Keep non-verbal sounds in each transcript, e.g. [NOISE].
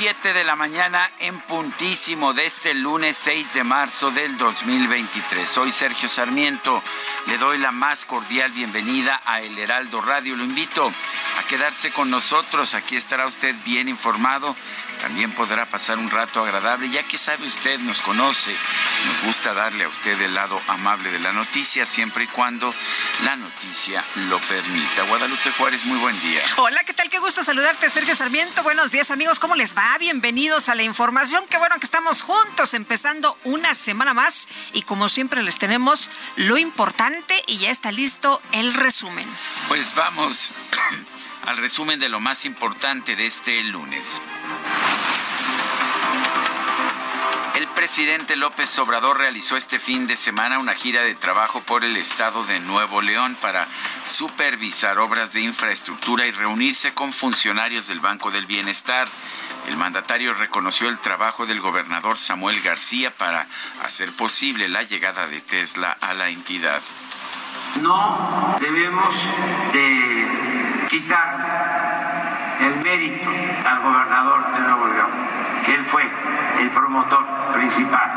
7 de la mañana en puntísimo de este lunes 6 de marzo del 2023. Soy Sergio Sarmiento. Le doy la más cordial bienvenida a El Heraldo Radio. Lo invito a quedarse con nosotros. Aquí estará usted bien informado. También podrá pasar un rato agradable, ya que sabe usted, nos conoce. Nos gusta darle a usted el lado amable de la noticia, siempre y cuando la noticia lo permita. Guadalupe Juárez, muy buen día. Hola, ¿qué tal? Qué gusto saludarte, Sergio Sarmiento. Buenos días, amigos. ¿Cómo les va? Bienvenidos a la información. Qué bueno que estamos juntos empezando una semana más. Y como siempre les tenemos lo importante y ya está listo el resumen. Pues vamos al resumen de lo más importante de este lunes. El presidente López Obrador realizó este fin de semana una gira de trabajo por el estado de Nuevo León para supervisar obras de infraestructura y reunirse con funcionarios del Banco del Bienestar. El mandatario reconoció el trabajo del gobernador Samuel García para hacer posible la llegada de Tesla a la entidad. No debemos de quitar el mérito al gobernador de Nuevo León, que él fue el promotor principal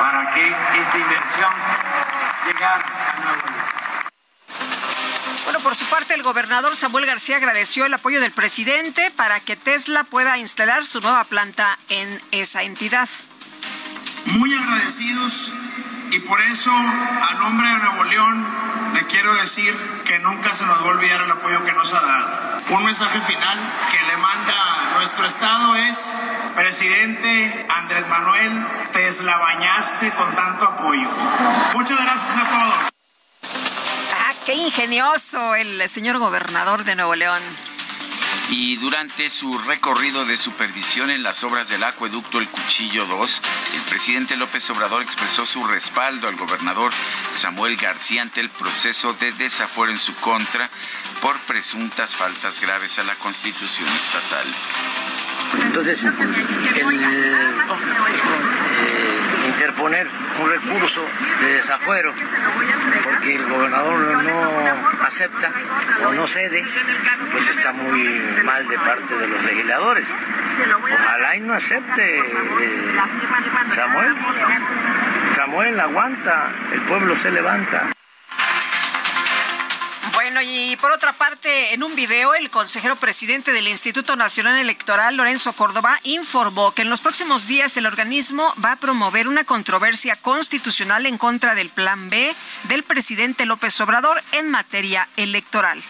para que esta inversión llegara a Nuevo León. Bueno, por su parte, el gobernador Samuel García agradeció el apoyo del presidente para que Tesla pueda instalar su nueva planta en esa entidad. muy agradecidos y por eso a nombre de Nuevo León le quiero decir que nunca se nos va a olvidar el apoyo que nos ha dado. Un mensaje final que le manda nuestro estado es, presidente Andrés Manuel, te eslabañaste con tanto apoyo. Muchas gracias a todos. Ah, qué ingenioso el señor gobernador de Nuevo León. Y durante su recorrido de supervisión en las obras del acueducto El Cuchillo 2, el presidente López Obrador expresó su respaldo al gobernador Samuel García ante el proceso de desafuero en su contra por presuntas faltas graves a la Constitución estatal. Entonces, el eh, interponer un recurso de desafuero porque el gobernador no acepta o no cede, pues está muy mal de parte de los legisladores. Ojalá y no acepte eh, Samuel. Samuel aguanta, el pueblo se levanta. Bueno, y por otra parte, en un video, el consejero presidente del Instituto Nacional Electoral, Lorenzo Córdoba, informó que en los próximos días el organismo va a promover una controversia constitucional en contra del Plan B del presidente López Obrador en materia electoral.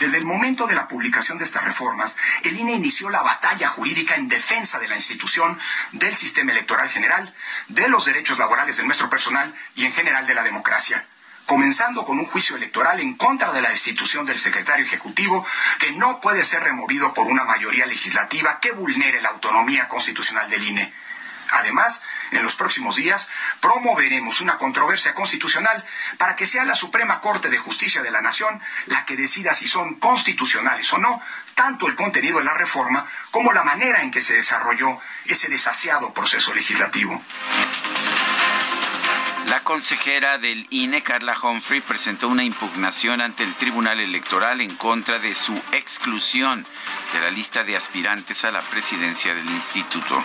Desde el momento de la publicación de estas reformas, el INE inició la batalla jurídica en defensa de la institución, del sistema electoral general, de los derechos laborales de nuestro personal y en general de la democracia comenzando con un juicio electoral en contra de la destitución del secretario ejecutivo, que no puede ser removido por una mayoría legislativa que vulnere la autonomía constitucional del INE. Además, en los próximos días promoveremos una controversia constitucional para que sea la Suprema Corte de Justicia de la Nación la que decida si son constitucionales o no tanto el contenido de la reforma como la manera en que se desarrolló ese desasiado proceso legislativo. La consejera del INE, Carla Humphrey, presentó una impugnación ante el Tribunal Electoral en contra de su exclusión de la lista de aspirantes a la presidencia del instituto.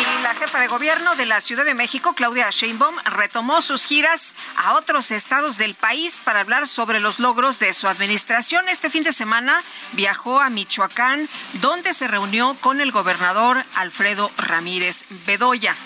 Y la jefa de gobierno de la Ciudad de México, Claudia Sheinbaum, retomó sus giras a otros estados del país para hablar sobre los logros de su administración. Este fin de semana viajó a Michoacán, donde se reunió con el gobernador Alfredo Ramírez Bedoya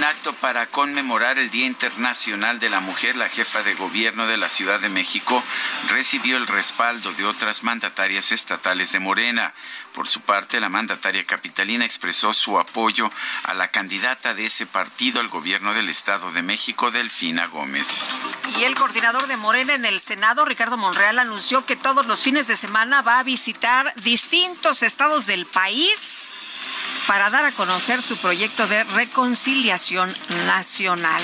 un acto para conmemorar el Día Internacional de la Mujer, la jefa de gobierno de la Ciudad de México recibió el respaldo de otras mandatarias estatales de Morena. Por su parte, la mandataria capitalina expresó su apoyo a la candidata de ese partido al gobierno del Estado de México, Delfina Gómez. Y el coordinador de Morena en el Senado, Ricardo Monreal, anunció que todos los fines de semana va a visitar distintos estados del país para dar a conocer su proyecto de reconciliación nacional.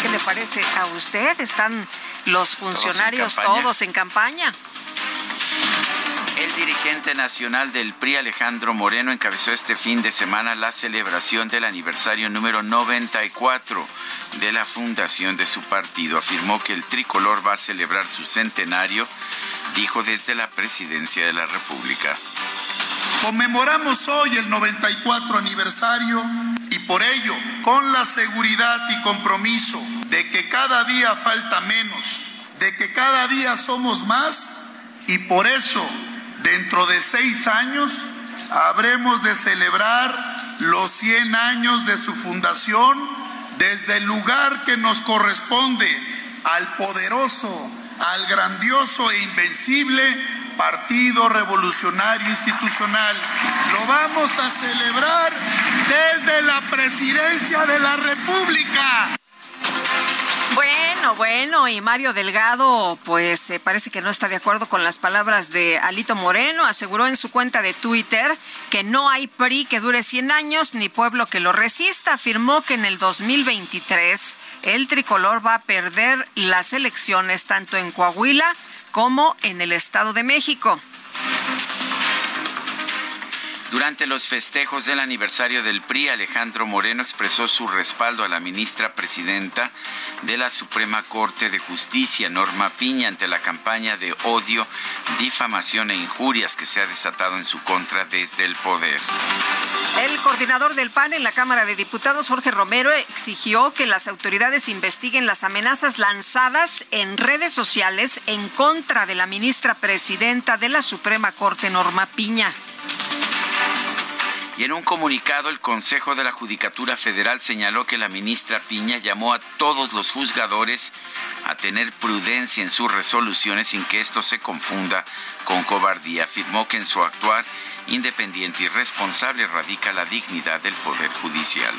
¿Qué le parece a usted? ¿Están los funcionarios todos en campaña? El dirigente nacional del PRI, Alejandro Moreno, encabezó este fin de semana la celebración del aniversario número 94 de la fundación de su partido. Afirmó que el tricolor va a celebrar su centenario, dijo desde la presidencia de la República. Conmemoramos hoy el 94 aniversario y por ello, con la seguridad y compromiso de que cada día falta menos, de que cada día somos más y por eso, dentro de seis años, habremos de celebrar los 100 años de su fundación desde el lugar que nos corresponde al poderoso, al grandioso e invencible Partido Revolucionario Institucional. Lo vamos a celebrar desde la presidencia de la República. Bueno, bueno, y Mario Delgado, pues eh, parece que no está de acuerdo con las palabras de Alito Moreno. Aseguró en su cuenta de Twitter que no hay PRI que dure 100 años ni pueblo que lo resista. Afirmó que en el 2023 el tricolor va a perder las elecciones tanto en Coahuila como en el Estado de México. Durante los festejos del aniversario del PRI, Alejandro Moreno expresó su respaldo a la ministra presidenta de la Suprema Corte de Justicia, Norma Piña, ante la campaña de odio, difamación e injurias que se ha desatado en su contra desde el poder. El coordinador del PAN en la Cámara de Diputados, Jorge Romero, exigió que las autoridades investiguen las amenazas lanzadas en redes sociales en contra de la ministra presidenta de la Suprema Corte, Norma Piña. Y en un comunicado, el Consejo de la Judicatura Federal señaló que la ministra Piña llamó a todos los juzgadores a tener prudencia en sus resoluciones sin que esto se confunda con cobardía. Afirmó que en su actuar independiente y responsable radica la dignidad del Poder Judicial.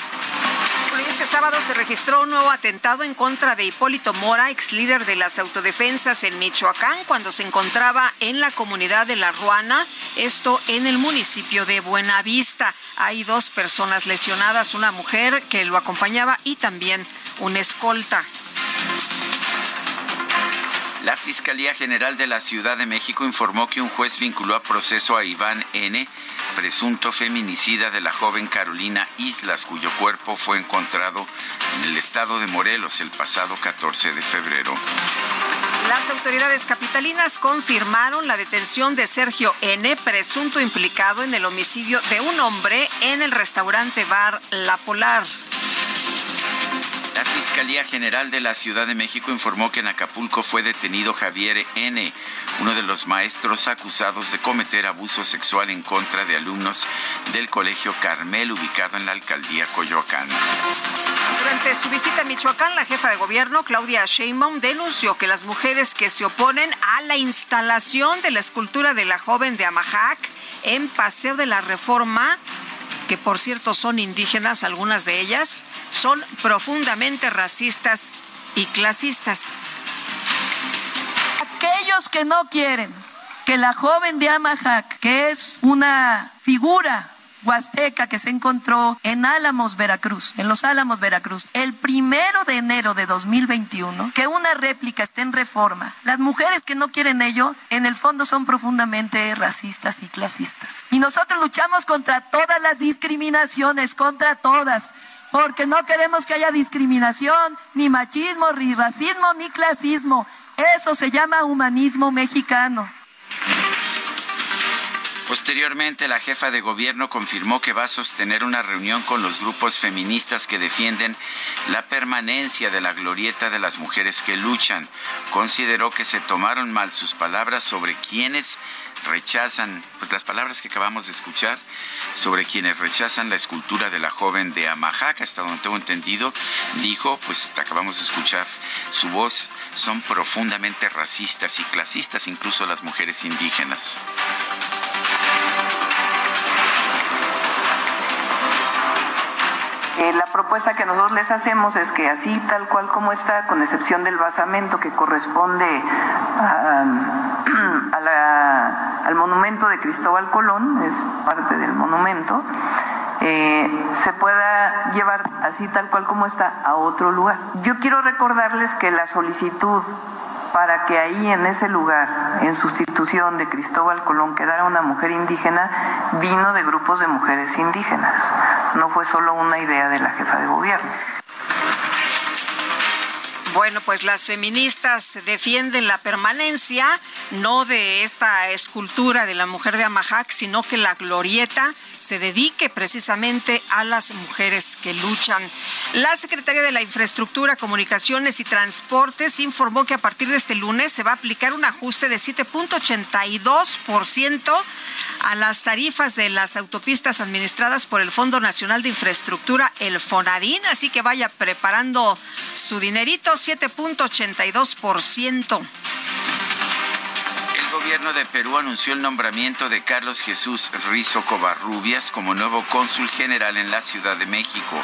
Este sábado se registró un nuevo atentado en contra de Hipólito Mora, ex líder de las autodefensas en Michoacán, cuando se encontraba en la comunidad de La Ruana, esto en el municipio de Buenavista. Hay dos personas lesionadas, una mujer que lo acompañaba y también un escolta. La Fiscalía General de la Ciudad de México informó que un juez vinculó a proceso a Iván N., presunto feminicida de la joven Carolina Islas, cuyo cuerpo fue encontrado en el estado de Morelos el pasado 14 de febrero. Las autoridades capitalinas confirmaron la detención de Sergio N., presunto implicado en el homicidio de un hombre en el restaurante bar La Polar. La Fiscalía General de la Ciudad de México informó que en Acapulco fue detenido Javier N., uno de los maestros acusados de cometer abuso sexual en contra de alumnos del Colegio Carmel ubicado en la alcaldía Coyoacán. Durante su visita a Michoacán, la jefa de gobierno, Claudia Sheinbaum, denunció que las mujeres que se oponen a la instalación de la escultura de la joven de Amajac en Paseo de la Reforma que por cierto son indígenas, algunas de ellas, son profundamente racistas y clasistas. Aquellos que no quieren que la joven de Amajac, que es una figura huasteca que se encontró en Álamos, Veracruz, en los Álamos, Veracruz, el primero de enero de 2021, que una réplica esté en reforma. Las mujeres que no quieren ello, en el fondo son profundamente racistas y clasistas. Y nosotros luchamos contra todas las discriminaciones, contra todas porque no queremos que haya discriminación, ni machismo, ni racismo, ni clasismo. Eso se llama humanismo mexicano. Posteriormente, la jefa de gobierno confirmó que va a sostener una reunión con los grupos feministas que defienden la permanencia de la glorieta de las mujeres que luchan. Consideró que se tomaron mal sus palabras sobre quienes rechazan, pues las palabras que acabamos de escuchar, sobre quienes rechazan la escultura de la joven de Amajaca, hasta donde tengo entendido, dijo, pues acabamos de escuchar su voz, son profundamente racistas y clasistas, incluso las mujeres indígenas. Eh, la propuesta que nosotros les hacemos es que así tal cual como está, con excepción del basamento que corresponde [CLEARS THROAT] al monumento de Cristóbal Colón, es parte del monumento, eh, se pueda llevar así tal cual como está a otro lugar. Yo quiero recordarles que la solicitud para que ahí en ese lugar, en sustitución de Cristóbal Colón, quedara una mujer indígena, vino de grupos de mujeres indígenas. No fue solo una idea de la jefa de gobierno. Bueno, pues las feministas defienden la permanencia no de esta escultura de la mujer de Amajac, sino que la glorieta se dedique precisamente a las mujeres que luchan. La secretaria de la Infraestructura, Comunicaciones y Transportes informó que a partir de este lunes se va a aplicar un ajuste de 7.82% a las tarifas de las autopistas administradas por el Fondo Nacional de Infraestructura, el FONADIN, así que vaya preparando su dinerito, 7.82% gobierno de Perú anunció el nombramiento de Carlos Jesús Rizo Covarrubias como nuevo cónsul general en la Ciudad de México,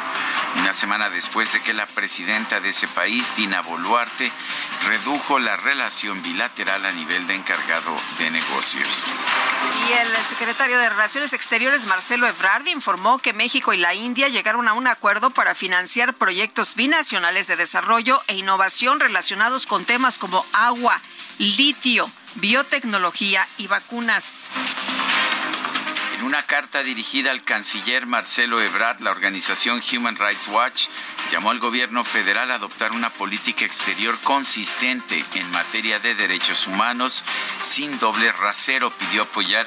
una semana después de que la presidenta de ese país, Dina Boluarte, redujo la relación bilateral a nivel de encargado de negocios. Y el secretario de Relaciones Exteriores, Marcelo Ebrard, informó que México y la India llegaron a un acuerdo para financiar proyectos binacionales de desarrollo e innovación relacionados con temas como agua, litio, biotecnología y vacunas. En una carta dirigida al canciller Marcelo Ebrard, la organización Human Rights Watch llamó al gobierno federal a adoptar una política exterior consistente en materia de derechos humanos sin doble rasero. Pidió apoyar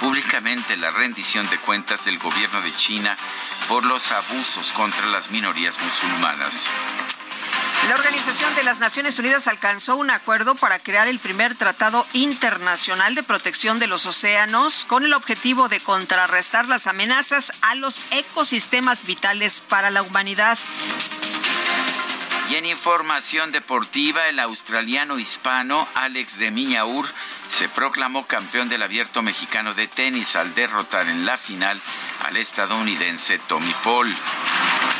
públicamente la rendición de cuentas del gobierno de China por los abusos contra las minorías musulmanas. La Organización de las Naciones Unidas alcanzó un acuerdo para crear el primer tratado internacional de protección de los océanos con el objetivo de contrarrestar las amenazas a los ecosistemas vitales para la humanidad. Y en información deportiva, el australiano hispano Alex de Miñaur se proclamó campeón del abierto mexicano de tenis al derrotar en la final al estadounidense Tommy Paul.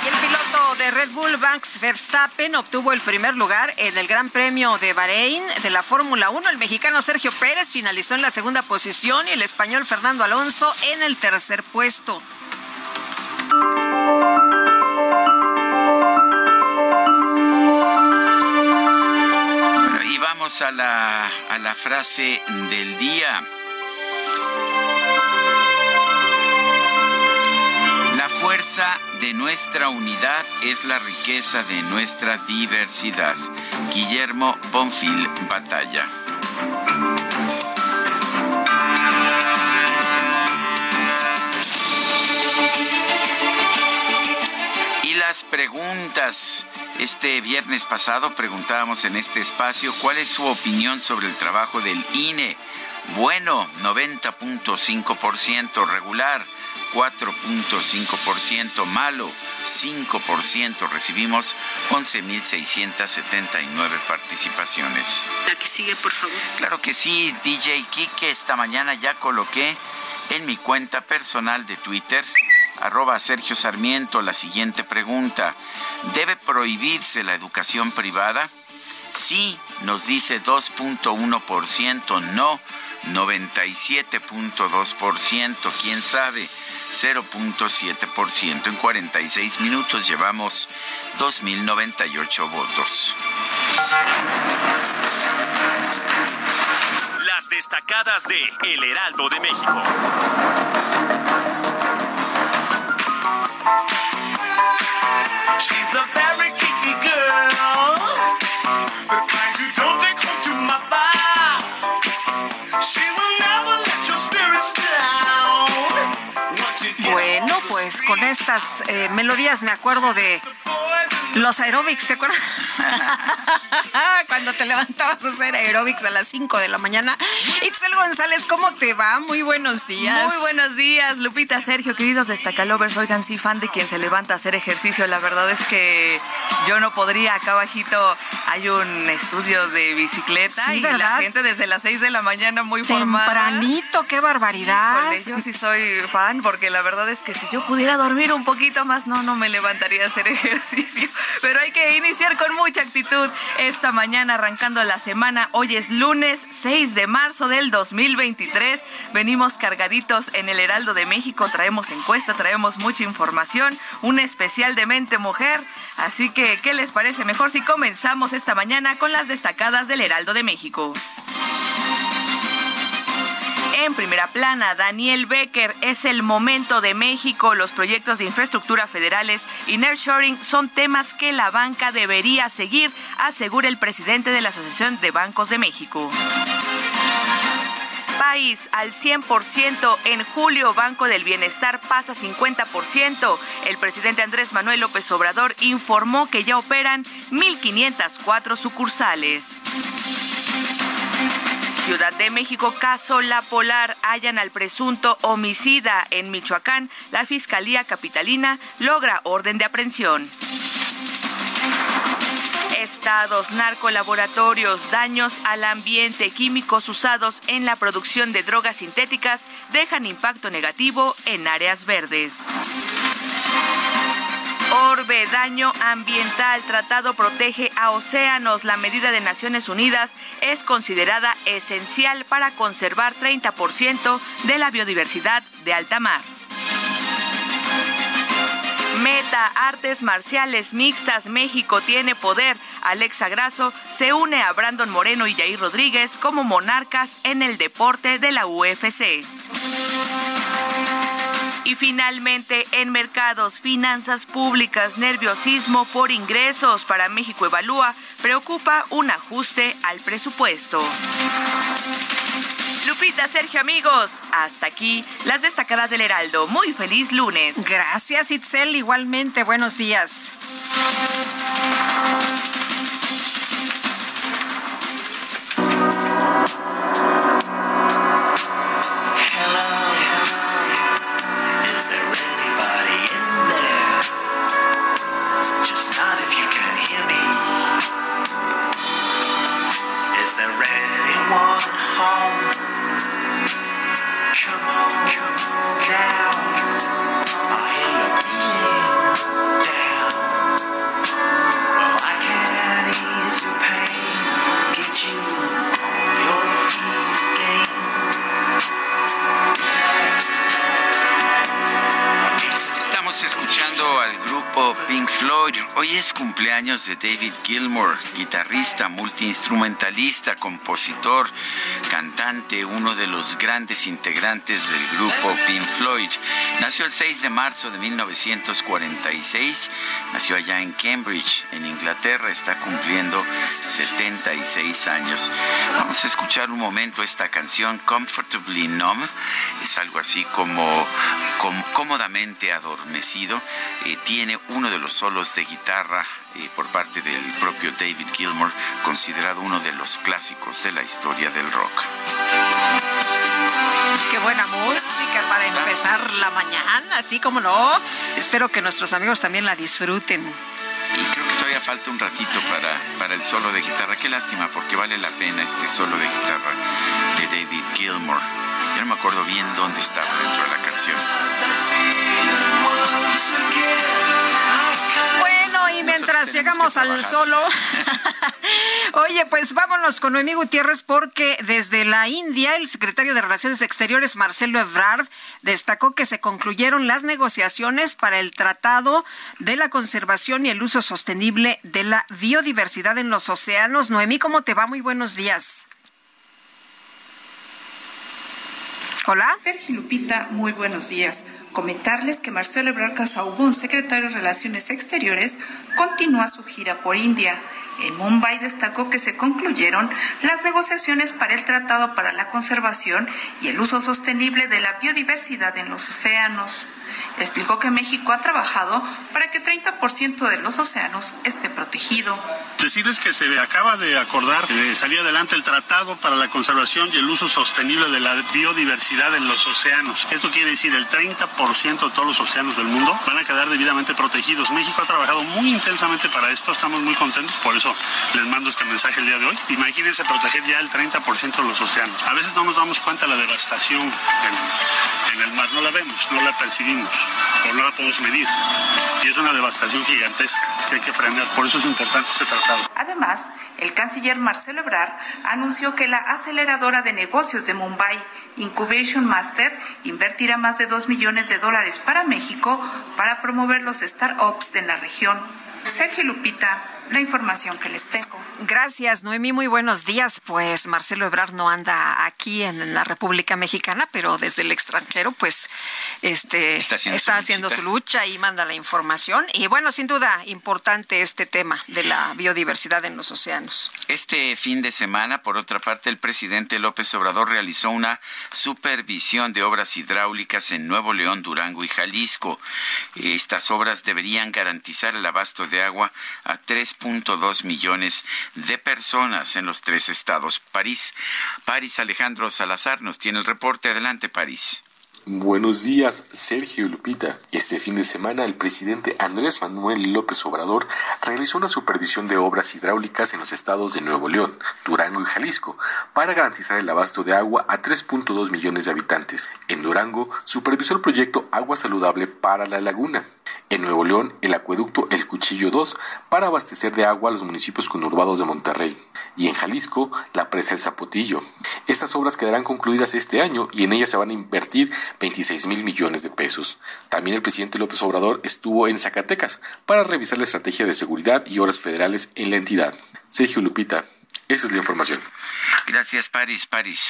Y el piloto de Red Bull, Max Verstappen, obtuvo el primer lugar en el Gran Premio de Bahrein de la Fórmula 1. El mexicano Sergio Pérez finalizó en la segunda posición y el español Fernando Alonso en el tercer puesto. y vamos a la, a la frase del día. Fuerza de nuestra unidad es la riqueza de nuestra diversidad. Guillermo Bonfil Batalla. Y las preguntas. Este viernes pasado preguntábamos en este espacio cuál es su opinión sobre el trabajo del INE. Bueno, 90.5%, regular 4.5%, malo 5%. Recibimos 11.679 participaciones. La que sigue, por favor. Claro que sí, DJ Kike. Esta mañana ya coloqué en mi cuenta personal de Twitter arroba Sergio Sarmiento la siguiente pregunta. ¿Debe prohibirse la educación privada? Sí, nos dice 2.1%, no 97.2%, quién sabe. 0.7%. En 46 minutos llevamos 2.098 votos. Las destacadas de El Heraldo de México. Con estas eh, melodías me acuerdo de los aeróbics, ¿te acuerdas? [LAUGHS] Cuando te levantabas a hacer aeróbics a las 5 de la mañana. Itzel González, ¿cómo te va? Muy buenos días. Muy buenos días, Lupita, Sergio, queridos destacalovers. Oigan, sí, fan de quien se levanta a hacer ejercicio. La verdad es que yo no podría. Acá abajito hay un estudio de bicicleta y la gente desde las 6 de la mañana muy formada. Tempranito, qué barbaridad. yo sí soy fan porque la verdad es que si yo pudiera dormir un poquito más, no, no me levantaría a hacer [LAUGHS] ejercicio. Pero hay que iniciar con mucha actitud esta mañana arrancando la semana. Hoy es lunes 6 de marzo del 2023. Venimos cargaditos en el Heraldo de México. Traemos encuesta, traemos mucha información, un especial de mente mujer. Así que, ¿qué les parece mejor si comenzamos esta mañana con las destacadas del Heraldo de México? En primera plana, Daniel Becker, es el momento de México. Los proyectos de infraestructura federales y nearshoring son temas que la banca debería seguir, asegura el presidente de la Asociación de Bancos de México país al 100%. En julio, Banco del Bienestar pasa 50%. El presidente Andrés Manuel López Obrador informó que ya operan 1.504 sucursales. Ciudad de México, caso La Polar, hallan al presunto homicida en Michoacán. La Fiscalía Capitalina logra orden de aprehensión. Estados, narcolaboratorios, daños al ambiente, químicos usados en la producción de drogas sintéticas dejan impacto negativo en áreas verdes. Orbe, daño ambiental. Tratado protege a océanos. La medida de Naciones Unidas es considerada esencial para conservar 30% de la biodiversidad de alta mar. Meta, artes marciales mixtas, México tiene poder. Alexa Grasso se une a Brandon Moreno y Jair Rodríguez como monarcas en el deporte de la UFC. Y finalmente, en mercados, finanzas públicas, nerviosismo por ingresos para México Evalúa, preocupa un ajuste al presupuesto. Lupita, Sergio, amigos, hasta aquí las destacadas del Heraldo. Muy feliz lunes. Gracias, Itzel. Igualmente, buenos días. Hoy es cumpleaños de David Gilmour, guitarrista, multiinstrumentalista, compositor, cantante, uno de los grandes integrantes del grupo Pink Floyd. Nació el 6 de marzo de 1946, nació allá en Cambridge, en Inglaterra, está cumpliendo 76 años. Vamos a escuchar un momento esta canción, Comfortably Numb, es algo así como, cómodamente adormecido, eh, tiene uno de los solos de guitarra eh, por parte del propio David Gilmour, considerado uno de los clásicos de la historia del rock. Qué buena música para empezar la mañana, así como no. Espero que nuestros amigos también la disfruten. Y creo que todavía falta un ratito para, para el solo de guitarra. Qué lástima, porque vale la pena este solo de guitarra de David Gilmour. Yo no me acuerdo bien dónde estaba dentro de la canción. Y mientras llegamos al solo, [LAUGHS] oye, pues vámonos con Noemí Gutiérrez porque desde la India el secretario de Relaciones Exteriores, Marcelo Ebrard, destacó que se concluyeron las negociaciones para el Tratado de la Conservación y el Uso Sostenible de la Biodiversidad en los Océanos. Noemí, ¿cómo te va? Muy buenos días. Hola. Sergio Lupita, muy buenos días. Comentarles que Marcelo Ebrard Casaubon, secretario de Relaciones Exteriores, continúa su gira por India. En Mumbai destacó que se concluyeron las negociaciones para el Tratado para la Conservación y el Uso Sostenible de la Biodiversidad en los Océanos. Explicó que México ha trabajado para que 30% de los océanos esté protegido. Decirles que se acaba de acordar de salir adelante el Tratado para la Conservación y el Uso Sostenible de la Biodiversidad en los océanos. Esto quiere decir el 30% de todos los océanos del mundo van a quedar debidamente protegidos. México ha trabajado muy intensamente para esto, estamos muy contentos, por eso les mando este mensaje el día de hoy. Imagínense proteger ya el 30% de los océanos. A veces no nos damos cuenta de la devastación en, en el mar, no la vemos, no la percibimos o no la podemos medir. Y es una devastación gigantesca que hay que frenar, por eso es importante este tratado. Además, el canciller Marcelo Ebrard anunció que la aceleradora de negocios de Mumbai, Incubation Master, invertirá más de 2 millones de dólares para México para promover los startups de la región. Sergio Lupita, la información que les tengo. Gracias, Noemí. Muy buenos días. Pues Marcelo Ebrard no anda aquí en la República Mexicana, pero desde el extranjero, pues, este, está haciendo, está su, haciendo su lucha y manda la información. Y bueno, sin duda, importante este tema de la biodiversidad en los océanos. Este fin de semana, por otra parte, el presidente López Obrador realizó una supervisión de obras hidráulicas en Nuevo León, Durango y Jalisco. Estas obras deberían garantizar el abasto de agua a 3.2 millones de personas en los tres estados. París, París Alejandro Salazar nos tiene el reporte. Adelante, París. Buenos días, Sergio Lupita. Este fin de semana el presidente Andrés Manuel López Obrador realizó una supervisión de obras hidráulicas en los estados de Nuevo León, Durango y Jalisco para garantizar el abasto de agua a 3.2 millones de habitantes. En Durango supervisó el proyecto Agua Saludable para la Laguna. En Nuevo León, el acueducto El Cuchillo 2 para abastecer de agua a los municipios conurbados de Monterrey. Y en Jalisco, la presa El Zapotillo. Estas obras quedarán concluidas este año y en ellas se van a invertir 26 mil millones de pesos. También el presidente López Obrador estuvo en Zacatecas para revisar la estrategia de seguridad y obras federales en la entidad. Sergio Lupita, esa es la información. Gracias, París, París.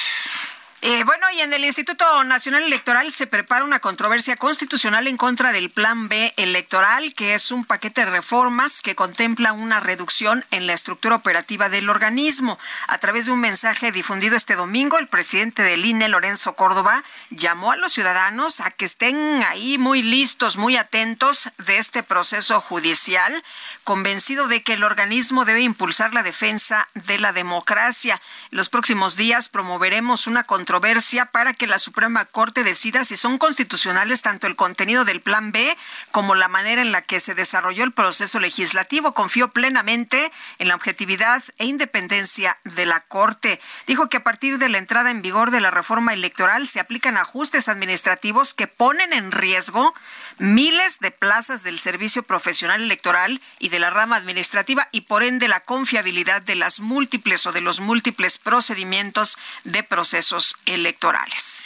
Eh, bueno, y en el Instituto Nacional Electoral se prepara una controversia constitucional en contra del Plan B electoral, que es un paquete de reformas que contempla una reducción en la estructura operativa del organismo. A través de un mensaje difundido este domingo, el presidente del INE, Lorenzo Córdoba, llamó a los ciudadanos a que estén ahí muy listos, muy atentos de este proceso judicial, convencido de que el organismo debe impulsar la defensa de la democracia. En los próximos días promoveremos una controversia controversia para que la Suprema Corte decida si son constitucionales tanto el contenido del Plan B como la manera en la que se desarrolló el proceso legislativo. Confío plenamente en la objetividad e independencia de la Corte. Dijo que a partir de la entrada en vigor de la reforma electoral se aplican ajustes administrativos que ponen en riesgo miles de plazas del servicio profesional electoral y de la rama administrativa y por ende la confiabilidad de las múltiples o de los múltiples procedimientos de procesos electorales.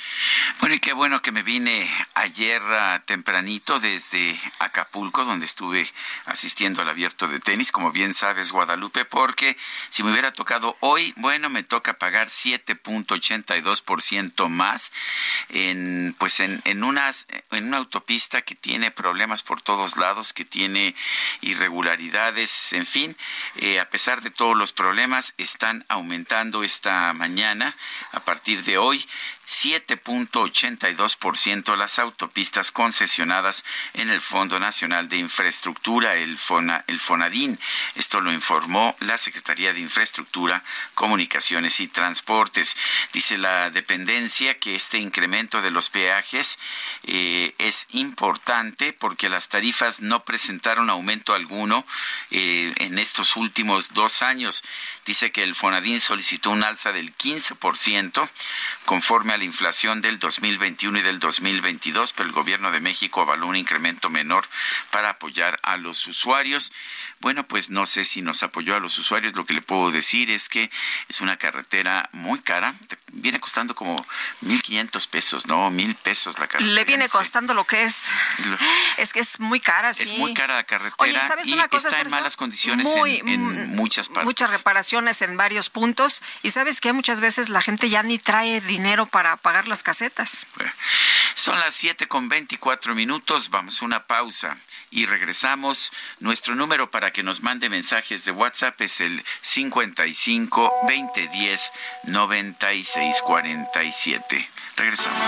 Bueno, y qué bueno que me vine ayer uh, tempranito desde Acapulco, donde estuve asistiendo al abierto de tenis, como bien sabes, Guadalupe, porque si me hubiera tocado hoy, bueno, me toca pagar 7.82% más en, pues en, en, unas, en una autopista que tiene problemas por todos lados, que tiene irregularidades, en fin, eh, a pesar de todos los problemas, están aumentando esta mañana a partir de hoy 7.82% las autopistas concesionadas en el Fondo Nacional de Infraestructura, el, FONA, el FONADIN. Esto lo informó la Secretaría de Infraestructura, Comunicaciones y Transportes. Dice la dependencia que este incremento de los peajes eh, es importante porque las tarifas no presentaron aumento alguno eh, en estos últimos dos años. Dice que el FONADIN solicitó un alza del 15% conforme a la inflación del 2021 y del 2022, pero el gobierno de México avaló un incremento menor para apoyar a los usuarios. Bueno, pues no sé si nos apoyó a los usuarios. Lo que le puedo decir es que es una carretera muy cara. Viene costando como 1.500 pesos, ¿no? Mil pesos la carretera. Le viene costando lo que es. Es que es muy cara, sí. Es muy cara la carretera Oye, ¿sabes y una cosa, está en Sergio? malas condiciones Muy, en, en muchas partes. Muchas reparaciones en varios puntos. Y sabes que muchas veces la gente ya ni trae dinero para pagar las casetas. Son las 7 con 24 minutos. Vamos a una pausa y regresamos. Nuestro número para que nos mande mensajes de WhatsApp es el 55 2010 96 47. Regresamos.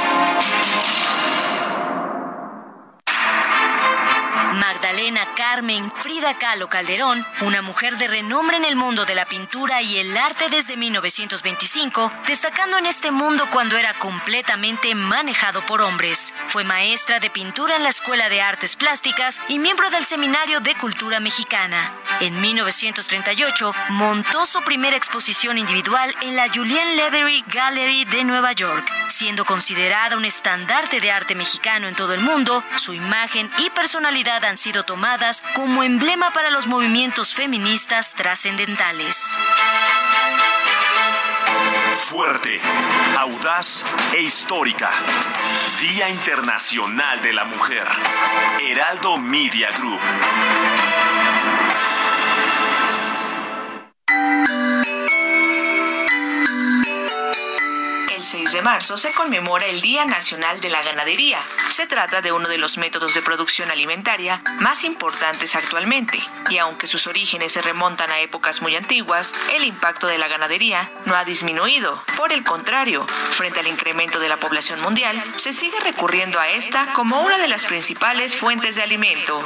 Magdalena Carmen Frida Kahlo Calderón, una mujer de renombre en el mundo de la pintura y el arte desde 1925, destacando en este mundo cuando era completamente manejado por hombres. Fue maestra de pintura en la Escuela de Artes Plásticas y miembro del Seminario de Cultura Mexicana. En 1938 montó su primera exposición individual en la Julien Levery Gallery de Nueva York. Siendo considerada un estandarte de arte mexicano en todo el mundo, su imagen y personalidad han sido tomadas como emblema para los movimientos feministas trascendentales. Fuerte, audaz e histórica. Día Internacional de la Mujer. Heraldo Media Group. El 6 de marzo se conmemora el Día Nacional de la Ganadería. Se trata de uno de los métodos de producción alimentaria más importantes actualmente, y aunque sus orígenes se remontan a épocas muy antiguas, el impacto de la ganadería no ha disminuido. Por el contrario, frente al incremento de la población mundial, se sigue recurriendo a esta como una de las principales fuentes de alimento.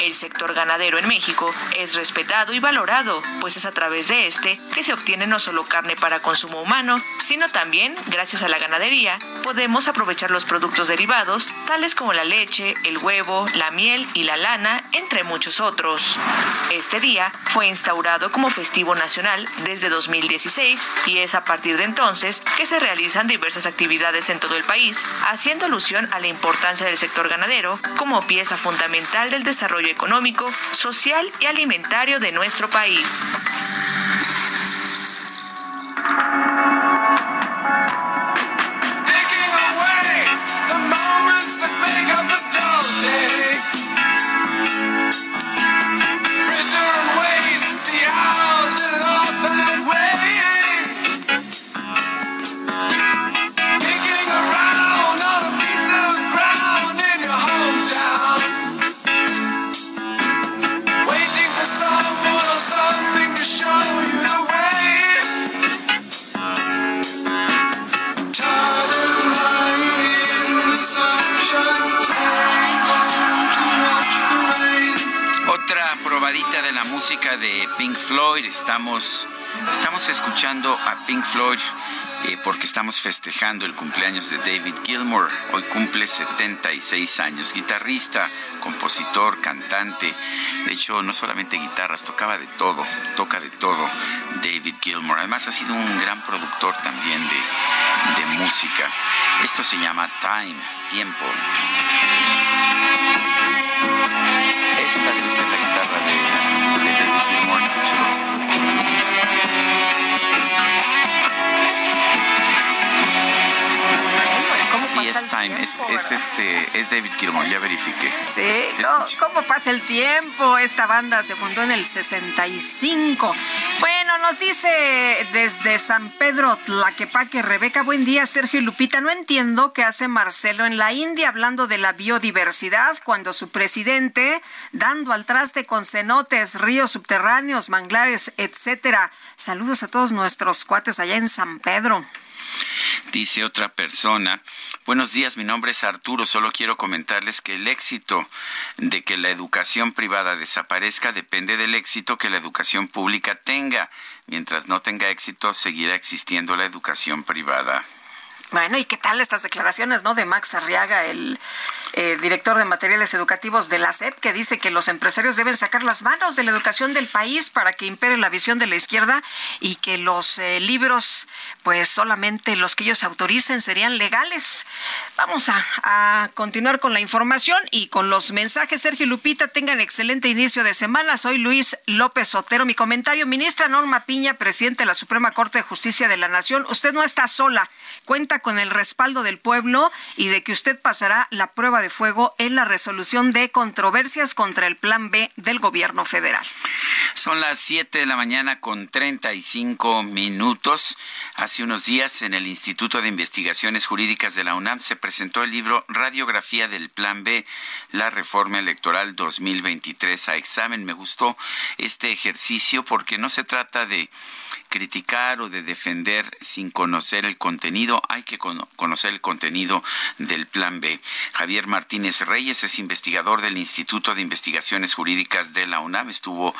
El sector ganadero en México es respetado y valorado, pues es a través de este que se obtiene no solo carne para consumo humano, sino también, gracias a la ganadería, podemos aprovechar los productos derivados, tales como la leche, el huevo, la miel y la lana, entre muchos otros. Este día fue instaurado como festivo nacional desde 2016 y es a partir de entonces que se realizan diversas actividades en todo el país, haciendo alusión a la importancia del sector ganadero como pieza fundamental del desarrollo económico, social y alimentario de nuestro país. Estamos, estamos escuchando a Pink Floyd eh, porque estamos festejando el cumpleaños de David Gilmour. Hoy cumple 76 años. Guitarrista, compositor, cantante. De hecho, no solamente guitarras, tocaba de todo, toca de todo David Gilmour. Además, ha sido un gran productor también de, de música. Esto se llama Time, tiempo. Esta ser la guitarra de, es Time, es, es, este, es David Gilmour, ya verifiqué. Sí, Es- no, escucha. ¿cómo pasa el tiempo? Esta banda se fundó en el 65. Bueno, nos dice desde San Pedro Tlaquepaque, Rebeca, buen día, Sergio y Lupita. No entiendo qué hace Marcelo en la India hablando de la biodiversidad cuando su presidente, dando al traste con cenotes, ríos subterráneos, manglares, etcétera. Saludos a todos nuestros cuates allá en San Pedro. Dice otra persona, buenos días, mi nombre es Arturo, solo quiero comentarles que el éxito de que la educación privada desaparezca depende del éxito que la educación pública tenga. Mientras no tenga éxito, seguirá existiendo la educación privada. Bueno, ¿y qué tal estas declaraciones, no? De Max Arriaga, el eh, director de materiales educativos de la SEP, que dice que los empresarios deben sacar las manos de la educación del país para que impere la visión de la izquierda y que los eh, libros, pues solamente los que ellos autoricen serían legales. Vamos a, a continuar con la información y con los mensajes. Sergio Lupita, tengan excelente inicio de semana. Soy Luis López Otero. Mi comentario, ministra Norma Piña, presidente de la Suprema Corte de Justicia de la Nación, usted no está sola, cuenta con el respaldo del pueblo y de que usted pasará la prueba de fuego en la resolución de controversias contra el Plan B del gobierno federal. Son las 7 de la mañana con 35 minutos. Hace unos días en el Instituto de Investigaciones Jurídicas de la UNAM se presentó el libro Radiografía del Plan B, la reforma electoral 2023 a examen. Me gustó este ejercicio porque no se trata de criticar o de defender sin conocer el contenido. Hay que conocer el contenido del Plan B. Javier Martínez Reyes es investigador del Instituto de Investigaciones Jurídicas de la UNAM. Estuvo,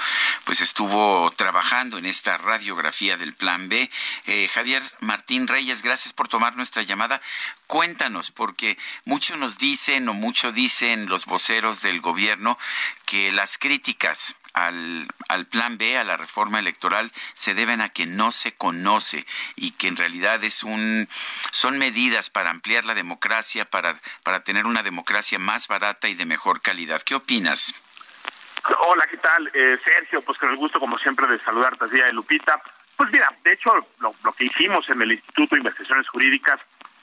pues estuvo trabajando en esta radiografía del Plan B. Eh, Javier Martín Reyes, gracias por tomar nuestra llamada. Cuéntanos, porque muchos nos dicen o mucho dicen los voceros del gobierno que las críticas al, al, plan B, a la reforma electoral, se deben a que no se conoce y que en realidad es un, son medidas para ampliar la democracia, para, para tener una democracia más barata y de mejor calidad. ¿Qué opinas? Hola, ¿qué tal? Eh, Sergio, pues con el gusto como siempre de saludarte, día de Lupita. Pues mira, de hecho, lo, lo que hicimos en el Instituto de Investigaciones Jurídicas,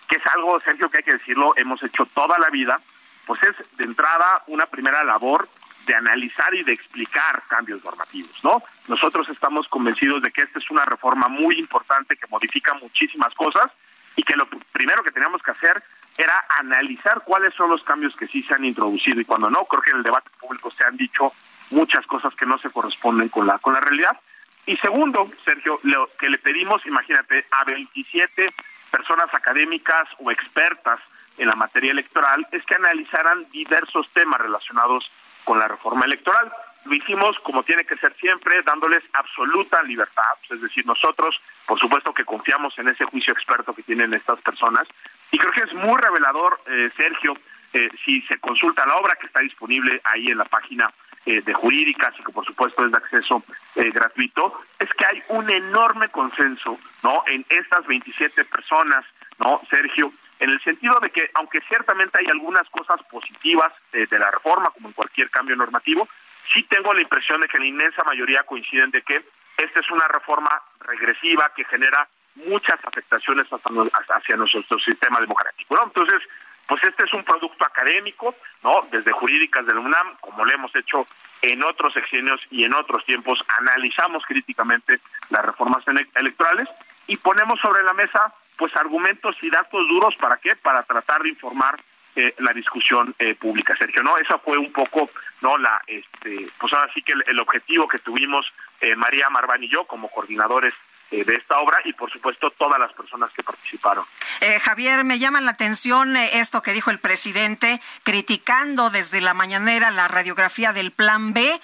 que es algo, Sergio, que hay que decirlo, hemos hecho toda la vida, pues es de entrada una primera labor de analizar y de explicar cambios normativos, ¿no? Nosotros estamos convencidos de que esta es una reforma muy importante que modifica muchísimas cosas y que lo primero que teníamos que hacer era analizar cuáles son los cambios que sí se han introducido y cuando no, creo que en el debate público se han dicho muchas cosas que no se corresponden con la con la realidad. Y segundo, Sergio, lo que le pedimos, imagínate, a 27 personas académicas o expertas en la materia electoral es que analizaran diversos temas relacionados con la reforma electoral. Lo hicimos como tiene que ser siempre, dándoles absoluta libertad, es decir, nosotros, por supuesto que confiamos en ese juicio experto que tienen estas personas, y creo que es muy revelador, eh, Sergio, eh, si se consulta la obra que está disponible ahí en la página eh, de jurídicas y que por supuesto es de acceso gratuito, es que hay un enorme consenso, ¿no? En estas 27 personas, ¿no? Sergio, en el sentido de que, aunque ciertamente hay algunas cosas positivas de la reforma, como en cualquier cambio normativo, sí tengo la impresión de que la inmensa mayoría coinciden de que esta es una reforma regresiva que genera muchas afectaciones hacia nuestro sistema democrático. Entonces, pues este es un producto académico, ¿no? Desde jurídicas del UNAM, como lo hemos hecho en otros sexenios y en otros tiempos, analizamos críticamente las reformas electorales y ponemos sobre la mesa pues argumentos y datos duros para qué para tratar de informar eh, la discusión eh, pública. Sergio no esa fue un poco no la este pues ahora sí que el, objetivo que tuvimos eh, María Marván y yo como coordinadores de esta obra y por supuesto todas las personas que participaron. Eh, Javier, me llama la atención eh, esto que dijo el presidente, criticando desde la mañanera la radiografía del Plan B.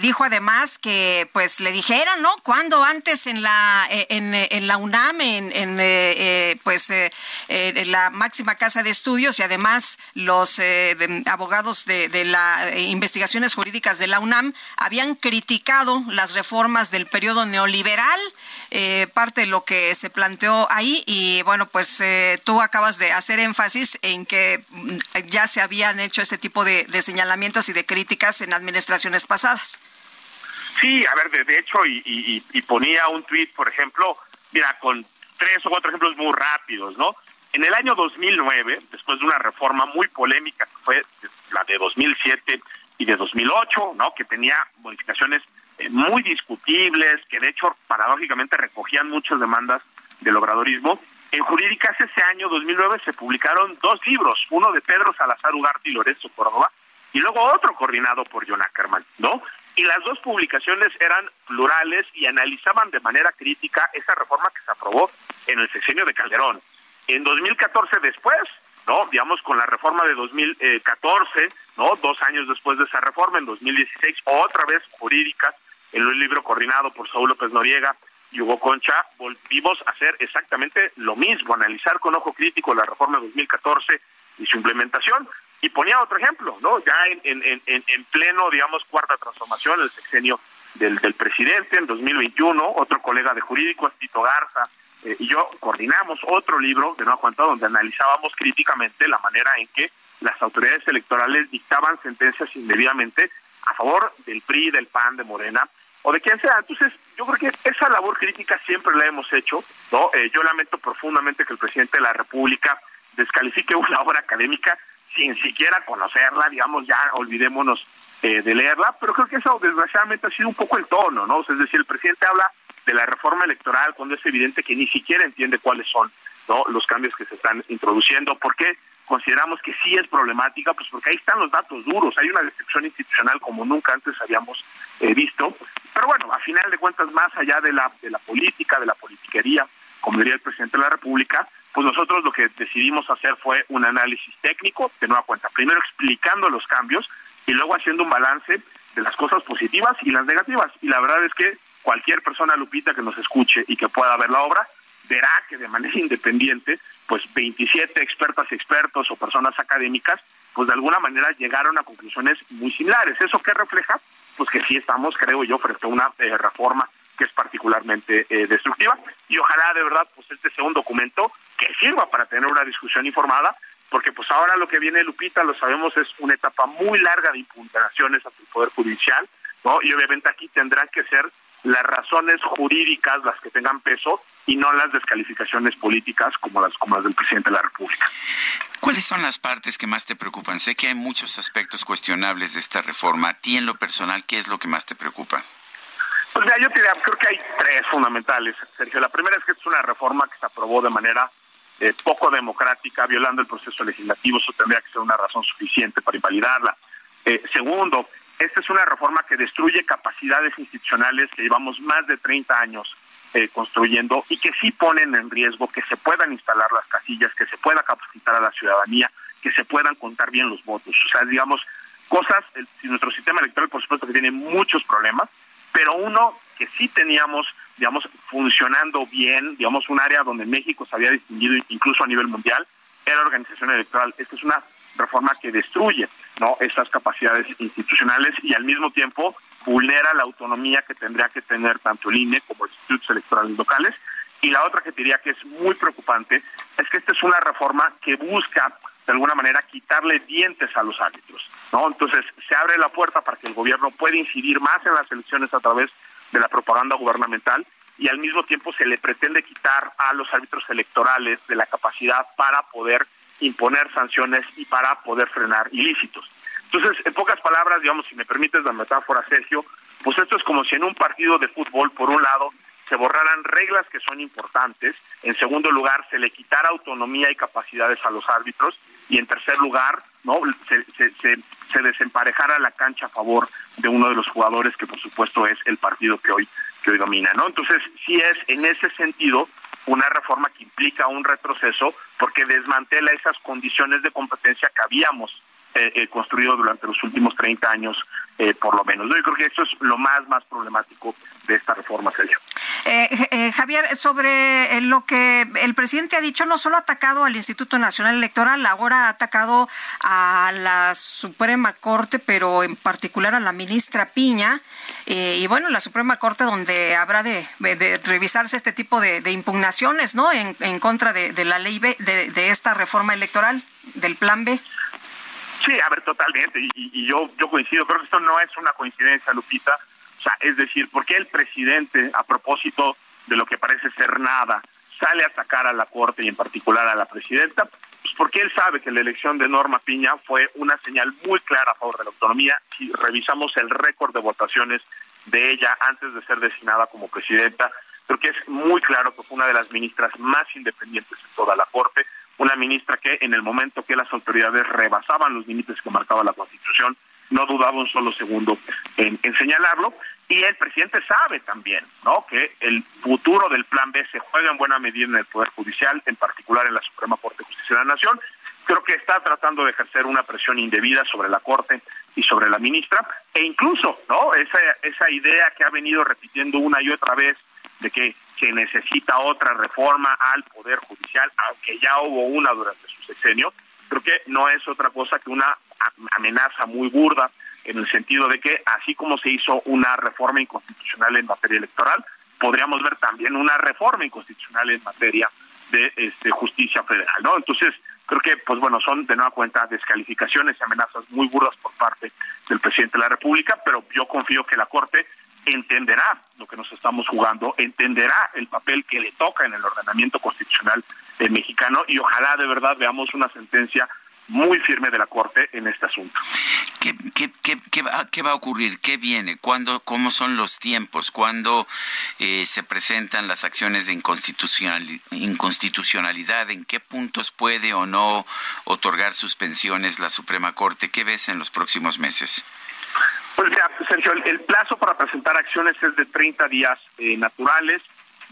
dijo además que pues le dijeran, ¿no? Cuando antes en la en, en la UNAM, en, en pues en la máxima casa de estudios y además los abogados de, de las investigaciones jurídicas de la UNAM habían criticado las reformas del periodo neoliberal. Eh, parte de lo que se planteó ahí y bueno, pues eh, tú acabas de hacer énfasis en que mm, ya se habían hecho este tipo de, señalamientos y de críticas en administraciones pasadas. Sí, a ver, de, hecho, y, ponía un tuit, por ejemplo, mira, con tres o cuatro ejemplos muy rápidos, ¿no? En el año 2009, después de una reforma muy polémica, que fue la de 2007 y de 2008, ¿no? Que tenía modificaciones muy discutibles, que de hecho paradójicamente recogían muchas demandas del obradorismo. En Jurídicas ese año, 2009, se publicaron dos libros, uno de Pedro Salazar Ugarte y Lorenzo Córdoba, y luego otro coordinado por John Ackerman, ¿no? Y las dos publicaciones eran plurales y analizaban de manera crítica esa reforma que se aprobó en el sexenio de Calderón. En 2014 después, ¿no? Digamos, con la reforma de 2014, ¿no? Dos años después de esa reforma, en 2016, otra vez Jurídicas en un libro coordinado por Saúl López Noriega y Hugo Concha, volvimos a hacer exactamente lo mismo, analizar con ojo crítico la reforma de 2014 y su implementación. Y ponía otro ejemplo, ¿no? Ya en, en, en, pleno, digamos, cuarta transformación, el sexenio del, presidente en 2021, otro colega de jurídico, Tito Garza, eh, y yo coordinamos otro libro de Nueva Cuenta donde analizábamos críticamente la manera en que las autoridades electorales dictaban sentencias indebidamente a favor del PRI, del PAN, de Morena o de quien sea. Entonces, yo creo que esa labor crítica siempre la hemos hecho, ¿no? Eh, yo lamento profundamente que el presidente de la República descalifique [LAUGHS] una obra académica sin siquiera conocerla, digamos, ya olvidémonos eh, de leerla, pero creo que eso desgraciadamente ha sido un poco el tono, ¿no? es decir, el presidente habla de la reforma electoral cuando es evidente que ni siquiera entiende cuáles son ¿no? los cambios que se están introduciendo. ¿Por qué consideramos que sí es problemática? Pues porque ahí están los datos duros, hay una destrucción institucional como nunca antes habíamos eh, visto. Pero bueno, a final de cuentas, más allá de la, de la política, de la politiquería, como diría el presidente de la República, pues nosotros lo que decidimos hacer fue un análisis técnico, de nueva cuenta, primero explicando los cambios y luego haciendo un balance de las cosas positivas y las negativas. Y la verdad es que cualquier persona, Lupita, que nos escuche y que pueda ver la obra, verá que de manera [LAUGHS] independiente, pues 27 expertas y expertos o personas académicas, pues de alguna manera llegaron a conclusiones muy similares. ¿Eso qué refleja? Pues que sí estamos, creo yo, frente a una eh, reforma que es particularmente eh, destructiva y ojalá de verdad pues este sea un documento que sirva para tener una discusión informada porque pues ahora lo que viene Lupita lo sabemos es una etapa muy larga de impugnaciones ante el poder judicial no y obviamente aquí tendrán que ser las razones jurídicas las que tengan peso y no las descalificaciones políticas como las como las del presidente de la República. ¿Cuáles son las partes que más te preocupan? Sé que hay muchos aspectos cuestionables de esta reforma. A ti en lo personal, ¿qué es lo que más te preocupa? Pues mira, yo te diría, creo que hay tres fundamentales, Sergio. La primera es que es una reforma que se aprobó de manera eh, poco democrática, violando el proceso legislativo. Eso tendría que ser una razón suficiente para invalidarla. Eh, segundo, esta es una reforma que destruye capacidades institucionales que llevamos más de 30 años eh, construyendo y que sí ponen en riesgo que se puedan instalar las casillas, que se pueda capacitar a la ciudadanía, que se puedan contar bien los votos. O sea, digamos, cosas, el, nuestro sistema electoral por supuesto que tiene muchos problemas, pero uno que sí teníamos, digamos, funcionando bien, digamos, un área donde México se había distinguido incluso a nivel mundial, era la organización electoral. Esta es una reforma que destruye no estas capacidades institucionales y al mismo tiempo vulnera la autonomía que tendría que tener tanto el INE como los institutos electorales locales. Y la otra que diría que es muy preocupante es que esta es una reforma que busca de alguna manera quitarle dientes a los árbitros, ¿no? Entonces se abre la puerta para que el gobierno pueda incidir más en las elecciones a través de la propaganda gubernamental y al mismo tiempo se le pretende quitar a los árbitros electorales de la capacidad para poder imponer sanciones y para poder frenar ilícitos. Entonces, en pocas palabras, digamos, si me permites la metáfora, Sergio, pues esto es como si en un partido de fútbol, por un lado, se borraran reglas que son importantes, en segundo lugar, se le quitara autonomía y capacidades a los árbitros, y en tercer lugar, no se, se, se, desemparejara la cancha a favor de uno de los jugadores que por supuesto es el partido que hoy que hoy domina, ¿no? Entonces, sí es en ese sentido una reforma que implica un retroceso porque desmantela esas condiciones de competencia que habíamos eh, eh, construido durante los últimos 30 años, eh, por lo menos. Yo creo que eso es lo más, más problemático de esta reforma, Sergio. Javier, sobre lo que el presidente ha dicho, no solo ha atacado al Instituto Nacional Electoral, ahora ha atacado a la Suprema Corte, pero en particular a la ministra Piña. y bueno, la Suprema Corte donde habrá de, revisarse este tipo de, impugnaciones, ¿no? En, contra de, la ley B, de esta reforma electoral, del Plan B. Sí, a ver, totalmente. Y, yo, yo coincido. Creo que esto no es una coincidencia, Lupita. O sea, es decir, ¿por qué el presidente, a propósito de lo que parece ser nada, sale a atacar a la Corte y en particular a la presidenta? Pues porque él sabe que la elección de Norma Piña fue una señal muy clara a favor de la autonomía. Si revisamos el récord de votaciones de ella antes de ser designada como presidenta, creo que es muy claro que fue una de las ministras más independientes de toda la Corte una ministra que en el momento que las autoridades rebasaban los límites que marcaba la Constitución, no dudaba un solo segundo en, señalarlo. Y el presidente sabe también ¿no? que el futuro del Plan B se juega en buena medida en el Poder Judicial, en particular en la Suprema Corte de Justicia de la Nación. Creo que está tratando de ejercer una presión indebida sobre la Corte y sobre la ministra, e incluso ¿no? esa, esa idea que ha venido repitiendo una y otra vez de que se necesita otra reforma al Poder Judicial, aunque ya hubo una durante su sexenio, creo que no es otra cosa que una amenaza muy burda en el sentido de que así como se hizo una reforma inconstitucional en materia electoral, podríamos ver también una reforma inconstitucional en materia de este, justicia federal, ¿no? Entonces, creo que, pues bueno, son de nueva cuenta descalificaciones y amenazas muy burdas por parte del presidente de la República, pero yo confío que la Corte entenderá lo que nos estamos jugando, entenderá el papel que le toca en el ordenamiento constitucional mexicano y ojalá de verdad veamos una sentencia muy firme de la Corte en este asunto. ¿Qué, va, a ocurrir? ¿Qué viene? ¿Cuándo, ¿Cómo son los tiempos? ¿Cuándo eh, se presentan las acciones de inconstitucionalidad? ¿En qué puntos puede o no otorgar suspensiones la Suprema Corte? ¿Qué ves en los próximos meses? Pues ya, Sergio, el, plazo para presentar acciones es de 30 días eh, naturales.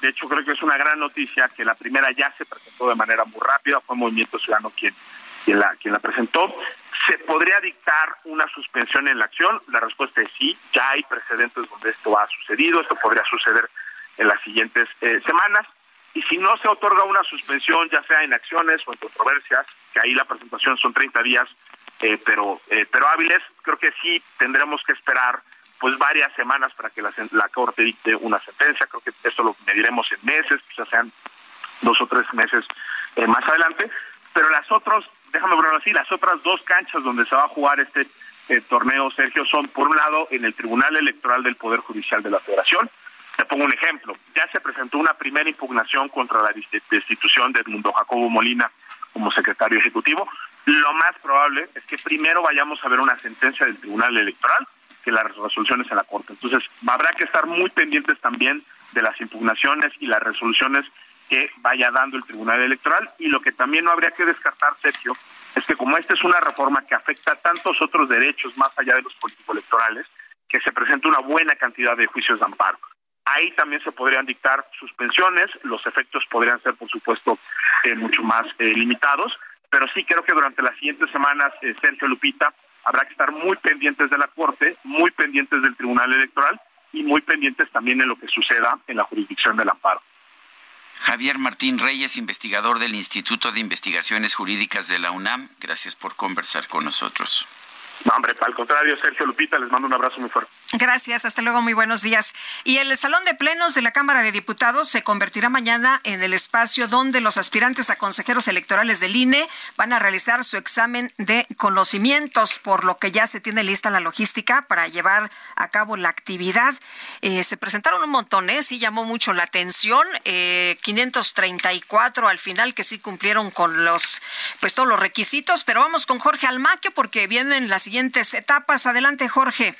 De hecho, creo que es una gran noticia que la primera ya se presentó de manera muy rápida. Fue Movimiento Ciudadano quien quien la, quien la presentó. ¿Se podría dictar una suspensión en la acción? La respuesta es sí, ya hay precedentes donde esto ha sucedido, esto podría suceder en las siguientes eh, semanas. Y si no se otorga una suspensión, ya sea en acciones o en controversias, que ahí la presentación son 30 días, eh, pero, eh, pero hábiles, creo que sí tendremos que esperar pues varias semanas para que la, la Corte dicte una sentencia. Creo que esto lo mediremos en meses, quizás sean dos o tres meses más adelante. Pero las otras déjame verlo así, las otras dos canchas donde se va a jugar este eh, torneo, Sergio, son por un lado en el Tribunal Electoral del Poder Judicial de la Federación. Te pongo un ejemplo. Ya se presentó una primera impugnación contra la destitución de Edmundo Jacobo Molina como secretario ejecutivo. Lo más probable es que primero vayamos a ver una sentencia del Tribunal Electoral que las resoluciones en la Corte. Entonces, habrá que estar muy pendientes también de las impugnaciones y las resoluciones que vaya dando el Tribunal Electoral y lo que también no habría que descartar, Sergio, es que como esta es una reforma que afecta a tantos otros derechos más allá de los políticos electorales, que se presenta una buena cantidad de juicios de amparo. Ahí también se podrían dictar suspensiones, los efectos podrían ser, por supuesto, eh, mucho más eh, limitados, pero sí creo que durante las siguientes semanas, eh, Sergio Lupita, habrá que estar muy pendientes de la Corte, muy pendientes del Tribunal Electoral y muy pendientes también en lo que suceda en la jurisdicción del amparo. Javier Martín Reyes, investigador del Instituto de Investigaciones Jurídicas de la UNAM. Gracias por conversar con nosotros. No, hombre, al contrario, Sergio Lupita, les mando un abrazo muy fuerte. Gracias, hasta luego, muy buenos días. Y el Salón de Plenos de la Cámara de Diputados se convertirá mañana en el espacio donde los aspirantes a consejeros electorales del INE van a realizar su examen de conocimientos, por lo que ya se tiene lista la logística para llevar a cabo la actividad. Eh, se presentaron un montón, ¿eh? sí llamó mucho la atención, eh, 534 al final que sí cumplieron con los, pues todos los requisitos, pero vamos con Jorge Almaque porque vienen las siguientes etapas. Adelante, Jorge.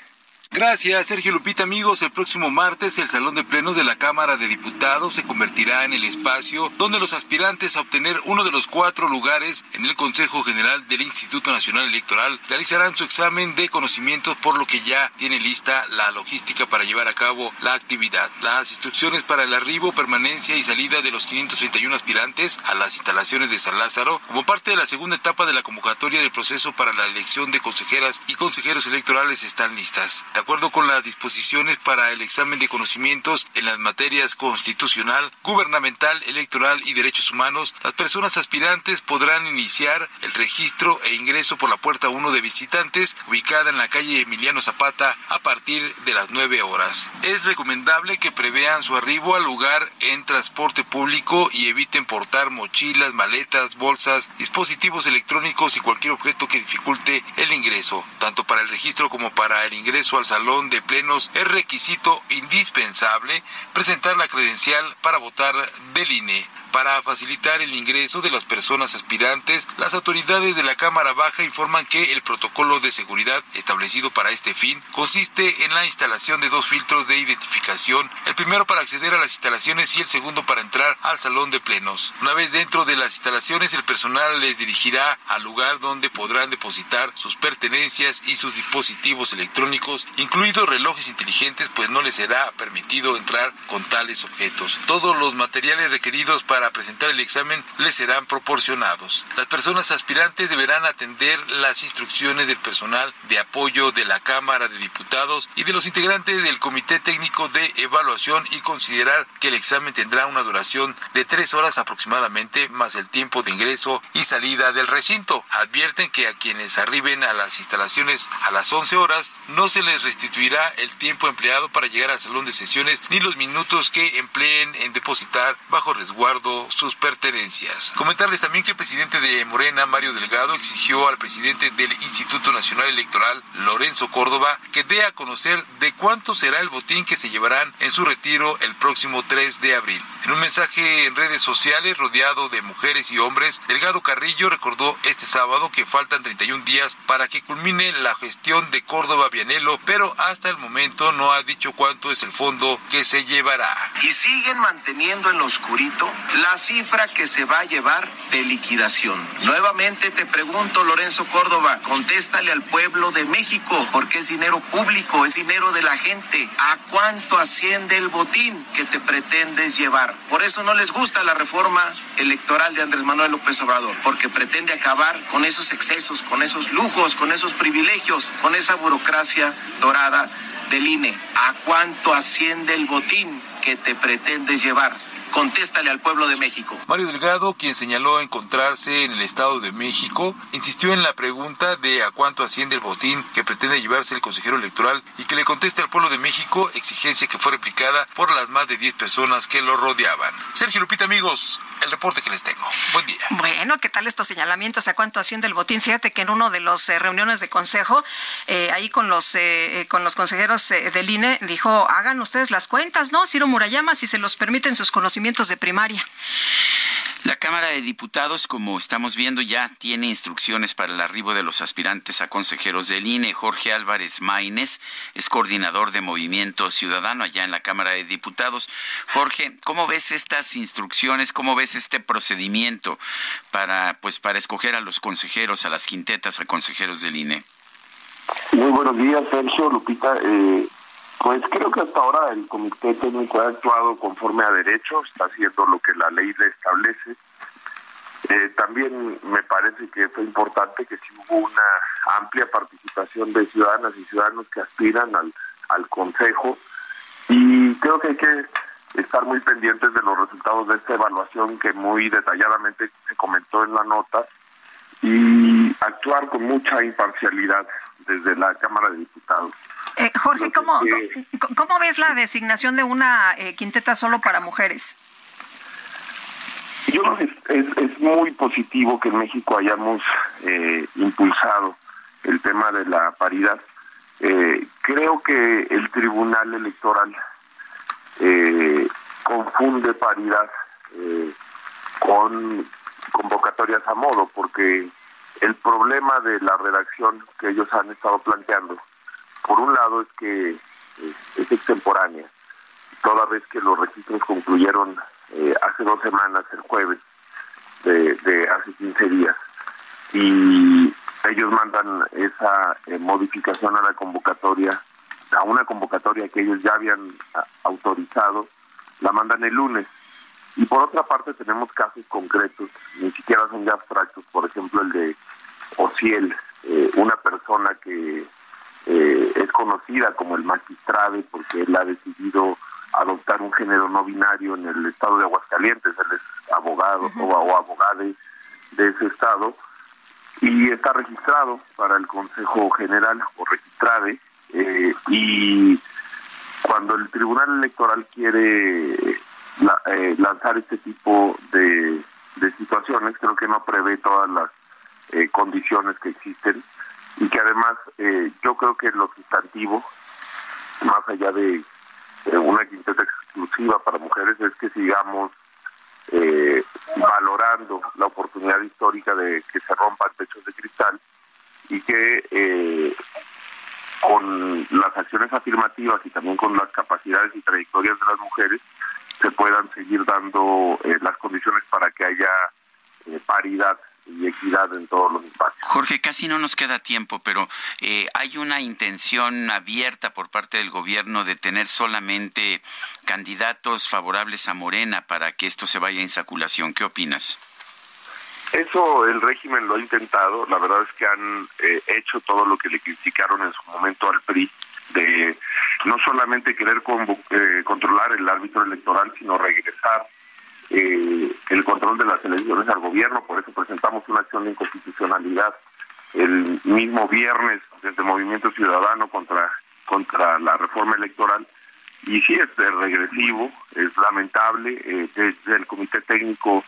Gracias, Sergio Lupita. Amigos, el próximo martes el Salón de Plenos de la Cámara de Diputados se convertirá en el espacio donde los aspirantes a obtener uno de los cuatro lugares en el Consejo General del Instituto Nacional Electoral realizarán su examen de conocimientos, por lo que ya tiene lista la logística para llevar a cabo la actividad. Las instrucciones para el arribo, permanencia y salida de los 531 aspirantes a las instalaciones de San Lázaro, como parte de la segunda etapa de la convocatoria del proceso para la elección de consejeras y consejeros electorales, están listas. De acuerdo con las disposiciones para el examen de conocimientos en las materias constitucional, gubernamental, electoral y derechos humanos, las personas aspirantes podrán iniciar el registro e ingreso por la puerta 1 de visitantes, ubicada en la calle Emiliano Zapata, a partir de las 9 horas. Es recomendable que prevean su arribo al lugar en transporte público y eviten portar mochilas, maletas, bolsas, dispositivos electrónicos y cualquier objeto que dificulte el ingreso, tanto para el registro como para el ingreso al salón de plenos es requisito indispensable presentar la credencial para votar del INE. Para facilitar el ingreso de las personas aspirantes, las autoridades de la Cámara Baja informan que el protocolo de seguridad establecido para este fin consiste en la instalación de dos filtros de identificación, el primero para acceder a las instalaciones y el segundo para entrar al salón de plenos. Una vez dentro de las instalaciones, el personal les dirigirá al lugar donde podrán depositar sus pertenencias y sus dispositivos electrónicos, incluidos relojes inteligentes, pues no les será permitido entrar con tales objetos. Todos los materiales requeridos para para presentar el examen les serán proporcionados. Las personas aspirantes deberán atender las instrucciones del personal de apoyo de la Cámara de Diputados y de los integrantes del Comité Técnico de Evaluación y considerar que el examen tendrá una duración de tres horas aproximadamente más el tiempo de ingreso y salida del recinto. Advierten que a quienes arriben a las instalaciones a las 11 horas no se les restituirá el tiempo empleado para llegar al salón de sesiones ni los minutos que empleen en depositar bajo resguardo sus pertenencias. Comentarles también que el presidente de Morena, Mario Delgado, exigió al presidente del Instituto Nacional Electoral, Lorenzo Córdoba, que dé a conocer de cuánto será el botín que se llevarán en su retiro el próximo 3 de abril. En un mensaje en redes sociales rodeado de mujeres y hombres, Delgado Carrillo recordó este sábado que faltan 31 días para que culmine la gestión de Córdoba Vianelo, pero hasta el momento no ha dicho cuánto es el fondo que se llevará. Y siguen manteniendo en lo oscurito la cifra que se va a llevar de liquidación. Nuevamente te pregunto, Lorenzo Córdoba, contéstale al pueblo de México, porque es dinero público, es dinero de la gente. ¿A cuánto asciende el botín que te pretendes llevar? Por eso no les gusta la reforma electoral de Andrés Manuel López Obrador, porque pretende acabar con esos excesos, con esos lujos, con esos privilegios, con esa burocracia dorada del INE. ¿A cuánto asciende el botín que te pretendes llevar? Contéstale al pueblo de México. Mario Delgado, quien señaló encontrarse en el Estado de México, insistió en la pregunta de a cuánto asciende el botín que pretende llevarse el consejero electoral y que le conteste al pueblo de México, exigencia que fue replicada por las más de 10 personas que lo rodeaban. Sergio Lupita, amigos, el reporte que les tengo. Buen día. Bueno, ¿qué tal estos señalamientos? ¿A cuánto asciende el botín? Fíjate que en uno de los eh, reuniones de consejo, eh, ahí con los eh, con los consejeros del INE, dijo, hagan ustedes las cuentas, ¿no? Ciro Murayama, si se los permiten sus conocimientos de primaria. La Cámara de Diputados, como estamos viendo, ya tiene instrucciones para el arribo de los aspirantes a consejeros del INE. Jorge Álvarez Maínez es coordinador de Movimiento Ciudadano allá en la Cámara de Diputados. Jorge, ¿cómo ves estas instrucciones? ¿Cómo ves este procedimiento para, pues, para escoger a los consejeros, a las quintetas, a consejeros del INE? Muy buenos días, Sergio, Lupita. Eh, pues creo que hasta ahora el comité técnico ha actuado conforme a derecho, está haciendo lo que la ley le establece. Eh, también me parece que fue importante que sí hubo una amplia participación de ciudadanas y ciudadanos que aspiran al, al Consejo y creo que hay que estar muy pendientes de los resultados de esta evaluación que muy detalladamente se comentó en la nota y actuar con mucha imparcialidad desde la Cámara de Diputados. Eh, Jorge, ¿cómo, ¿cómo ves la designación de una eh, quinteta solo para mujeres? Yo creo que es, es, muy positivo que en México hayamos eh, impulsado el tema de la paridad. creo que el Tribunal Electoral confunde paridad con convocatorias a modo, porque el problema de la redacción que ellos han estado planteando por un lado es que eh, es extemporánea, toda vez que los registros concluyeron eh, hace dos semanas, el jueves, de, hace 15 días, y ellos mandan esa eh, modificación a la convocatoria, a una convocatoria que ellos ya habían autorizado, la mandan el lunes. Y por otra parte tenemos casos concretos, ni siquiera son ya abstractos, por ejemplo el de Ociel, una persona que eh, es conocida como el magistrado porque él ha decidido adoptar un género no binario en el estado de Aguascalientes, él es abogado o, abogado de ese estado y está registrado para el Consejo General o registrade eh, y cuando el Tribunal Electoral quiere eh, lanzar este tipo de, de, situaciones, creo que no prevé todas las condiciones que existen y que además eh, yo creo que lo sustantivo, más allá de, una quinteta exclusiva para mujeres, es que sigamos eh, valorando la oportunidad histórica de que se rompan techos de cristal y que eh, con las acciones afirmativas y también con las capacidades y trayectorias de las mujeres se puedan seguir dando las condiciones para que haya paridad y equidad en todos los espacios. Jorge, casi no nos queda tiempo, pero eh, hay una intención abierta por parte del gobierno de tener solamente candidatos favorables a Morena para que esto se vaya en insaculación. ¿Qué opinas? Eso el régimen lo ha intentado. La verdad es que han eh, hecho todo lo que le criticaron en su momento al PRI de no solamente querer eh, controlar el árbitro electoral, sino regresar eh, el control de las elecciones al gobierno. Por eso presentamos una acción de inconstitucionalidad el mismo viernes desde Movimiento Ciudadano contra contra la reforma electoral y sí es regresivo, es lamentable. Eh, desde el Comité Técnico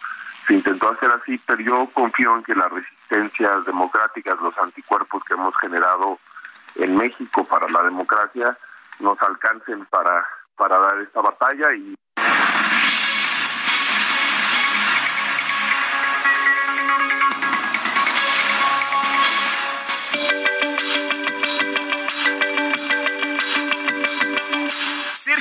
se intentó hacer así, pero yo confío en que las resistencias democráticas, los anticuerpos que hemos generado en México para la democracia, nos alcancen para, para dar esta batalla y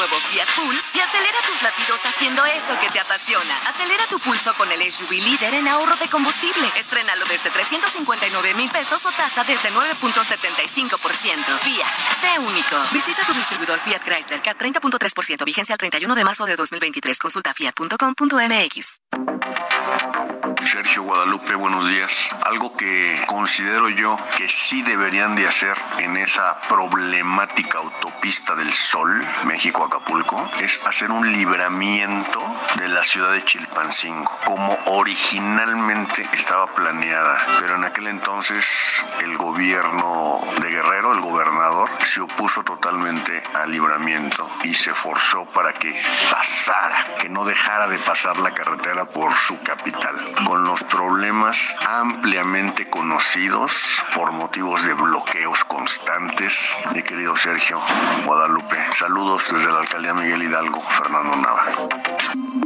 Nuevo Fiat Pulse y acelera tus latidos haciendo eso que te apasiona. Acelera tu pulso con el SUV líder en ahorro de combustible. Estrénalo desde 359 mil pesos o tasa desde 9.75%. Fiat, sé único. Visita tu distribuidor Fiat Chrysler K 30.3%, vigencia al 31 de marzo de 2023. Consulta fiat.com.mx. Sergio Guadalupe, buenos días. Algo que considero yo que sí deberían de hacer en esa problemática autopista del Sol, México-Acapulco, es hacer un libramiento de la ciudad de Chilpancingo, como originalmente estaba planeada. Pero en aquel entonces el gobierno de Guerrero, el gobernador, se opuso totalmente al libramiento y se forzó para que pasara, que no dejara de pasar la carretera por su capital los problemas ampliamente conocidos por motivos de bloqueos constantes. Mi querido Sergio Guadalupe, saludos desde la alcaldía Miguel Hidalgo, Fernando Nava.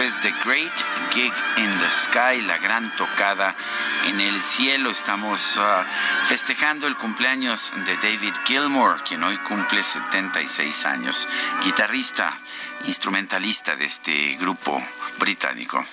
Es The Great Gig in the Sky, la gran tocada en el cielo. Estamos uh, festejando el cumpleaños de David Gilmour, quien hoy cumple 76 años, guitarrista, instrumentalista de este grupo británico.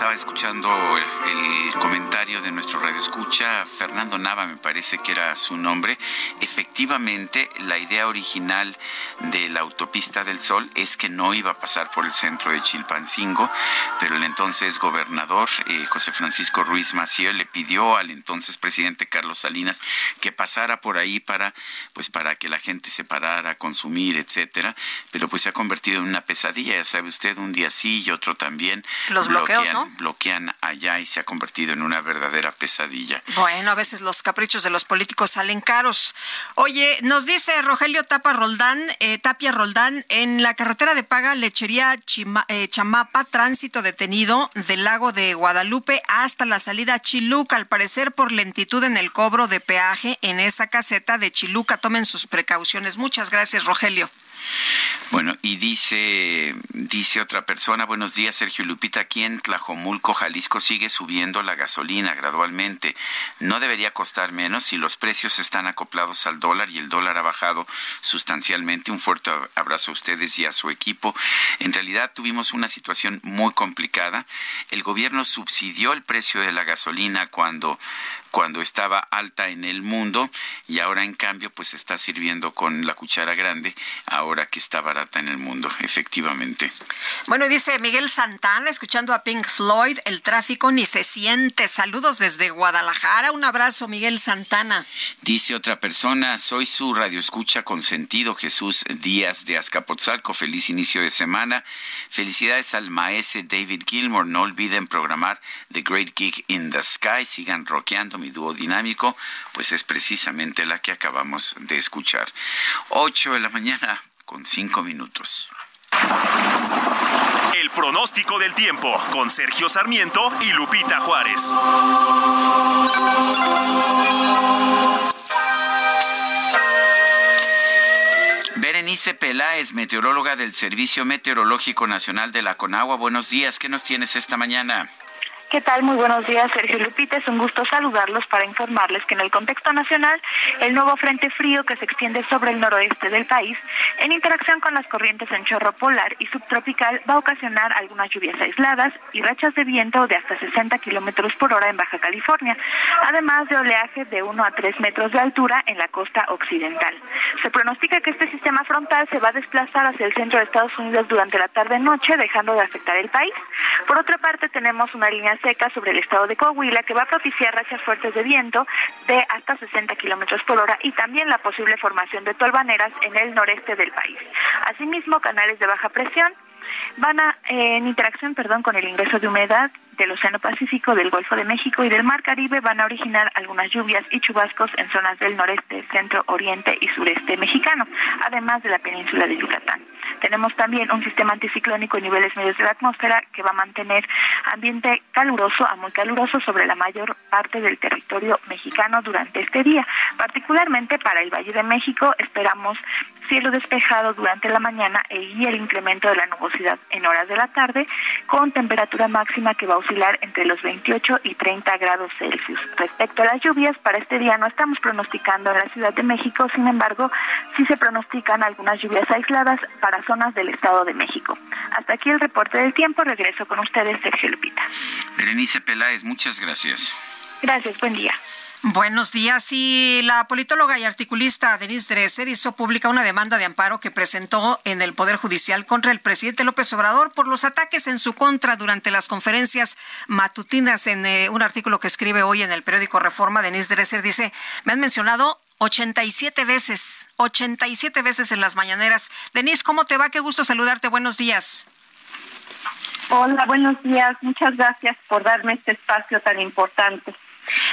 Estaba escuchando el, comentario de nuestro radio escucha, Fernando Nava me parece que era su nombre. Efectivamente, la idea original de la autopista del Sol es que no iba a pasar por el centro de Chilpancingo, pero el entonces gobernador eh, José Francisco Ruiz Maciel le pidió al entonces presidente Carlos Salinas que pasara por ahí para, pues, para que la gente se parara consumir, etcétera. Pero pues se ha convertido en una pesadilla, ya sabe usted, un día sí y otro también. Los bloqueos, ¿no? Bloquean allá y se ha convertido en una verdadera pesadilla. Bueno, a veces los caprichos de los políticos salen caros. Oye, nos dice Rogelio Tapa Roldán, eh, Tapia Roldán, en la carretera de Paga, Lechería eh, Chamapa, tránsito detenido del lago de Guadalupe hasta la salida Chiluca, al parecer por lentitud en el cobro de peaje en esa caseta de Chiluca. Tomen sus precauciones. Muchas gracias, Rogelio. Bueno, y dice, dice otra persona, buenos días Sergio Lupita, aquí en Tlajomulco, Jalisco sigue subiendo la gasolina gradualmente. No debería costar menos si los precios están acoplados al dólar y el dólar ha bajado sustancialmente. Un fuerte abrazo a ustedes y a su equipo. En realidad tuvimos una situación muy complicada. El gobierno subsidió el precio de la gasolina cuando cuando estaba alta en el mundo y ahora en cambio pues está sirviendo con la cuchara grande ahora que está barata en el mundo, efectivamente. Bueno, dice Miguel Santana, escuchando a Pink Floyd, el tráfico ni se siente. Saludos desde Guadalajara. Un abrazo, Miguel Santana. Dice otra persona, soy su radioescucha consentido, Jesús Díaz de Azcapotzalco. Feliz inicio de semana. Felicidades al maese David Gilmore. No olviden programar The Great Geek in the Sky. Sigan rockeando mi dúo dinámico, pues es precisamente la que acabamos de escuchar. 8 de la mañana con 5 minutos. El pronóstico del tiempo con Sergio Sarmiento y Lupita Juárez. Berenice Peláez, meteoróloga del Servicio Meteorológico Nacional de la Conagua. Buenos días, ¿qué nos tienes esta mañana? ¿Qué tal? Muy buenos días, Sergio Lupita. Es un gusto saludarlos para informarles que en el contexto nacional, el nuevo frente frío que se extiende sobre el noroeste del país, en interacción con las corrientes en chorro polar y subtropical, va a ocasionar algunas lluvias aisladas y rachas de viento de hasta 60 kilómetros por hora en Baja California, además de oleaje de 1 a 3 metros de altura en la costa occidental. Se pronostica que este sistema frontal se va a desplazar hacia el centro de Estados Unidos durante la tarde-noche, dejando de afectar el país. Por otra parte, tenemos una línea seca sobre el estado de Coahuila que va a propiciar rachas fuertes de viento de hasta 60 kilómetros por hora y también la posible formación de tolvaneras en el noreste del país. Asimismo, canales de baja presión van a, en interacción perdón, con el ingreso de humedad del Océano Pacífico, del Golfo de México y del Mar Caribe van a originar algunas lluvias y chubascos en zonas del noreste, centro, oriente y sureste mexicano, además de la península de Yucatán. Tenemos también un sistema anticiclónico en niveles medios de la atmósfera que va a mantener ambiente caluroso a muy caluroso sobre la mayor parte del territorio mexicano durante este día. Particularmente para el Valle de México esperamos cielo despejado durante la mañana y el incremento de la nubosidad en horas de la tarde con temperatura máxima que va a oscilar entre los 28 y 30 grados Celsius. Respecto a las lluvias, para este día no estamos pronosticando en la Ciudad de México, sin embargo, sí se pronostican algunas lluvias aisladas para zonas del Estado de México. Hasta aquí el reporte del tiempo. Regreso con ustedes, Sergio Lupita. Berenice Peláez, muchas gracias. Gracias, buen día. Buenos días. Y la politóloga y articulista Denise Dresser hizo pública una demanda de amparo que presentó en el Poder Judicial contra el presidente López Obrador por los ataques en su contra durante las conferencias matutinas. En eh, un artículo que escribe hoy en el periódico Reforma, Denise Dresser dice, me han mencionado 87 veces, 87 veces en las mañaneras. Denise, ¿cómo te va? Qué gusto saludarte. Buenos días. Hola, buenos días. Muchas gracias por darme este espacio tan importante.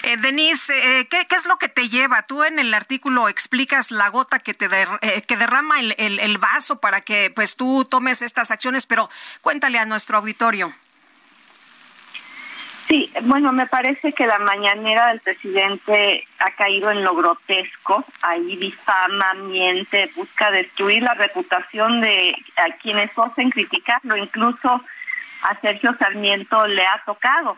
Eh, Denise, eh, ¿qué, es lo que te lleva? Tú en el artículo explicas la gota que te eh, que derrama el, el, vaso para que pues tú tomes estas acciones, pero cuéntale a nuestro auditorio. Sí, bueno, me parece que la mañanera del presidente ha caído en lo grotesco, ahí difama, miente, busca destruir la reputación de a quienes osen criticarlo, incluso a Sergio Sarmiento le ha tocado.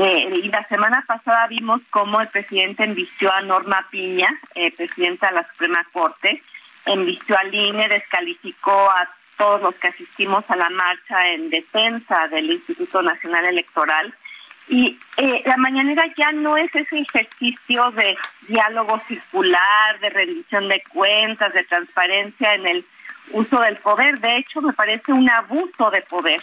Eh, y la semana pasada vimos cómo el presidente envistió a Norma Piña, eh, presidenta de la Suprema Corte, envistió al INE, descalificó a todos los que asistimos a la marcha en defensa del Instituto Nacional Electoral. Y eh, la mañanera ya no es ese ejercicio de diálogo circular, de rendición de cuentas, de transparencia en el uso del poder. De hecho, me parece un abuso de poder.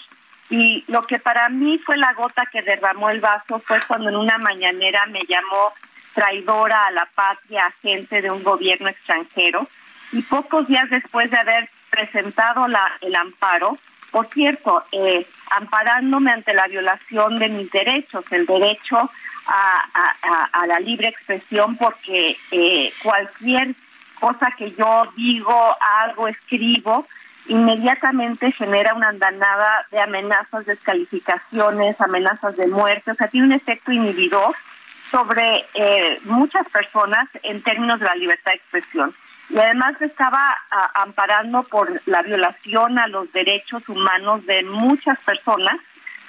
Y lo que para mí fue la gota que derramó el vaso fue cuando en una mañanera me llamó traidora a la patria, agente de un gobierno extranjero. Y pocos días después de haber presentado la, el amparo, por cierto, eh, amparándome ante la violación de mis derechos, el derecho a, la libre expresión, porque eh, cualquier cosa que yo digo, hago, escribo, inmediatamente genera una andanada de amenazas, descalificaciones, amenazas de muerte, o sea, tiene un efecto inhibidor sobre eh, muchas personas en términos de la libertad de expresión. Y además estaba amparando por la violación a los derechos humanos de muchas personas,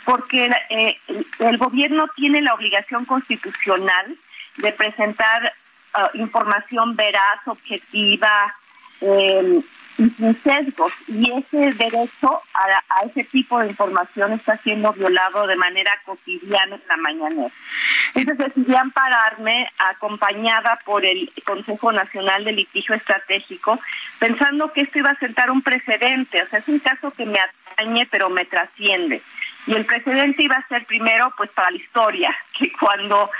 porque eh, el, gobierno tiene la obligación constitucional de presentar ah, información veraz, objetiva, eh, y sin sesgos. Y ese derecho a, ese tipo de información está siendo violado de manera cotidiana en la mañana. Entonces decidí ampararme acompañada por el Consejo Nacional de Litigio Estratégico, pensando que esto iba a sentar un precedente. O sea, es un caso que me atañe, pero me trasciende. Y el precedente iba a ser primero, pues, para la historia, [LAUGHS] que cuando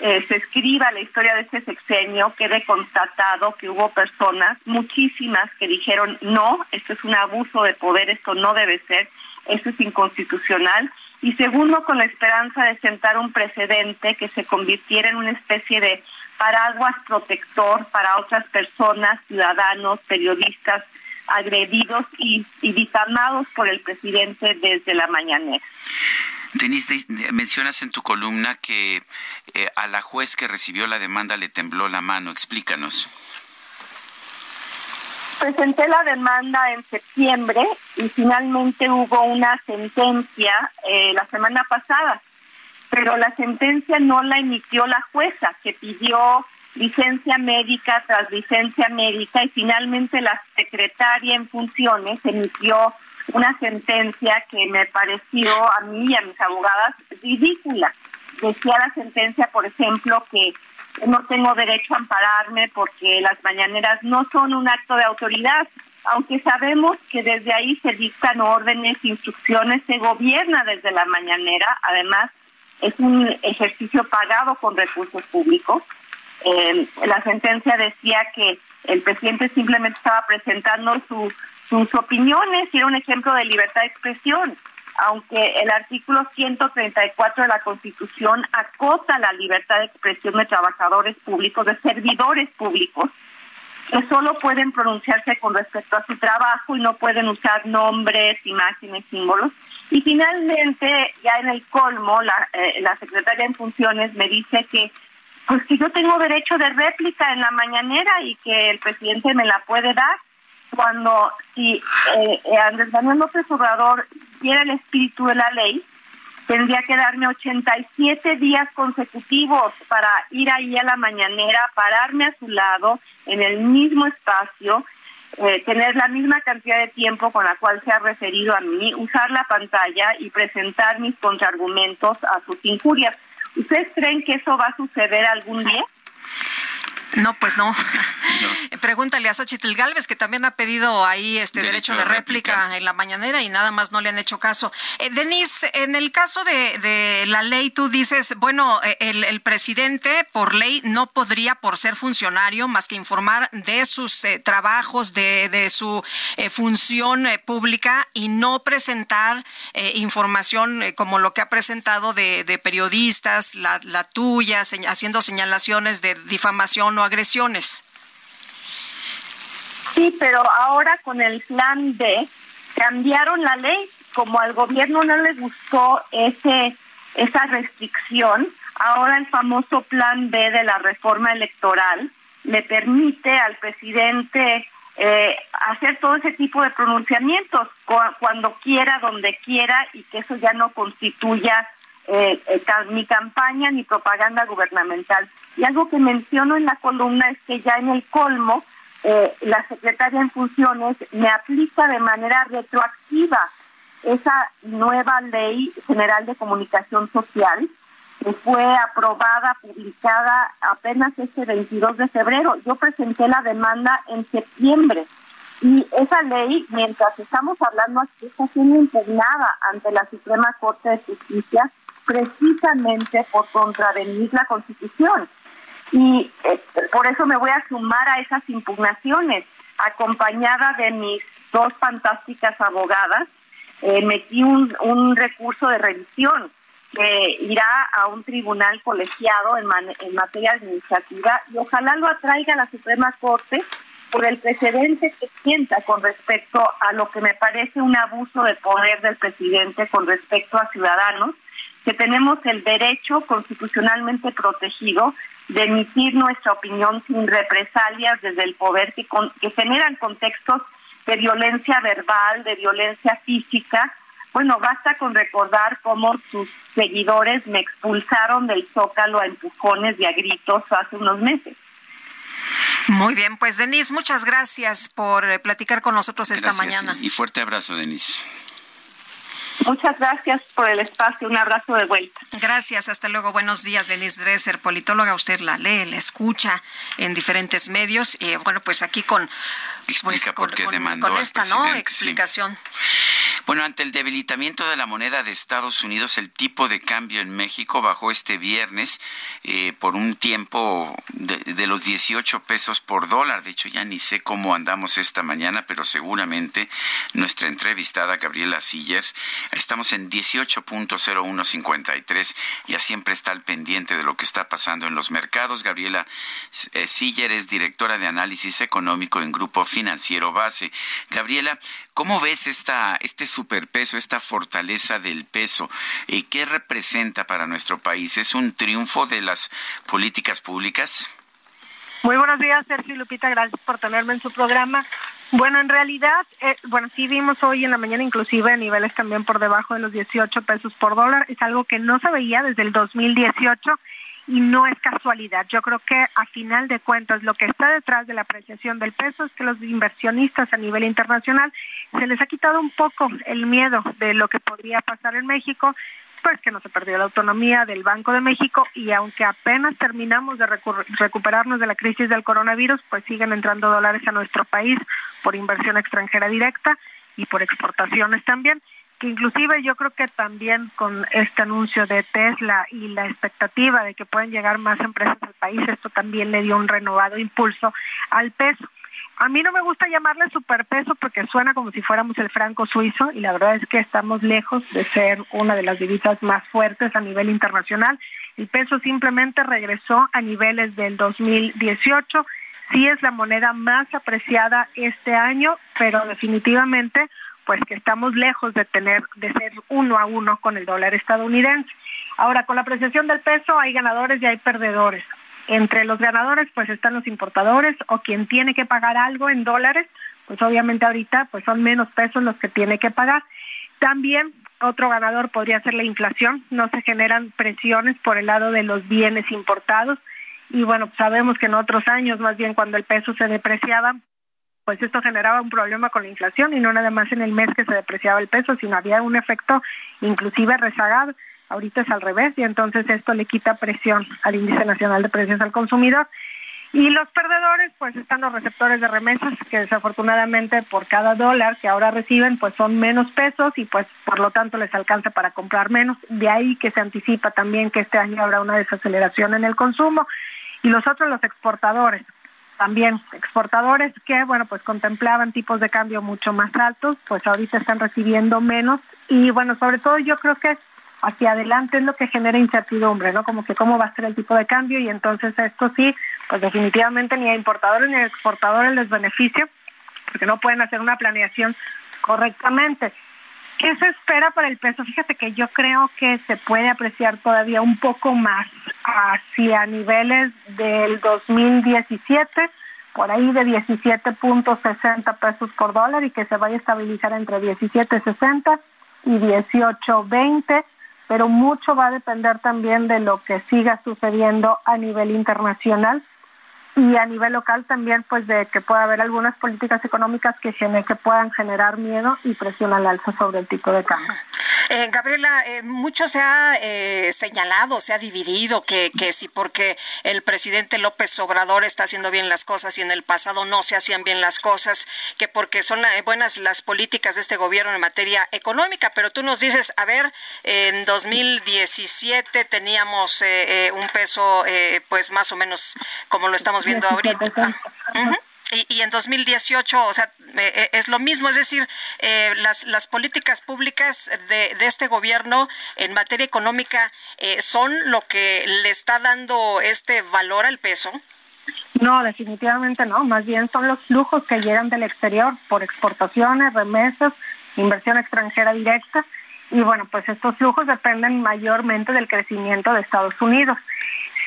eh, se escriba la historia de este sexenio, quede constatado que hubo personas, muchísimas, que dijeron, no, esto es un abuso de poder, esto no debe ser, esto es inconstitucional. Y segundo, con la esperanza de sentar un precedente que se convirtiera en una especie de paraguas protector para otras personas, ciudadanos, periodistas agredidos y, y difamados por el presidente desde la mañanera. Denise, mencionas en tu columna que eh, a la juez que recibió la demanda le tembló la mano. Explícanos. Presenté la demanda en septiembre y finalmente hubo una sentencia eh, la semana pasada, pero la sentencia no la emitió la jueza, que pidió licencia médica tras licencia médica y finalmente la secretaria en funciones emitió una sentencia que me pareció a mí y a mis abogadas ridícula. Decía la sentencia, por ejemplo, que no tengo derecho a ampararme porque las mañaneras no son un acto de autoridad, aunque sabemos que desde ahí se dictan órdenes, instrucciones, se gobierna desde la mañanera, además es un ejercicio pagado con recursos públicos. Eh, la sentencia decía que el presidente simplemente estaba presentando su sus opiniones y era un ejemplo de libertad de expresión, aunque el artículo 134 de la Constitución acota la libertad de expresión de trabajadores públicos, de servidores públicos, que solo pueden pronunciarse con respecto a su trabajo y no pueden usar nombres, imágenes, símbolos. Y finalmente, ya en el colmo, la, eh, la secretaria en funciones me dice que pues que yo tengo derecho de réplica en la mañanera y que el presidente me la puede dar cuando si eh, eh, Andrés Manuel López Obrador diera el espíritu de la ley, tendría que darme 87 días consecutivos para ir ahí a la mañanera, pararme a su lado, en el mismo espacio, eh, tener la misma cantidad de tiempo con la cual se ha referido a mí, usar la pantalla y presentar mis contraargumentos a sus injurias. ¿Ustedes creen que eso va a suceder algún día? No, pues no. [LAUGHS] Pregúntale a Xochitl Galvez, que también ha pedido ahí este derecho, de réplica, en la mañanera y nada más no le han hecho caso. Eh, Denise, en el caso de, la ley, tú dices, bueno, eh, el, presidente por ley no podría, por ser funcionario, más que informar de sus eh, trabajos, de, de su función pública y no presentar información como lo que ha presentado de, de periodistas, la, la tuya, haciendo señalaciones de difamación o agresiones. Sí, pero ahora con el plan B cambiaron la ley. Como al gobierno no le gustó ese esa restricción, ahora el famoso plan B de la reforma electoral le permite al presidente eh, hacer todo ese tipo de pronunciamientos cuando quiera, donde quiera y que eso ya no constituya eh, eh ni campaña ni propaganda gubernamental. Y algo que menciono en la columna es que ya en el colmo, eh, la secretaria en funciones me aplica de manera retroactiva esa nueva ley general de comunicación social que fue aprobada, publicada apenas este 22 de febrero. Yo presenté la demanda en septiembre y esa ley, mientras estamos hablando aquí, está siendo impugnada ante la Suprema Corte de Justicia precisamente por contravenir la Constitución. Y eh, por eso me voy a sumar a esas impugnaciones, acompañada de mis dos fantásticas abogadas. Eh, metí un, un recurso de revisión que irá a un tribunal colegiado en, en materia administrativa y ojalá lo atraiga a la Suprema Corte por el precedente que sienta con respecto a lo que me parece un abuso de poder del presidente con respecto a ciudadanos, que tenemos el derecho constitucionalmente protegido de emitir nuestra opinión sin represalias desde el poder que, que generan contextos de violencia verbal, de violencia física. Bueno, basta con recordar cómo sus seguidores me expulsaron del zócalo a empujones y a gritos hace unos meses. Muy bien, pues Denise, muchas gracias por eh, platicar con nosotros esta mañana. Y fuerte abrazo, Denise. Muchas gracias por el espacio. Un abrazo de vuelta. Gracias. Hasta luego. Buenos días, Denise Dresser, politóloga. Usted la lee, la escucha en diferentes medios. Y bueno, pues aquí con Explica pues, por qué demandó con esta, ¿no? Explicación. Bueno, ante el debilitamiento de la moneda de Estados Unidos, el tipo de cambio en México bajó este viernes eh, por un tiempo de, los 18 pesos por dólar. De hecho, ya ni sé cómo andamos esta mañana, pero seguramente nuestra entrevistada Gabriela Siller, estamos en 18.0153. Ya siempre está al pendiente de lo que está pasando en los mercados. Gabriela eh, Siller es directora de análisis económico en Grupo Financiero Base. Gabriela, ¿cómo ves esta, este superpeso, esta fortaleza del peso? y eh, ¿Qué representa para nuestro país? ¿Es un triunfo de las políticas públicas? Muy buenos días, Sergio Lupita, gracias por tenerme en su programa. Bueno, en realidad, eh, bueno, sí vimos hoy en la mañana inclusive niveles también por debajo de los 18 pesos por dólar, es algo que no se veía desde el 2018 y no es casualidad. Yo creo que a final de cuentas lo que está detrás de la apreciación del peso es que los inversionistas a nivel internacional se les ha quitado un poco el miedo de lo que podría pasar en México, pues que no se perdió la autonomía del Banco de México y aunque apenas terminamos de recuperarnos de la crisis del coronavirus, pues siguen entrando dólares a nuestro país por inversión extranjera directa y por exportaciones también que inclusive yo creo que también con este anuncio de Tesla y la expectativa de que pueden llegar más empresas al país, esto también le dio un renovado impulso al peso. A mí no me gusta llamarle superpeso porque suena como si fuéramos el franco suizo y la verdad es que estamos lejos de ser una de las divisas más fuertes a nivel internacional. El peso simplemente regresó a niveles del 2018. Sí es la moneda más apreciada este año, pero definitivamente pues que estamos lejos de tener, de ser uno a uno con el dólar estadounidense. Ahora, con la apreciación del peso hay ganadores y hay perdedores. Entre los ganadores, pues están los importadores o quien tiene que pagar algo en dólares, pues obviamente ahorita pues son menos pesos los que tiene que pagar. También otro ganador podría ser la inflación, no se generan presiones por el lado de los bienes importados y bueno, sabemos que en otros años, más bien cuando el peso se depreciaba, pues esto generaba un problema con la inflación y no nada más en el mes que se depreciaba el peso, sino había un efecto inclusive rezagado. Ahorita es al revés y entonces esto le quita presión al índice nacional de precios al consumidor. Y los perdedores, pues están los receptores de remesas, que desafortunadamente por cada dólar que ahora reciben, pues son menos pesos y pues por lo tanto les alcanza para comprar menos. De ahí que se anticipa también que este año habrá una desaceleración en el consumo. Y los otros, los exportadores, también exportadores que, bueno, pues contemplaban tipos de cambio mucho más altos, pues ahorita están recibiendo menos y, bueno, sobre todo yo creo que hacia adelante es lo que genera incertidumbre, ¿no? Como que cómo va a ser el tipo de cambio y entonces esto sí, pues definitivamente ni a importadores ni a exportadores les beneficia porque no pueden hacer una planeación correctamente. ¿Qué se espera para el peso? Fíjate que yo creo que se puede apreciar todavía un poco más hacia niveles del 2017, por ahí de 17.60 pesos por dólar y que se vaya a estabilizar entre 17.60 y 18.20, pero mucho va a depender también de lo que siga sucediendo a nivel internacional y a nivel local también pues de que pueda haber algunas políticas económicas que, que puedan generar miedo y presión al alza sobre el tipo de cambio. Eh, Gabriela, eh, mucho se ha eh, señalado, se ha dividido que, que si porque el presidente López Obrador está haciendo bien las cosas y en el pasado no se hacían bien las cosas, que porque son buenas las políticas de este gobierno en materia económica, pero tú nos dices, a ver, en 2017 teníamos un peso pues más o menos como lo estamos viendo ahorita. Y, en 2018, o sea, eh, eh, es lo mismo, es decir, eh, las, las políticas públicas de, de, este gobierno en materia económica son lo que le está dando este valor al peso. No, definitivamente no, más bien son los flujos que llegan del exterior por exportaciones, remesas, inversión extranjera directa y bueno, pues estos flujos dependen mayormente del crecimiento de Estados Unidos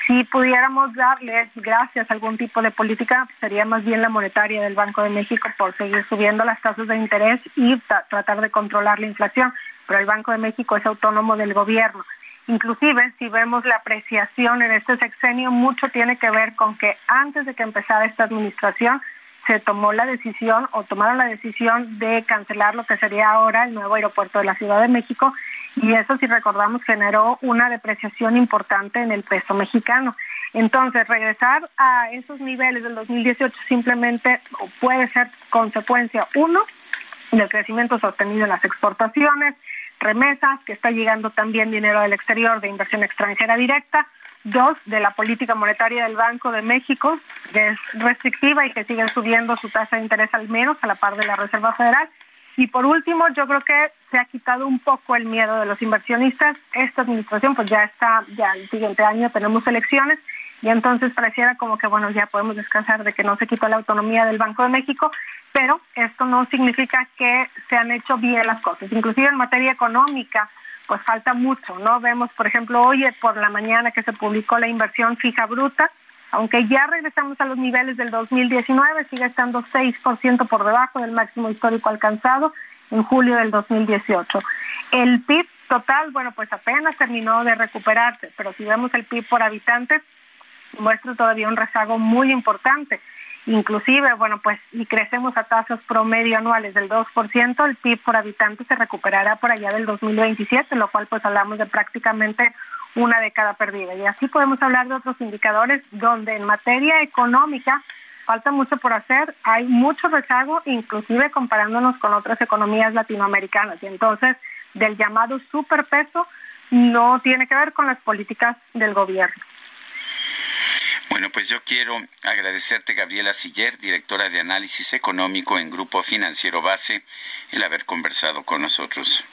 si pudiéramos darle gracias a algún tipo de política, sería más bien la monetaria del Banco de México por seguir subiendo las tasas de interés y tratar de controlar la inflación. Pero el Banco de México es autónomo del gobierno. Inclusive, si vemos la apreciación en este sexenio, mucho tiene que ver con que antes de que empezara esta administración, se tomó la decisión o tomaron la decisión de cancelar lo que sería ahora el nuevo aeropuerto de la Ciudad de México y eso si recordamos generó una depreciación importante en el peso mexicano. Entonces, regresar a esos niveles del 2018 simplemente puede ser consecuencia, uno, del crecimiento sostenido en las exportaciones, remesas, que está llegando también dinero del exterior de inversión extranjera directa, dos, de la política monetaria del Banco de México, que es restrictiva y que sigue subiendo su tasa de interés al menos a la par de la Reserva Federal, y por último, yo creo que se ha quitado un poco el miedo de los inversionistas. Esta administración pues ya está, ya el siguiente año tenemos elecciones y entonces pareciera como que bueno, ya podemos descansar de que no se quitó la autonomía del Banco de México, pero esto no significa que se han hecho bien las cosas. Inclusive en materia económica, pues falta mucho, ¿no? Vemos, por ejemplo, hoy por la mañana que se publicó la inversión fija bruta, aunque ya regresamos a los niveles del 2019, sigue estando 6% por debajo del máximo histórico alcanzado en julio del 2018. El PIB total, bueno, pues apenas terminó de recuperarse, pero si vemos el PIB por habitante, muestra todavía un rezago muy importante. Inclusive, bueno, pues si crecemos a tasas promedio anuales del 2%, el PIB por habitante se recuperará por allá del 2027, lo cual pues hablamos de prácticamente una década perdida. Y así podemos hablar de otros indicadores donde en materia económica falta mucho por hacer, hay mucho rezago, inclusive comparándonos con otras economías latinoamericanas. Y entonces, del llamado superpeso no tiene que ver con las políticas del gobierno. Bueno, pues yo quiero agradecerte, Gabriela Siller, directora de análisis económico en Grupo Financiero Base, el haber conversado con nosotros.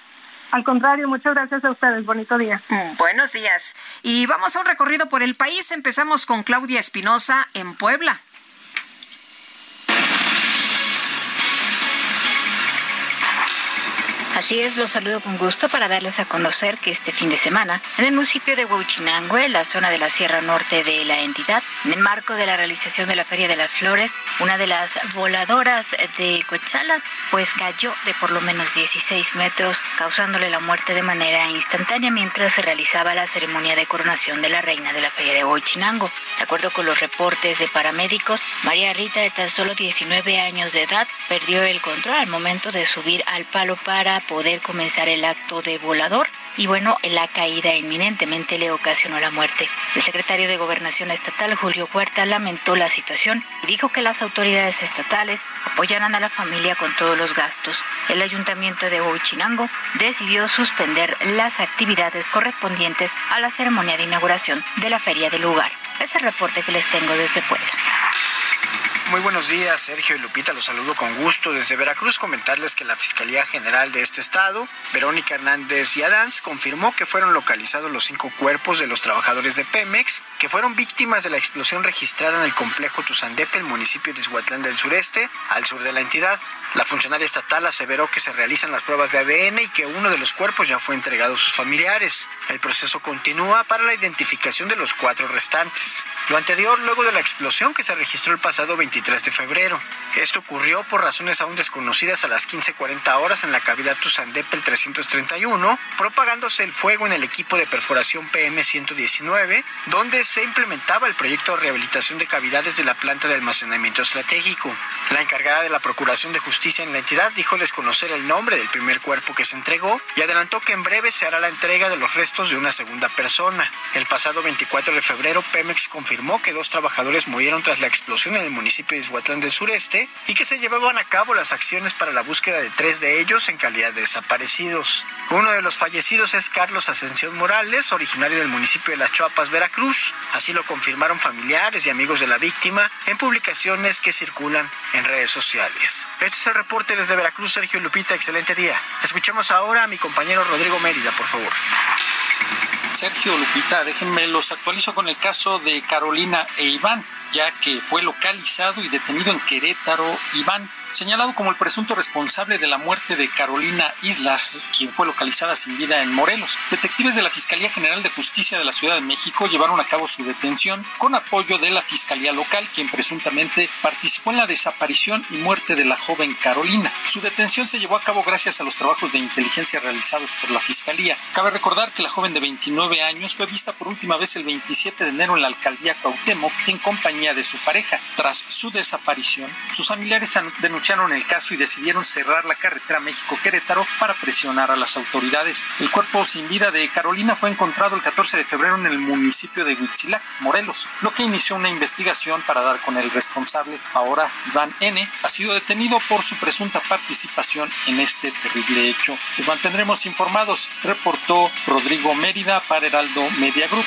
Al contrario, muchas gracias a ustedes. Bonito día. Buenos días. Y vamos a un recorrido por el país. Empezamos con Claudia Espinosa en Puebla. Así es, los saludo con gusto para darles a conocer que este fin de semana, en el municipio de Huachinangue, la zona de la Sierra Norte de la entidad, en el marco de la realización de la Feria de las Flores, una de las voladoras de Coachala, pues cayó de por lo menos 16 metros, causándole la muerte de manera instantánea mientras se realizaba la ceremonia de coronación de la reina de la Feria de Huachinango. De acuerdo con los reportes de paramédicos, María Rita, de tan solo 19 años de edad, perdió el control al momento de subir al palo para poder comenzar el acto de volador y bueno, la caída inminentemente le ocasionó la muerte. El secretario de Gobernación Estatal, Julio Huerta, lamentó la situación y dijo que las autoridades estatales apoyarán a la familia con todos los gastos. El ayuntamiento de Huichinango decidió suspender las actividades correspondientes a la ceremonia de inauguración de la feria del lugar. Es el reporte que les tengo desde Puebla. Muy buenos días, Sergio y Lupita, los saludo con gusto desde Veracruz. Comentarles que la Fiscalía General de este estado, Verónica Hernández y Adams, confirmó que fueron localizados los cinco cuerpos de los trabajadores de Pemex que fueron víctimas de la explosión registrada en el complejo Tuzandepe, el municipio de Izhuatlán del Sureste, al sur de la entidad. La funcionaria estatal aseveró que se realizan las pruebas de ADN y que uno de los cuerpos ya fue entregado a sus familiares. El proceso continúa para la identificación de los cuatro restantes. Lo anterior luego de la explosión que se registró el pasado 23 de febrero. Esto ocurrió por razones aún desconocidas a las 15.40 horas en la cavidad Tuzandepe el 331, propagándose el fuego en el equipo de perforación PM119, donde se implementaba el proyecto de rehabilitación de cavidades de la planta de almacenamiento estratégico. La encargada de la Procuración de Justicia en la entidad dijo desconocer el nombre del primer cuerpo que se entregó y adelantó que en breve se hará la entrega de los restos de una segunda persona. El pasado 24 de febrero, Pemex confirmó que dos trabajadores murieron tras la explosión en el municipio de Izhuatlán del Sureste y que se llevaban a cabo las acciones para la búsqueda de tres de ellos en calidad de desaparecidos. Uno de los fallecidos es Carlos Ascensión Morales, originario del municipio de Las Chuapas, Veracruz. Así lo confirmaron familiares y amigos de la víctima en publicaciones que circulan en redes sociales. Este es el reporte desde Veracruz, Sergio Lupita. Excelente día. Escuchemos ahora a mi compañero Rodrigo Mérida, por favor. Sergio Lupita, déjenme los actualizo con el caso de Carolina e Iván, ya que fue localizado y detenido en Querétaro Iván señalado como el presunto responsable de la muerte de Carolina Islas, quien fue localizada sin vida en Morelos. Detectives de la Fiscalía General de Justicia de la Ciudad de México llevaron a cabo su detención con apoyo de la Fiscalía Local, quien presuntamente participó en la desaparición y muerte de la joven Carolina. Su detención se llevó a cabo gracias a los trabajos de inteligencia realizados por la Fiscalía. Cabe recordar que la joven de 29 años fue vista por última vez el 27 de enero en la alcaldía Cuauhtémoc en compañía de su pareja. Tras su desaparición, sus familiares denunciaron el caso y decidieron cerrar la carretera México-Querétaro para presionar a las autoridades. El cuerpo sin vida de Carolina fue encontrado el 14 de febrero en el municipio de Huitzilac, Morelos, lo que inició una investigación para dar con el responsable. Ahora, Iván N. ha sido detenido por su presunta participación en este terrible hecho. Los mantendremos informados, reportó Rodrigo Mérida para Heraldo Media Group.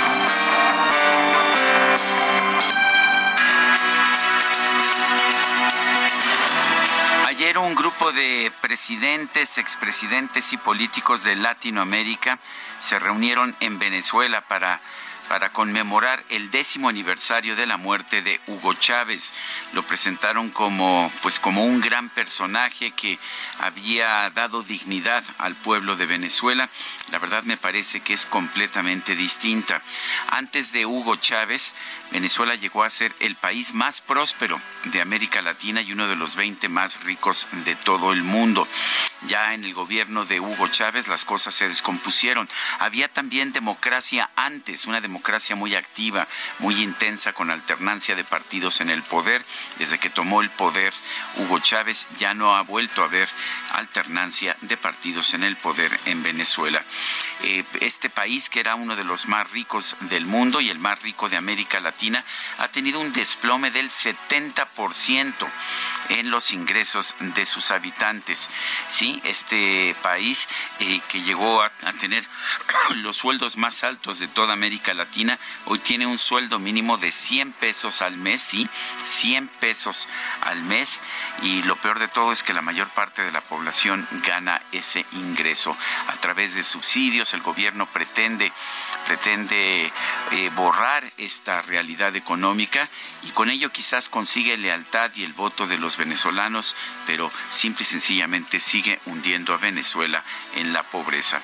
Un grupo de presidentes, expresidentes y políticos de Latinoamérica se reunieron en Venezuela para para conmemorar el décimo aniversario de la muerte de Hugo Chávez. Lo presentaron como, pues, como un gran personaje que había dado dignidad al pueblo de Venezuela. La verdad me parece que es completamente distinta. Antes de Hugo Chávez, Venezuela llegó a ser el país más próspero de América Latina y uno de los 20 más ricos de todo el mundo. Ya en el gobierno de Hugo Chávez las cosas se descompusieron. Había también democracia antes, una democracia muy activa, muy intensa, con alternancia de partidos en el poder. Desde que tomó el poder Hugo Chávez ya no ha vuelto a haber alternancia de partidos en el poder en Venezuela. Eh, este país, que era uno de los más ricos del mundo y el más rico de América Latina, ha tenido un desplome del 70% en los ingresos de sus habitantes. Sí, este país eh, que llegó a, tener [COUGHS] los sueldos más altos de toda América Latina, hoy tiene un sueldo mínimo de 100 pesos al mes, sí, 100 pesos al mes. Y lo peor de todo es que la mayor parte de la población gana ese ingreso. A través de subsidios, el gobierno pretende, pretende eh, borrar esta realidad económica y con ello quizás consigue lealtad y el voto de los venezolanos, pero simple y sencillamente sigue hundiendo a Venezuela en la pobreza.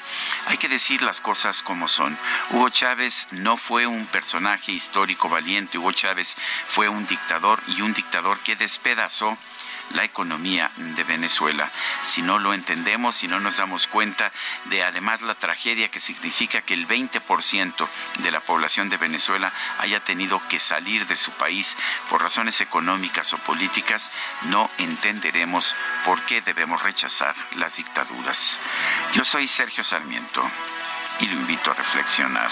Hay que decir las cosas como son. Hugo Chávez no fue un personaje histórico valiente, Hugo Chávez fue un dictador y un dictador que despedazó la economía de Venezuela. Si no lo entendemos, si no nos damos cuenta de además la tragedia que significa que el 20% de la población de Venezuela haya tenido que salir de su país por razones económicas o políticas, no entenderemos por qué debemos rechazar las dictaduras. Yo soy Sergio Sarmiento y lo invito a reflexionar.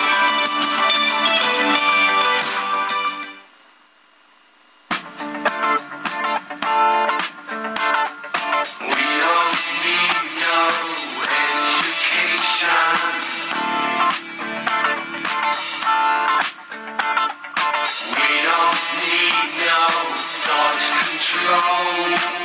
wrong.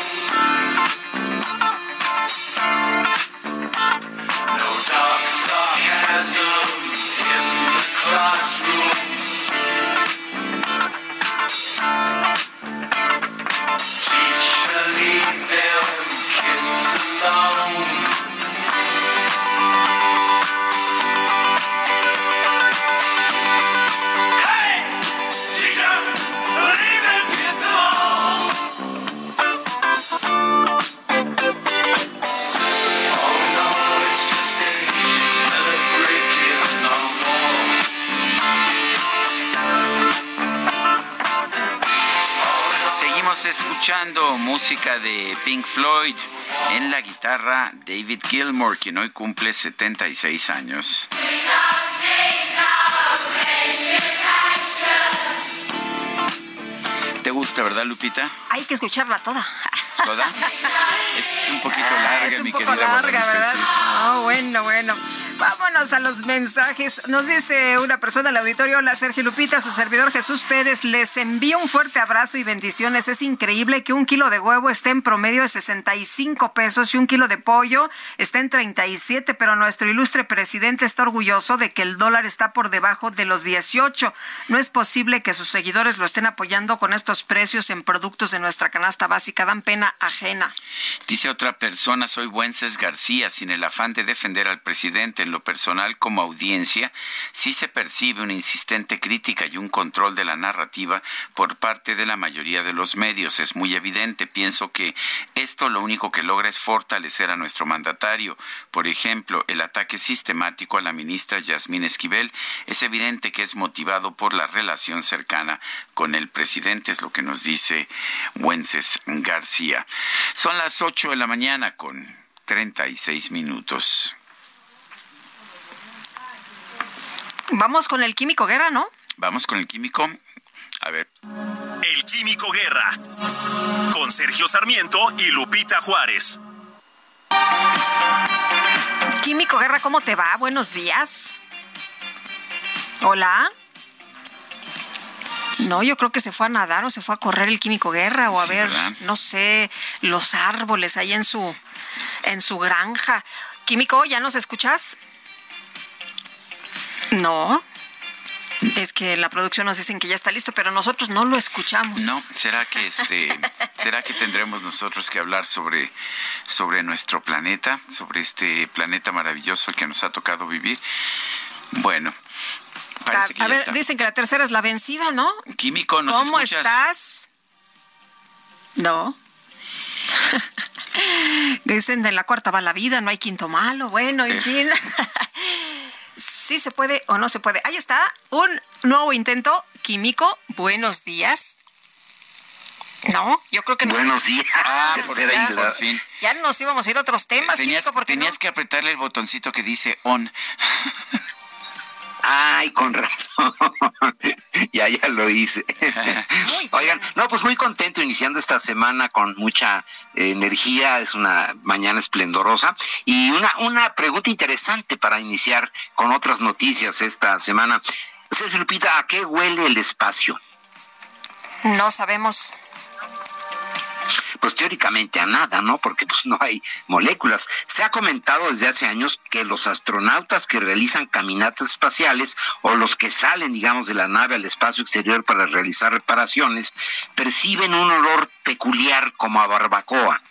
Escuchando música de Pink Floyd en la guitarra David Gilmour, quien hoy cumple 76 años. ¿Te gusta, verdad, Lupita? Hay que escucharla toda. ¿Toda? Es un poquito [LAUGHS] larga, es un mi poco querida larga, ¿verdad? Ah, bueno, bueno. Vámonos a los mensajes. Nos dice una persona al auditorio, hola Sergio Lupita, su servidor Jesús Pérez, les envío un fuerte abrazo y bendiciones. Es increíble que un kilo de huevo esté en promedio de 65 pesos y un kilo de pollo está en 37, pero nuestro ilustre presidente está orgulloso de que el dólar está por debajo de los 18. No es posible que sus seguidores lo estén apoyando con estos precios en productos de nuestra canasta básica. Dan pena ajena. Dice otra persona, soy Wences García, sin el afán de defender al presidente en lo personal como audiencia, sí se percibe una insistente crítica y un control de la narrativa por parte de la mayoría de los medios. Es muy evidente. Pienso que esto lo único que logra es fortalecer a nuestro mandatario. Por ejemplo, el ataque sistemático a la ministra Yasmín Esquivel es evidente que es motivado por la relación cercana con el presidente, es lo que nos dice Wences García. Son las 8 de la mañana con 36 minutos. Vamos con el químico guerra, ¿no? Vamos con el químico. A ver. El Químico Guerra. Con Sergio Sarmiento y Lupita Juárez. Químico Guerra, ¿cómo te va? Buenos días. Hola. No, yo creo que se fue a nadar o se fue a correr el Químico Guerra o a Sí, ver, ¿verdad? no sé, los árboles ahí en su en su granja. Químico, ¿ya nos escuchas? No. Es que la producción nos dicen que ya está listo, pero nosotros no lo escuchamos. No, será que este, será que tendremos nosotros que hablar sobre sobre nuestro planeta, sobre este planeta maravilloso que nos ha tocado vivir. Bueno, parece que a ya ver, está. dicen que la tercera es la vencida, ¿no? Químico, ¿nos ¿Cómo escuchas? estás? No. [LAUGHS] Dicen de la cuarta va la vida, no hay quinto malo. Bueno, en fin. [LAUGHS] sí se puede o no se puede. Ahí está, un nuevo intento químico. Buenos días. No, yo creo que no. Buenos días. Ah, [LAUGHS] por por fin. Ya nos íbamos a ir a otros temas, Tenías, químico, porque tenías que apretarle el botoncito que dice on. [LAUGHS] Ay, con razón. [LAUGHS] ya, ya lo hice. [LAUGHS] Oigan, no, pues muy contento iniciando esta semana con mucha eh, energía. Es una mañana esplendorosa. Y una, una pregunta interesante para iniciar con otras noticias esta semana. Sergio Lupita, ¿a qué huele el espacio? no sabemos. Pues teóricamente a nada, ¿no? Porque pues no hay moléculas. Se ha comentado desde hace años que los astronautas que realizan caminatas espaciales o los que salen, digamos, de la nave al espacio exterior para realizar reparaciones, perciben un olor peculiar como a barbacoa.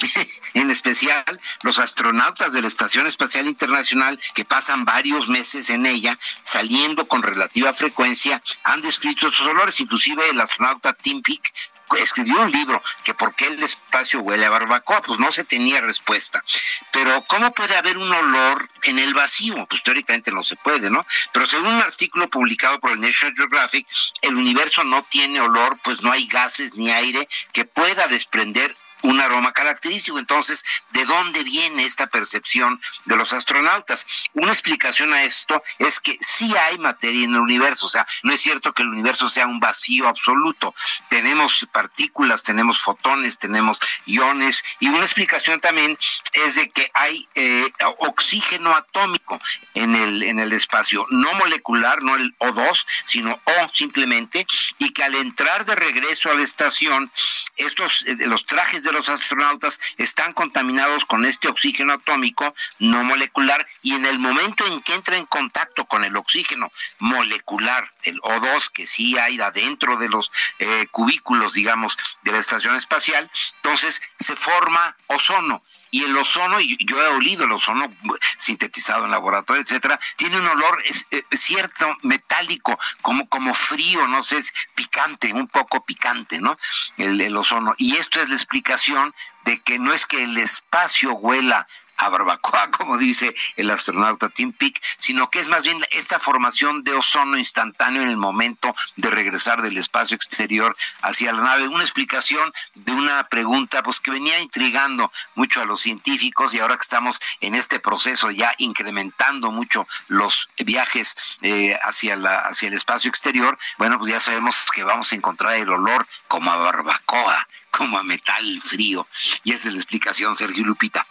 [LAUGHS] en especial, los astronautas de la Estación Espacial Internacional que pasan varios meses en ella, saliendo con relativa frecuencia, han descrito esos olores. Inclusive el astronauta Tim Peake escribió un libro que por qué el espacio huele a barbacoa, pues no se tenía respuesta. Pero ¿cómo puede haber un olor en el vacío? Pues teóricamente no se puede, ¿no? Pero según un artículo publicado por el National Geographic, el universo no tiene olor, pues no hay gases ni aire que pueda desprender un aroma característico. Entonces, ¿de dónde viene esta percepción de los astronautas? Una explicación a esto es que sí hay materia en el universo, o sea, no es cierto que el universo sea un vacío absoluto. Tenemos partículas, tenemos fotones, tenemos iones, y una explicación también es de que hay eh, oxígeno atómico en el, en el espacio, no molecular, no el O2, sino O simplemente, y que al entrar de regreso a la estación, estos, eh, los trajes de los astronautas están contaminados con este oxígeno atómico no molecular y en el momento en que entra en contacto con el oxígeno molecular, el O2 que sí hay adentro de los eh, cubículos, digamos, de la estación espacial, entonces se forma ozono y el ozono, y yo he olido el ozono sintetizado en laboratorio, etcétera, tiene un olor eh, cierto metálico, como, como frío, no sé, es picante, un poco picante, ¿no? El ozono. Y esto es la explicación de que no es que el espacio huela a barbacoa, [LAUGHS] como dice el astronauta Tim Peake, sino que es más bien esta formación de ozono instantáneo en el momento de regresar del espacio exterior hacia la nave. Una explicación de una pregunta pues que venía intrigando mucho a los científicos y ahora que estamos en este proceso ya incrementando mucho los viajes eh, hacia la hacia el espacio exterior, bueno, pues ya sabemos que vamos a encontrar el olor como a barbacoa, como a metal frío. Y esa es la explicación, Sergio Lupita.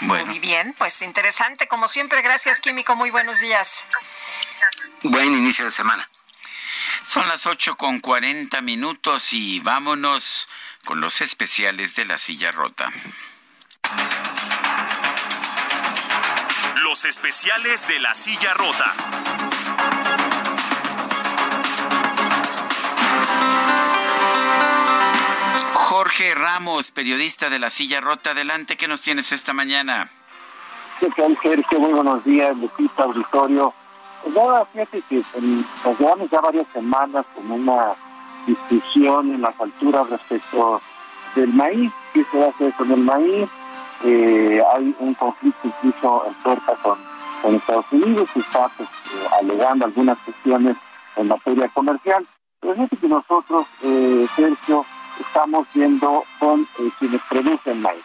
Muy bien, pues interesante. Como siempre, gracias, Químico. Muy buenos días. Buen inicio de semana. Son las ocho con cuarenta minutos y vámonos con los especiales de la silla rota. Los especiales de la silla rota. Jorge Ramos, periodista de La Silla Rota. Adelante, ¿qué nos tienes esta mañana? ¿Qué tal, Sergio? Muy buenos días, Lupita, auditorio. Pues nada, fíjate que nos llevamos ya varias semanas con una discusión en las alturas respecto del maíz. ¿Qué se hacer con el maíz? Eh, hay un conflicto incluso en puerta con, con Estados Unidos que está pues, eh, alegando algunas cuestiones en materia comercial. Pero fíjate que nosotros, eh, Sergio, estamos viendo con eh, quienes producen maíz.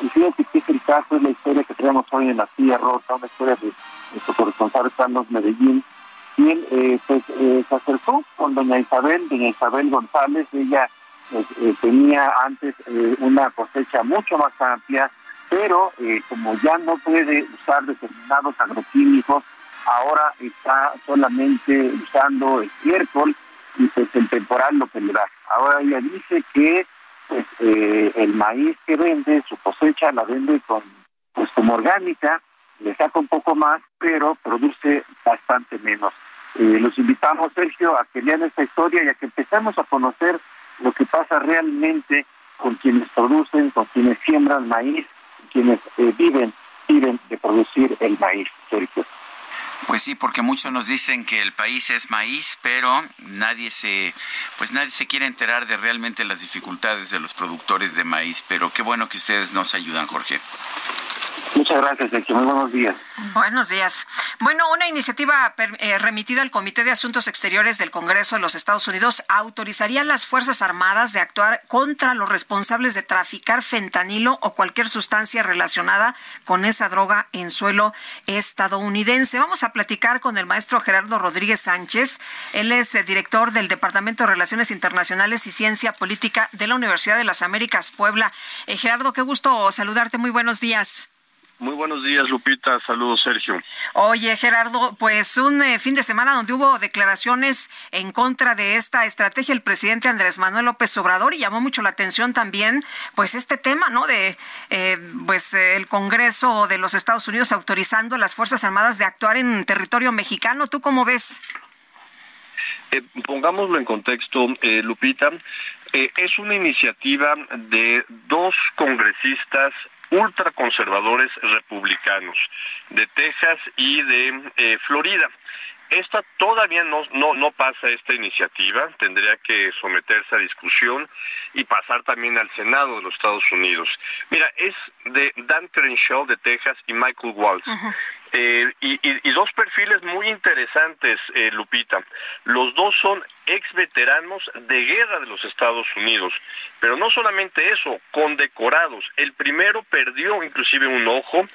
Y fíjate que es el caso, es la historia que tenemos hoy en la silla rota, una historia de nuestro corresponsal Carlos Medellín, quien eh, pues, eh, se acercó con doña Isabel, doña Isabel González, ella pues, tenía antes una cosecha mucho más amplia, pero como ya no puede usar determinados agroquímicos, ahora está solamente usando estiércol y pues el temporal lo que le da. Ahora ella dice que pues, eh, el maíz que vende, su cosecha la vende con pues como orgánica, le saca un poco más, pero produce bastante menos. Eh, los invitamos, Sergio, a que lean esta historia y a que empecemos a conocer lo que pasa realmente con quienes producen, con quienes siembran maíz, quienes eh, viven, viven de producir el maíz, Sergio. Pues sí, porque muchos nos dicen que el país es maíz, pero nadie se, pues nadie se quiere enterar de realmente las dificultades de los productores de maíz. Pero qué bueno que ustedes nos ayudan, Jorge. Muchas gracias, Sergio. Muy buenos días. Buenos días. Bueno, una iniciativa eh, remitida al Comité de Asuntos Exteriores del Congreso de los Estados Unidos autorizaría a las Fuerzas Armadas de actuar contra los responsables de traficar fentanilo o cualquier sustancia relacionada con esa droga en suelo estadounidense. Vamos a platicar con el maestro Gerardo Rodríguez Sánchez. Él es eh, director del Departamento de Relaciones Internacionales y Ciencia Política de la Universidad de las Américas Puebla. Eh, Gerardo, qué gusto saludarte. Muy buenos días. Muy buenos días, Lupita. Saludos, Sergio. Oye, Gerardo, pues un eh, fin de semana donde hubo declaraciones en contra de esta estrategia el presidente Andrés Manuel López Obrador y llamó mucho la atención también, pues este tema, ¿no? De, eh, pues el Congreso de los Estados Unidos autorizando a las Fuerzas Armadas de actuar en territorio mexicano. ¿Tú cómo ves? Eh, pongámoslo en contexto, Lupita. es una iniciativa de dos congresistas ultraconservadores republicanos de Texas y de eh, Florida. Esta todavía no, no, no pasa esta iniciativa, tendría que someterse a discusión y pasar también al Senado de los Estados Unidos. Mira, es de Dan Crenshaw de Texas y Michael Walsh. Eh, y, dos perfiles muy interesantes, eh, Lupita. Los dos son ex veteranos de guerra de los Estados Unidos, pero no solamente eso, condecorados. El primero perdió inclusive un ojo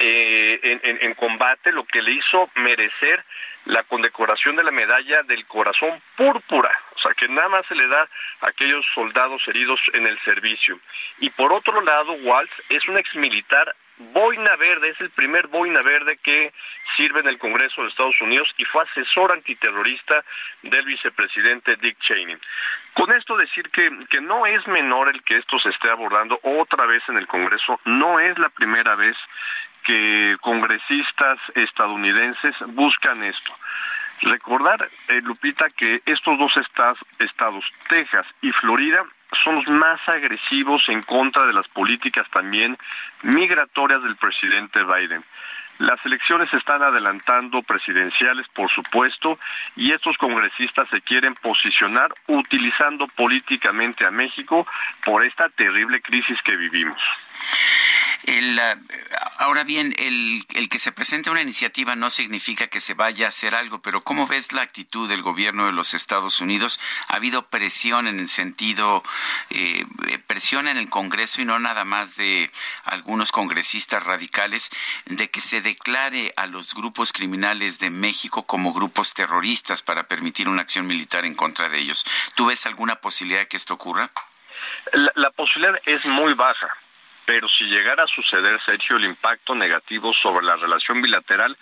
eh, en combate, lo que le hizo merecer la condecoración de la medalla del corazón púrpura, o sea que nada más se le da a aquellos soldados heridos en el servicio. Y por otro lado, Waltz es un ex militar boina verde, es el primer boina verde que sirve en el Congreso de Estados Unidos y fue asesor antiterrorista del vicepresidente Dick Cheney. Con esto decir que, que no es menor el que esto se esté abordando otra vez en el Congreso, no es la primera vez que congresistas estadounidenses buscan esto. Recordar, eh, Lupita, que estos dos estados, Texas y Florida, son los más agresivos en contra de las políticas también migratorias del presidente Biden. Las elecciones están adelantando presidenciales, por supuesto, y estos congresistas se quieren posicionar utilizando políticamente a México por esta terrible crisis que vivimos. El, Ahora bien, el, el, que se presente una iniciativa no significa que se vaya a hacer algo, pero ¿cómo ves la actitud del gobierno de los Estados Unidos? ¿Ha habido presión en el sentido, eh, presión en el Congreso y no nada más de algunos congresistas radicales, de que se declare a los grupos criminales de México como grupos terroristas para permitir una acción militar en contra de ellos? ¿Tú ves alguna posibilidad de que esto ocurra? La, la posibilidad es muy baja pero si llegara a suceder, Sergio, el impacto negativo sobre la relación bilateral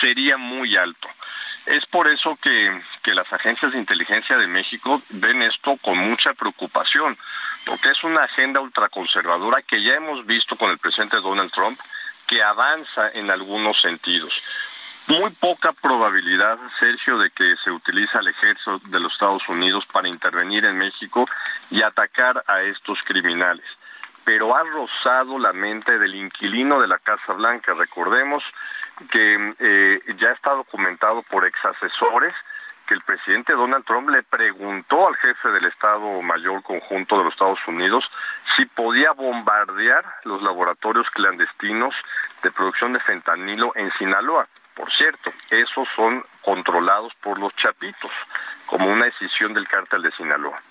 sería muy alto. Es por eso que, las agencias de inteligencia de México ven esto con mucha preocupación, porque es una agenda ultraconservadora que ya hemos visto con el presidente Donald Trump, que avanza en algunos sentidos. Muy poca probabilidad, Sergio, de que se utilice el ejército de los Estados Unidos para intervenir en México y atacar a estos criminales pero ha rozado la mente del inquilino de la Casa Blanca. Recordemos que eh, ya está documentado por ex asesores que el presidente Donald Trump le preguntó al jefe del Estado Mayor Conjunto de los Estados Unidos si podía bombardear los laboratorios clandestinos de producción de fentanilo en Sinaloa. Por cierto, esos son controlados por los chapitos, como una decisión del cártel de Sinaloa.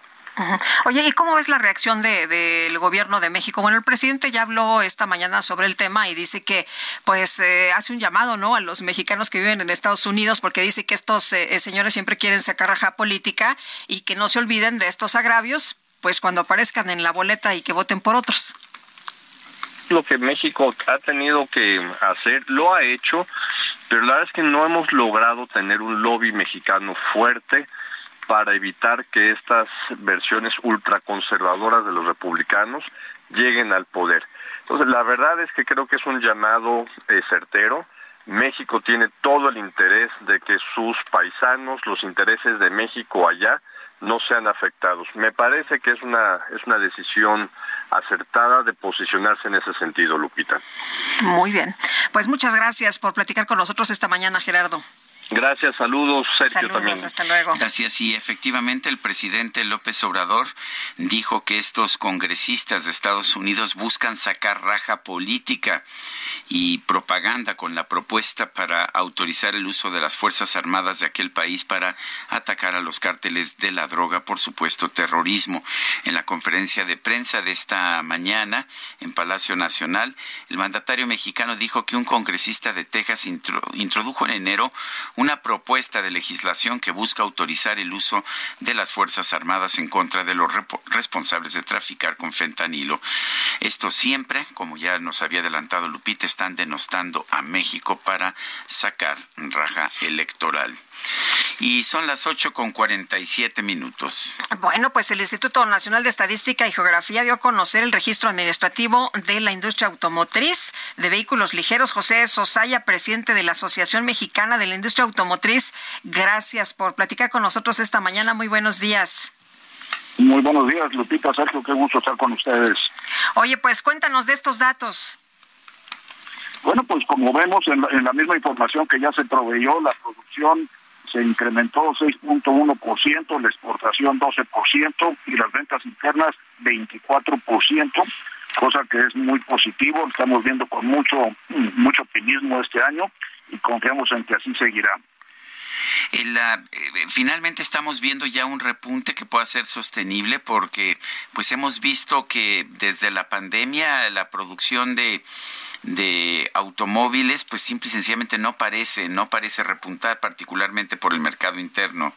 Oye, ¿y cómo es la reacción del de, gobierno de México? Bueno, el presidente ya habló esta mañana sobre el tema y dice que, pues, eh, hace un llamado, ¿no? A los mexicanos que viven en Estados Unidos, porque dice que estos eh, eh, señores siempre quieren sacar raja política y que no se olviden de estos agravios, pues, cuando aparezcan en la boleta y que voten por otros lo que México ha tenido que hacer, lo ha hecho, pero la verdad es que no hemos logrado tener un lobby mexicano fuerte para evitar que estas versiones ultraconservadoras de los republicanos lleguen al poder. Entonces, la verdad es que creo que es un llamado eh, certero. México tiene todo el interés de que sus paisanos, los intereses de México allá, no sean afectados. Me parece que es una, es una decisión acertada de posicionarse en ese sentido, Lupita. Muy bien. Pues muchas gracias por platicar con nosotros esta mañana, Gerardo. Gracias, saludos, Sergio saludos, hasta luego. Gracias, y efectivamente el presidente López Obrador dijo que estos congresistas de Estados Unidos buscan sacar raja política y propaganda con la propuesta para autorizar el uso de las Fuerzas Armadas de aquel país para atacar a los cárteles de la droga, por supuesto, terrorismo. En la conferencia de prensa de esta mañana en Palacio Nacional, el mandatario mexicano dijo que un congresista de Texas introdujo en enero una propuesta de legislación que busca autorizar el uso de las Fuerzas Armadas en contra de los responsables de traficar con fentanilo. Esto siempre, como ya nos había adelantado Lupita, están denostando a México para sacar raja electoral. Y son las ocho con siete minutos. Bueno, pues el Instituto Nacional de Estadística y Geografía dio a conocer el registro administrativo de la industria automotriz de vehículos ligeros. José Sosaya, presidente de la Asociación Mexicana de la Industria Automotriz, gracias por platicar con nosotros esta mañana. Muy buenos días. Muy buenos días, Lupita, Sergio, qué gusto estar con ustedes. Oye, pues cuéntanos de estos datos. Bueno, pues como vemos en en la misma información que ya se proveyó, la producción se incrementó 6.1%, la exportación 12% y las ventas internas 24%, cosa que es muy positivo, estamos viendo con mucho mucho optimismo este año y confiamos en que así seguirá. La, eh, finalmente estamos viendo ya un repunte que pueda ser sostenible porque pues hemos visto que desde la pandemia la producción de de automóviles, pues simple y sencillamente no parece, no parece repuntar, particularmente por el mercado interno.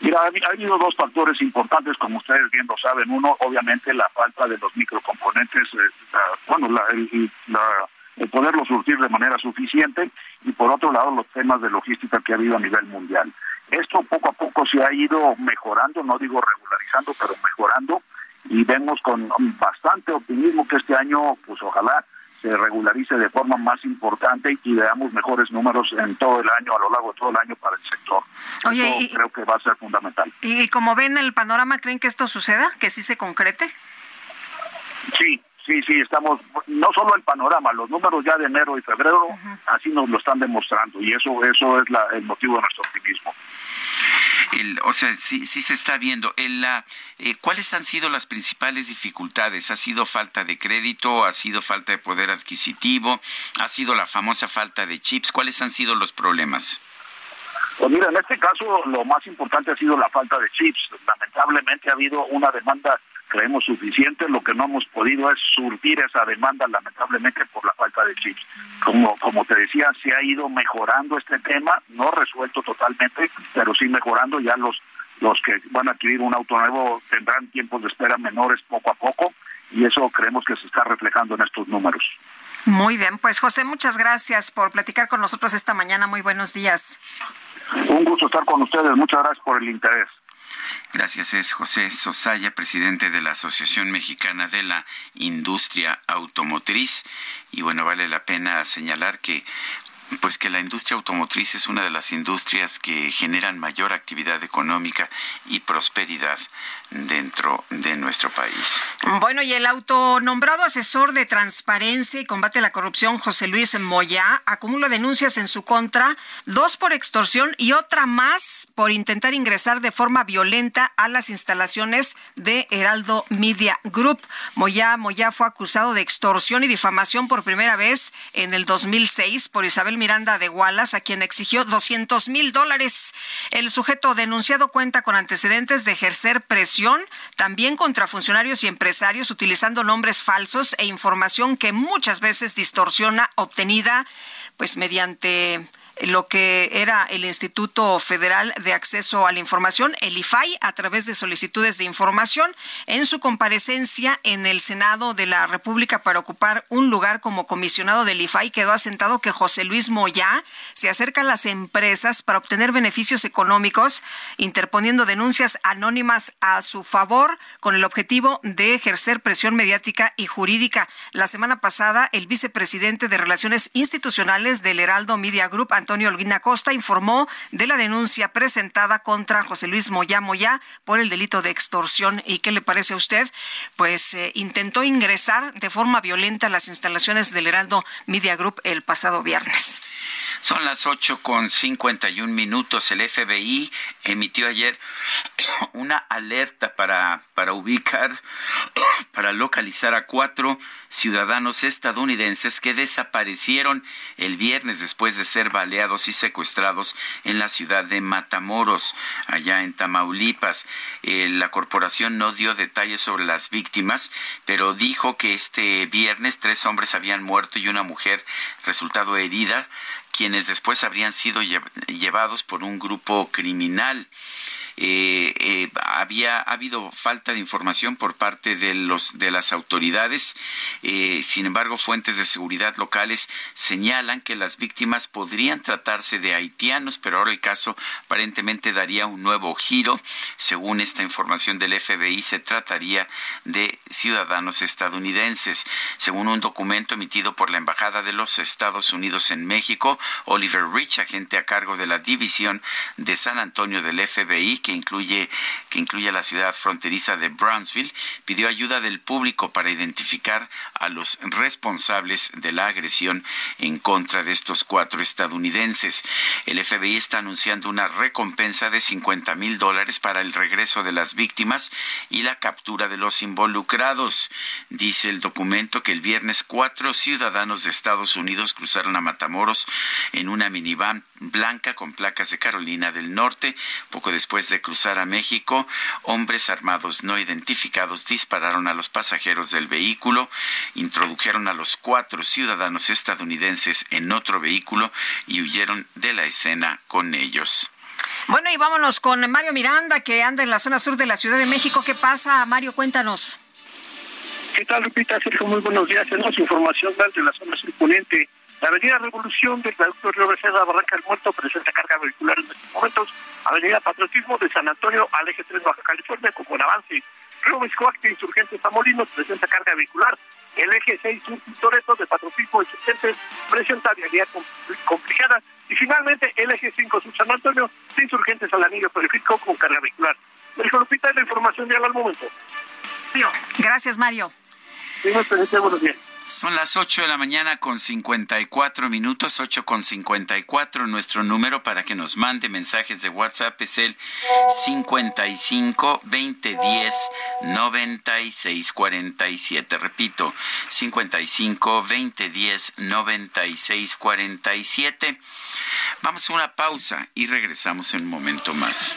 Mira, ha habido dos factores importantes, como ustedes bien lo saben. Uno, obviamente, la falta de los microcomponentes, eh, bueno, la, el, el poderlo surtir de manera suficiente, y por otro lado, los temas de logística que ha habido a nivel mundial. Esto poco a poco se ha ido mejorando, no digo regularizando, pero mejorando, y vemos con bastante optimismo que este año, pues ojalá se regularice de forma más importante y veamos mejores números en todo el año, a lo largo de todo el año para el sector. Oye, creo que va a ser fundamental. ¿Y como ven el panorama, creen que esto suceda, que sí se concrete? Sí, sí, sí, estamos, no solo el panorama, los números ya de enero y febrero así nos lo están demostrando y eso, eso es la, el motivo de nuestro optimismo. O sea, sí, sí se está viendo. El, la, eh, ¿Cuáles han sido las principales dificultades? ¿Ha sido falta de crédito? ¿Ha sido falta de poder adquisitivo? ¿Ha sido la famosa falta de chips? ¿Cuáles han sido los problemas? Pues mira, en este caso lo más importante ha sido la falta de chips. Lamentablemente ha habido una demanda creemos suficiente, lo que no hemos podido es surtir esa demanda lamentablemente por la falta de chips. Como, como te decía, se ha ido mejorando este tema, no resuelto totalmente, pero sí mejorando, ya los, los que van a adquirir un auto nuevo tendrán tiempos de espera menores poco a poco y eso creemos que se está reflejando en estos números. Muy bien, pues José, muchas gracias por platicar con nosotros esta mañana. Muy buenos días. Un gusto estar con ustedes. Muchas gracias por el interés. Gracias, es José Sosaya, presidente de la Asociación Mexicana de la Industria Automotriz. Y bueno, vale la pena señalar que pues que la industria automotriz es una de las industrias que generan mayor actividad económica y prosperidad dentro de nuestro país. Bueno, y el autonombrado asesor de transparencia y combate a la corrupción, José Luis Moya, acumula denuncias en su contra, dos por extorsión y otra más por intentar ingresar de forma violenta a las instalaciones de Heraldo Media Group. Moya, Moya fue acusado de extorsión y difamación por primera vez en el 2006 por Isabel Miranda de Wallace, a quien exigió 200 mil dólares. El sujeto denunciado cuenta con antecedentes de ejercer presión también contra funcionarios y empresarios utilizando nombres falsos e información que muchas veces distorsiona obtenida pues mediante lo que era el Instituto Federal de Acceso a la Información, el IFAI, a través de solicitudes de información, en su comparecencia en el Senado de la República para ocupar un lugar como comisionado del IFAI, quedó asentado que José Luis Moya se acerca a las empresas para obtener beneficios económicos, interponiendo denuncias anónimas a su favor con el objetivo de ejercer presión mediática y jurídica. La semana pasada, el vicepresidente de Relaciones Institucionales del Heraldo Media Group, Antonio Olguina Costa informó de la denuncia presentada contra José Luis Moya Moya por el delito de extorsión. ¿Y qué le parece a usted? Pues eh, intentó ingresar de forma violenta a las instalaciones del Heraldo Media Group el pasado viernes. Son las ocho con cincuenta y un minutos. El FBI emitió ayer [COUGHS] una alerta para, para ubicar, [COUGHS] para localizar a cuatro ciudadanos estadounidenses que desaparecieron el viernes después de ser baleados y secuestrados en la ciudad de Matamoros, allá en Tamaulipas. Eh, la corporación no dio detalles sobre las víctimas, pero dijo que este viernes tres hombres habían muerto y una mujer resultado herida quienes después habrían sido llevados por un grupo criminal. Eh, eh, había ha habido falta de información por parte de los de las autoridades. Eh, sin embargo, fuentes de seguridad locales señalan que las víctimas podrían tratarse de haitianos, pero ahora el caso aparentemente daría un nuevo giro. Según esta información del FBI, se trataría de ciudadanos estadounidenses. Según un documento emitido por la Embajada de los Estados Unidos en México, Oliver Rich, agente a cargo de la División de San Antonio del FBI, que incluye, que incluye la ciudad fronteriza de Brownsville, pidió ayuda del público para identificar a los responsables de la agresión en contra de estos cuatro estadounidenses. El FBI está anunciando una recompensa de 50 mil dólares para el regreso de las víctimas y la captura de los involucrados. Dice el documento que el viernes cuatro ciudadanos de Estados Unidos cruzaron a Matamoros en una minivan blanca con placas de Carolina del Norte. Poco después de cruzar a México, hombres armados no identificados dispararon a los pasajeros del vehículo, introdujeron a los cuatro ciudadanos estadounidenses en otro vehículo y huyeron de la escena con ellos. Bueno, y vámonos con Mario Miranda, que anda en la zona sur de la Ciudad de México. ¿Qué pasa, Mario? Cuéntanos. ¿Qué tal, Lupita? Sergio, muy buenos días. Tenemos información de la zona sur poniente la avenida Revolución del Traductor Río Becerra, Barranca del Muerto, presenta carga vehicular en estos momentos. Avenida Patriotismo de San Antonio al eje 3 Baja California con buen avance. Río Miscoacte, Insurgentes Zamolinos, presenta carga vehicular. El eje 6 Sur Toreto de Patriotismo Insurgentes presenta vialidad complicada. Y finalmente el eje 5 Sur San Antonio de Insurgentes al anillo periférico con carga vehicular. Sergio la información de al momento. Gracias, Mario. buenos días. Son las 8 de la mañana con 54 minutos, 8 con 54. Nuestro número para que nos mande mensajes de WhatsApp es el 55 2010 96 47. Repito, 55 2010 96 47. Vamos a una pausa y regresamos en un momento más.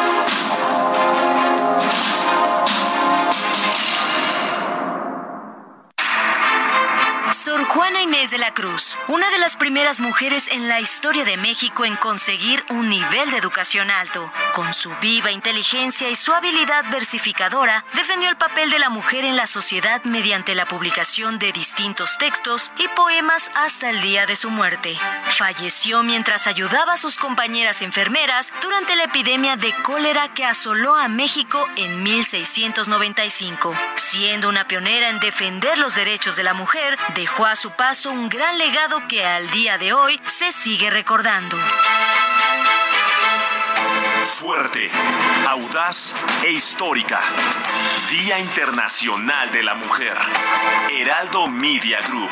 Sor Juana Inés de la Cruz, una de las primeras mujeres en la historia de México en conseguir un nivel de educación alto. Con su viva inteligencia y su habilidad versificadora, defendió el papel de la mujer en la sociedad mediante la publicación de distintos textos y poemas hasta el día de su muerte. Falleció mientras ayudaba a sus compañeras enfermeras durante la epidemia de cólera que asoló a México en 1695. Siendo una pionera en defender los derechos de la mujer, dejó a su paso un gran legado que al día de hoy se sigue recordando. Fuerte, audaz e histórica. Día Internacional de la Mujer. Heraldo Media Group.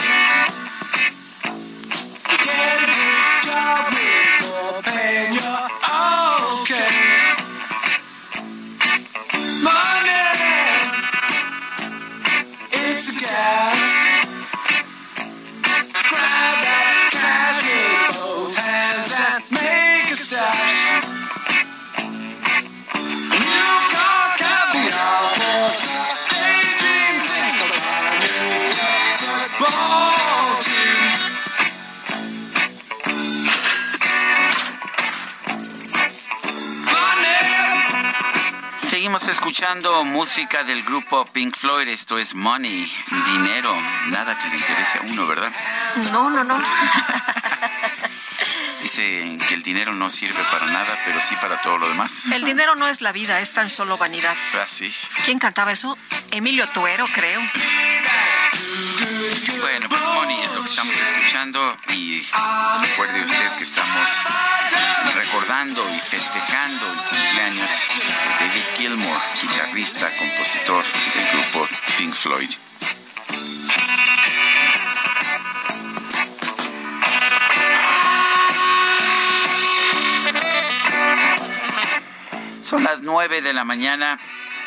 love me. Seguimos escuchando música del grupo Pink Floyd. Esto es Money, dinero. Nada que le interese a uno, ¿verdad? No, no, no. [LAUGHS] Dicen que el dinero no sirve para nada, pero sí para todo lo demás. El dinero no es la vida, es tan solo vanidad. Ah, sí. ¿Quién cantaba eso? Emilio Tuero, creo. Bueno, pues Money estamos escuchando y recuerde usted que estamos recordando y festejando el cumpleaños de David Gilmour, guitarrista, compositor del grupo Pink Floyd. Son las nueve de la mañana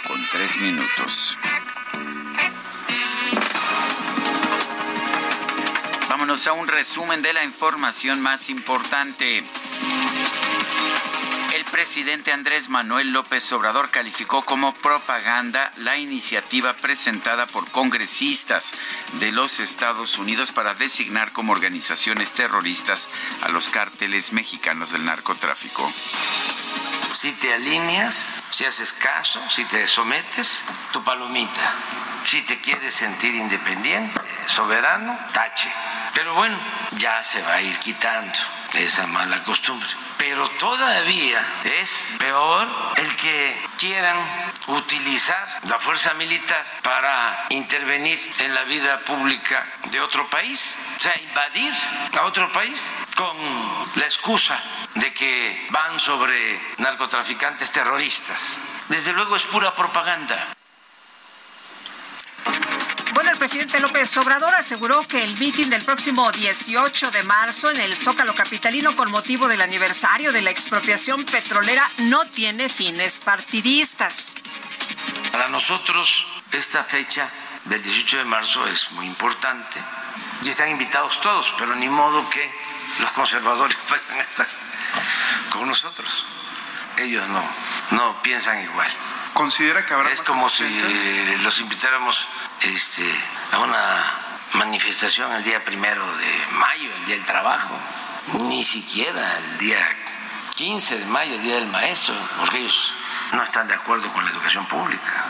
con tres minutos. A un resumen de la información más importante. El presidente Andrés Manuel López Obrador calificó como propaganda la iniciativa presentada por congresistas de los Estados Unidos para designar como organizaciones terroristas a los cárteles mexicanos del narcotráfico. Si te alineas, si haces caso, si te sometes, tu palomita. Si te quieres sentir independiente, soberano, tache. Pero bueno, ya se va a ir quitando esa mala costumbre. Pero todavía es peor el que quieran utilizar la fuerza militar para intervenir en la vida pública de otro país, o sea, invadir a otro país con la excusa de que van sobre narcotraficantes terroristas. Desde luego es pura propaganda. Presidente López Obrador aseguró que el mitin del próximo 18 de marzo en el Zócalo Capitalino con motivo del aniversario de la expropiación petrolera no tiene fines partidistas. Para nosotros esta fecha del 18 de marzo es muy importante y están invitados todos, pero ni modo que los conservadores [LAUGHS] puedan estar con nosotros. Ellos no, no piensan igual. ¿Considera que habrá Es como si los invitáramos este, a una manifestación el día primero de mayo, el día del trabajo. Ni siquiera el día 15 de mayo, día del maestro, porque ellos no están de acuerdo con la educación pública.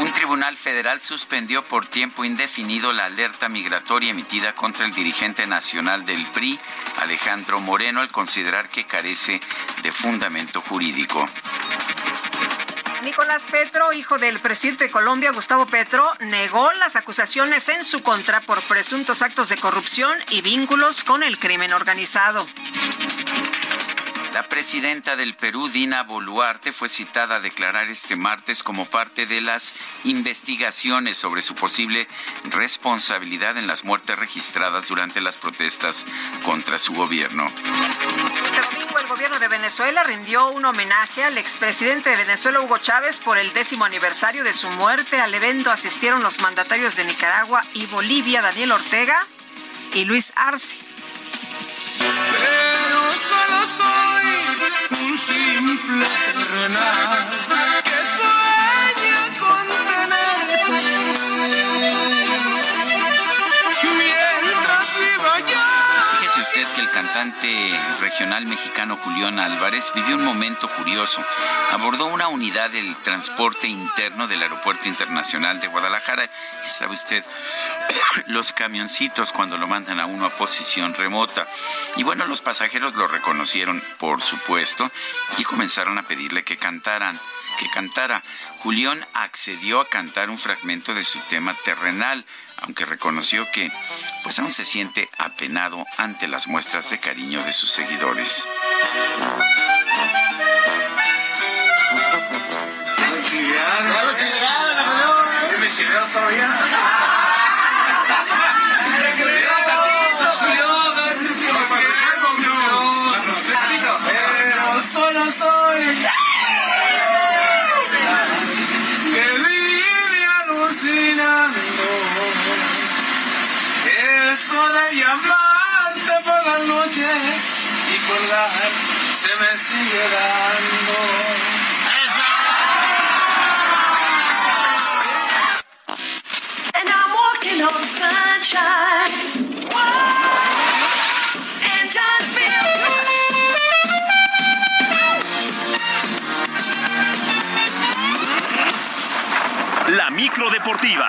Un tribunal federal suspendió por tiempo indefinido la alerta migratoria emitida contra el dirigente nacional del PRI, Alejandro Moreno, al considerar que carece de fundamento jurídico. Nicolás Petro, hijo del presidente de Colombia, Gustavo Petro, negó las acusaciones en su contra por presuntos actos de corrupción y vínculos con el crimen organizado. La presidenta del Perú, Dina Boluarte, fue citada a declarar este martes como parte de las investigaciones sobre su posible responsabilidad en las muertes registradas durante las protestas contra su gobierno. Este domingo el gobierno de Venezuela rindió un homenaje al expresidente de Venezuela, Hugo Chávez, por el décimo aniversario de su muerte. Al evento asistieron los mandatarios de Nicaragua y Bolivia, Daniel Ortega y Luis Arce. Pero solo soy un simple terrenal el cantante regional mexicano Julián Álvarez vivió un momento curioso. Abordó una unidad del transporte interno del Aeropuerto Internacional de Guadalajara. Y sabe usted, [CLEARS THROAT] los camioncitos cuando lo mandan a uno a posición remota. Y bueno, los pasajeros lo reconocieron, por supuesto, y comenzaron a pedirle que cantaran, que cantara. Julián accedió a cantar un fragmento de su tema terrenal, aunque reconoció que pues aún se siente apenado ante las muestras de cariño de sus seguidores. Eso de llamarte por la noche y colgar se me sigue dando. And I'm walking on sunshine. And I feel La micro deportiva.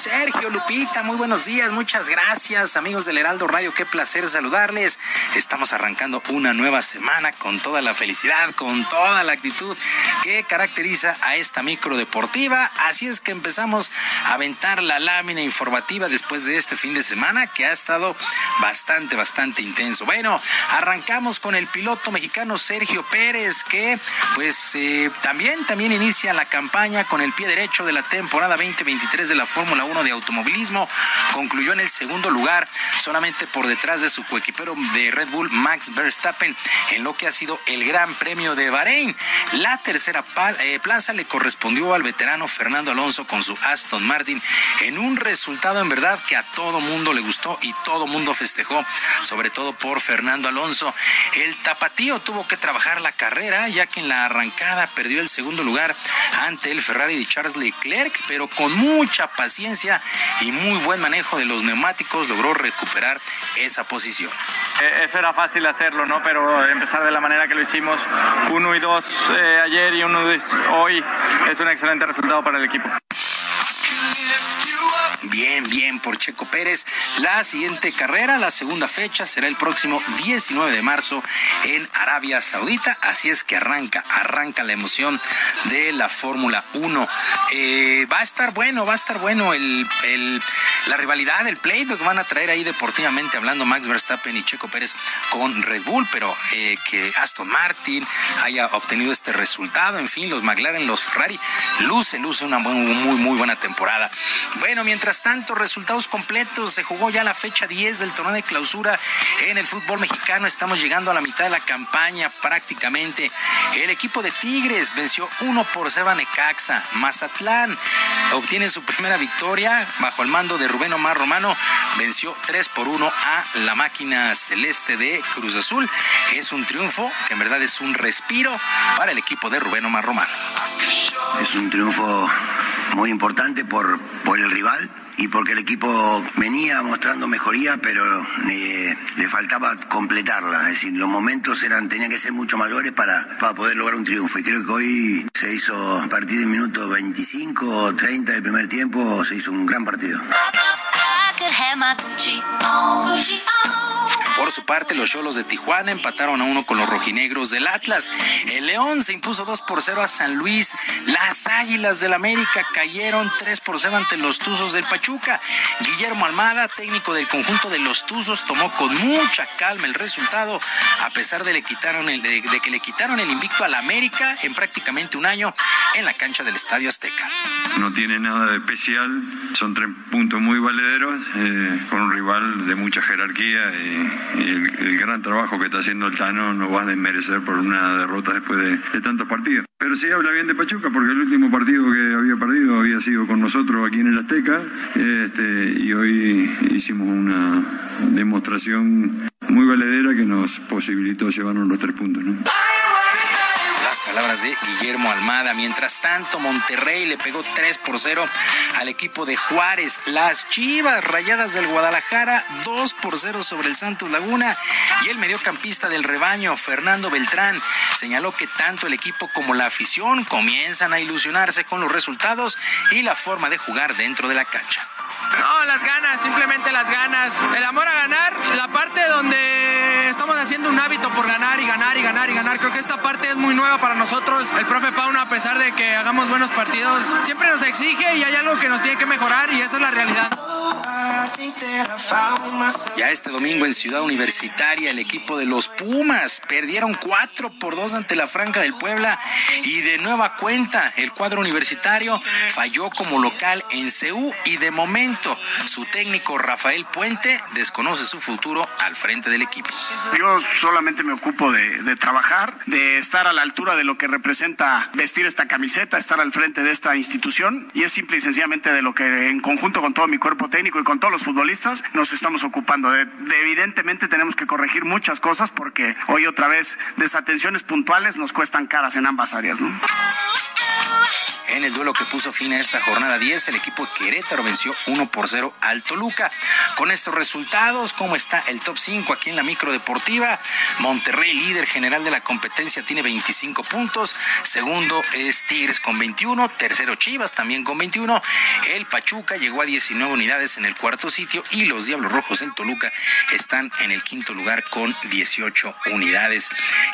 Sergio Lupita, muy buenos días, muchas gracias amigos del Heraldo Radio, qué placer saludarles. Estamos arrancando una nueva semana con toda la felicidad, con toda la actitud que caracteriza a esta micro deportiva. Así es que empezamos a aventar la lámina informativa después de este fin de semana que ha estado bastante, bastante intenso. Bueno, arrancamos con el piloto mexicano Sergio Pérez que pues eh, también, también inicia la campaña con el pie derecho de la temporada 2023 de la Fórmula 1 de automovilismo. Concluyó en el segundo lugar, solamente por detrás de su coequipero de Red Bull, Max Verstappen, en lo que ha sido el Gran Premio de Bahrein. La tercera eh, plaza le correspondió al veterano Fernando Alonso con su Aston Martin en un resultado en verdad que a todo mundo le gustó y todo mundo festejó, sobre todo por Fernando Alonso. El tapatío tuvo que trabajar la carrera ya que en la arrancada perdió el segundo lugar ante el Ferrari de Charles Leclerc, pero con mucha paciencia y muy buen manejo de los neumáticos logró recuperar esa posición. Eh, eso era fácil hacerlo, ¿no? Pero empezar de la manera que lo hicimos, uno y dos eh, ayer y uno hoy, es un excelente resultado para el equipo. Bien, bien por Checo Pérez. La siguiente carrera, la segunda fecha, será el próximo 19 de marzo en Arabia Saudita. Así es que arranca, arranca la emoción de la Fórmula 1. Eh, va a estar bueno, va a estar bueno el, el, la rivalidad, el pleito que van a traer ahí deportivamente hablando Max Verstappen y Checo Pérez con Red Bull, pero eh, que Aston Martin haya obtenido este resultado. En fin, los McLaren, los Ferrari, luce, luce una muy, muy, muy buena temporada. Bueno, mientras tanto, resultados completos. Se jugó ya la fecha 10 del torneo de clausura en el fútbol mexicano. Estamos llegando a la mitad de la campaña prácticamente. El equipo de Tigres venció 1 por 0 a Necaxa. Mazatlán obtiene su primera victoria bajo el mando de Rubén Omar Romano. Venció 3 por 1 a la máquina celeste de Cruz Azul. Es un triunfo que en verdad es un respiro para el equipo de Rubén Omar Romano. Es un triunfo muy importante por, por el rival y porque el equipo venía mostrando mejoría, pero eh, le faltaba completarla. Es decir, los momentos eran tenían que ser mucho mayores para, para poder lograr un triunfo. Y creo que hoy se hizo a partir del minuto 25 o 30 del primer tiempo, se hizo un gran partido. Por su parte, los Cholos de Tijuana empataron a uno con los rojinegros del Atlas. El León se impuso 2 por 0 a San Luis. Las Águilas del América cayeron 3 por 0 ante los Tuzos del Pachuca. Guillermo Almada, técnico del conjunto de los Tuzos, tomó con mucha calma el resultado, a pesar de, que le quitaron el invicto al América en prácticamente un año en la cancha del Estadio Azteca. No tiene nada de especial, son tres puntos muy valederos, eh, con un rival de mucha jerarquía el, el, gran trabajo que está haciendo el Tano no va a desmerecer por una derrota después de, de, tantos partidos. Pero sí habla bien de Pachuca porque el último partido que había perdido había sido con nosotros aquí en el Azteca este, y hoy hicimos una demostración muy valedera que nos posibilitó llevarnos los tres puntos. ¿no? Palabras de Guillermo Almada. Mientras tanto, Monterrey le pegó 3 por 0 al equipo de Juárez. Las Chivas Rayadas del Guadalajara 2 por 0 sobre el Santos Laguna. Y el mediocampista del rebaño, Fernando Beltrán, señaló que tanto el equipo como la afición comienzan a ilusionarse con los resultados y la forma de jugar dentro de la cancha. No, las ganas, simplemente las ganas. El amor a ganar, la parte donde estamos haciendo un hábito por ganar y ganar y ganar y ganar. Creo que esta parte es muy nueva para nosotros. El profe Pauna, a pesar de que hagamos buenos partidos, siempre nos exige y hay algo que nos tiene que mejorar y esa es la realidad. Ya este domingo en Ciudad Universitaria, el equipo de los Pumas perdieron 4 por 2 ante la Franca del Puebla y de nueva cuenta el cuadro universitario falló como local en CEU y de momento su técnico Rafael Puente desconoce su futuro al frente del equipo. Yo solamente me ocupo de, de trabajar, de estar a la altura de lo que representa vestir esta camiseta, estar al frente de esta institución y es simple y sencillamente de lo que en conjunto con todo mi cuerpo técnico y con todos los futbolistas nos estamos ocupando. De, de, evidentemente tenemos que corregir muchas cosas porque hoy otra vez desatenciones puntuales nos cuestan caras en ambas áreas. ¿no? En el duelo que puso fin a esta jornada 10, el equipo de Querétaro venció 1 por 0 al Toluca. Con estos resultados, ¿cómo está el top 5 aquí en la micro deportiva? Monterrey, líder general de la competencia, tiene 25 puntos. Segundo es Tigres con 21. Tercero Chivas también con 21. El Pachuca llegó a 19 unidades en el cuarto sitio y los Diablos Rojos del Toluca están en el quinto lugar con 18 unidades.